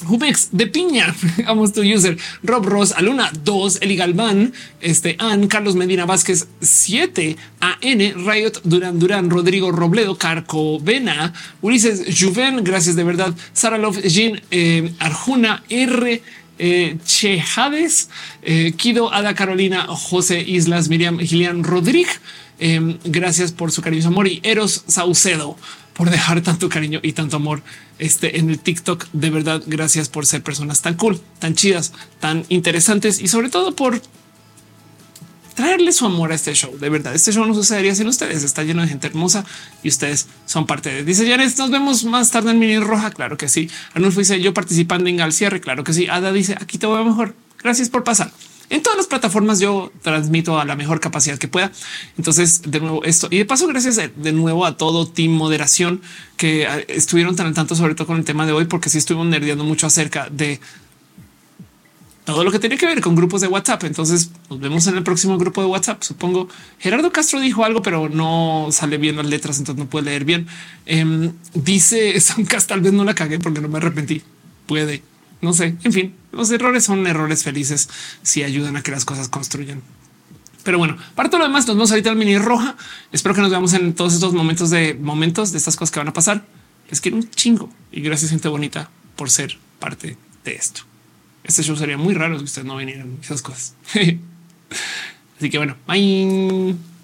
Hubex de piña, (laughs) vamos tu user, Rob Ross, Aluna 2, Eli Galván, este Ann, Carlos Medina Vázquez 7, AN, Riot, Durán Durán, Rodrigo Robledo, Carcovena, Ulises Juven, gracias de verdad, Sara Love, Jean, eh, Arjuna, R, eh, Chejades, eh, Kido, Ada Carolina, José Islas, Miriam Gilian Rodríguez. Eh, gracias por su cariño, amor y Eros Saucedo por dejar tanto cariño y tanto amor este, en el TikTok. De verdad, gracias por ser personas tan cool, tan chidas, tan interesantes y sobre todo por traerle su amor a este show. De verdad, este show no sucedería sin ustedes. Está lleno de gente hermosa y ustedes son parte de. Dice Janet, nos vemos más tarde en Mini Roja. Claro que sí. Arnulfo dice yo participando en al cierre. Claro que sí. Ada dice aquí te voy mejor. Gracias por pasar. En todas las plataformas yo transmito a la mejor capacidad que pueda. Entonces, de nuevo esto y de paso, gracias de nuevo a todo Team Moderación que ah, estuvieron tan al tanto, sobre todo con el tema de hoy, porque sí estuvimos nerdeando mucho acerca de todo lo que tiene que ver con grupos de WhatsApp. Entonces nos vemos en el próximo grupo de WhatsApp. Supongo Gerardo Castro dijo algo, pero no sale bien las letras, entonces no puede leer bien. Eh, dice (laughs) Samcast, tal vez no la cagué porque no me arrepentí. Puede no sé. En fin, los errores son errores felices si ayudan a que las cosas construyan. Pero bueno, para todo lo demás, nos vemos ahorita al mini roja. Espero que nos veamos en todos estos momentos de momentos de estas cosas que van a pasar. Les quiero un chingo y gracias, gente bonita, por ser parte de esto. Este show sería muy raro si ustedes no vinieran esas cosas. (laughs) Así que bueno, bye.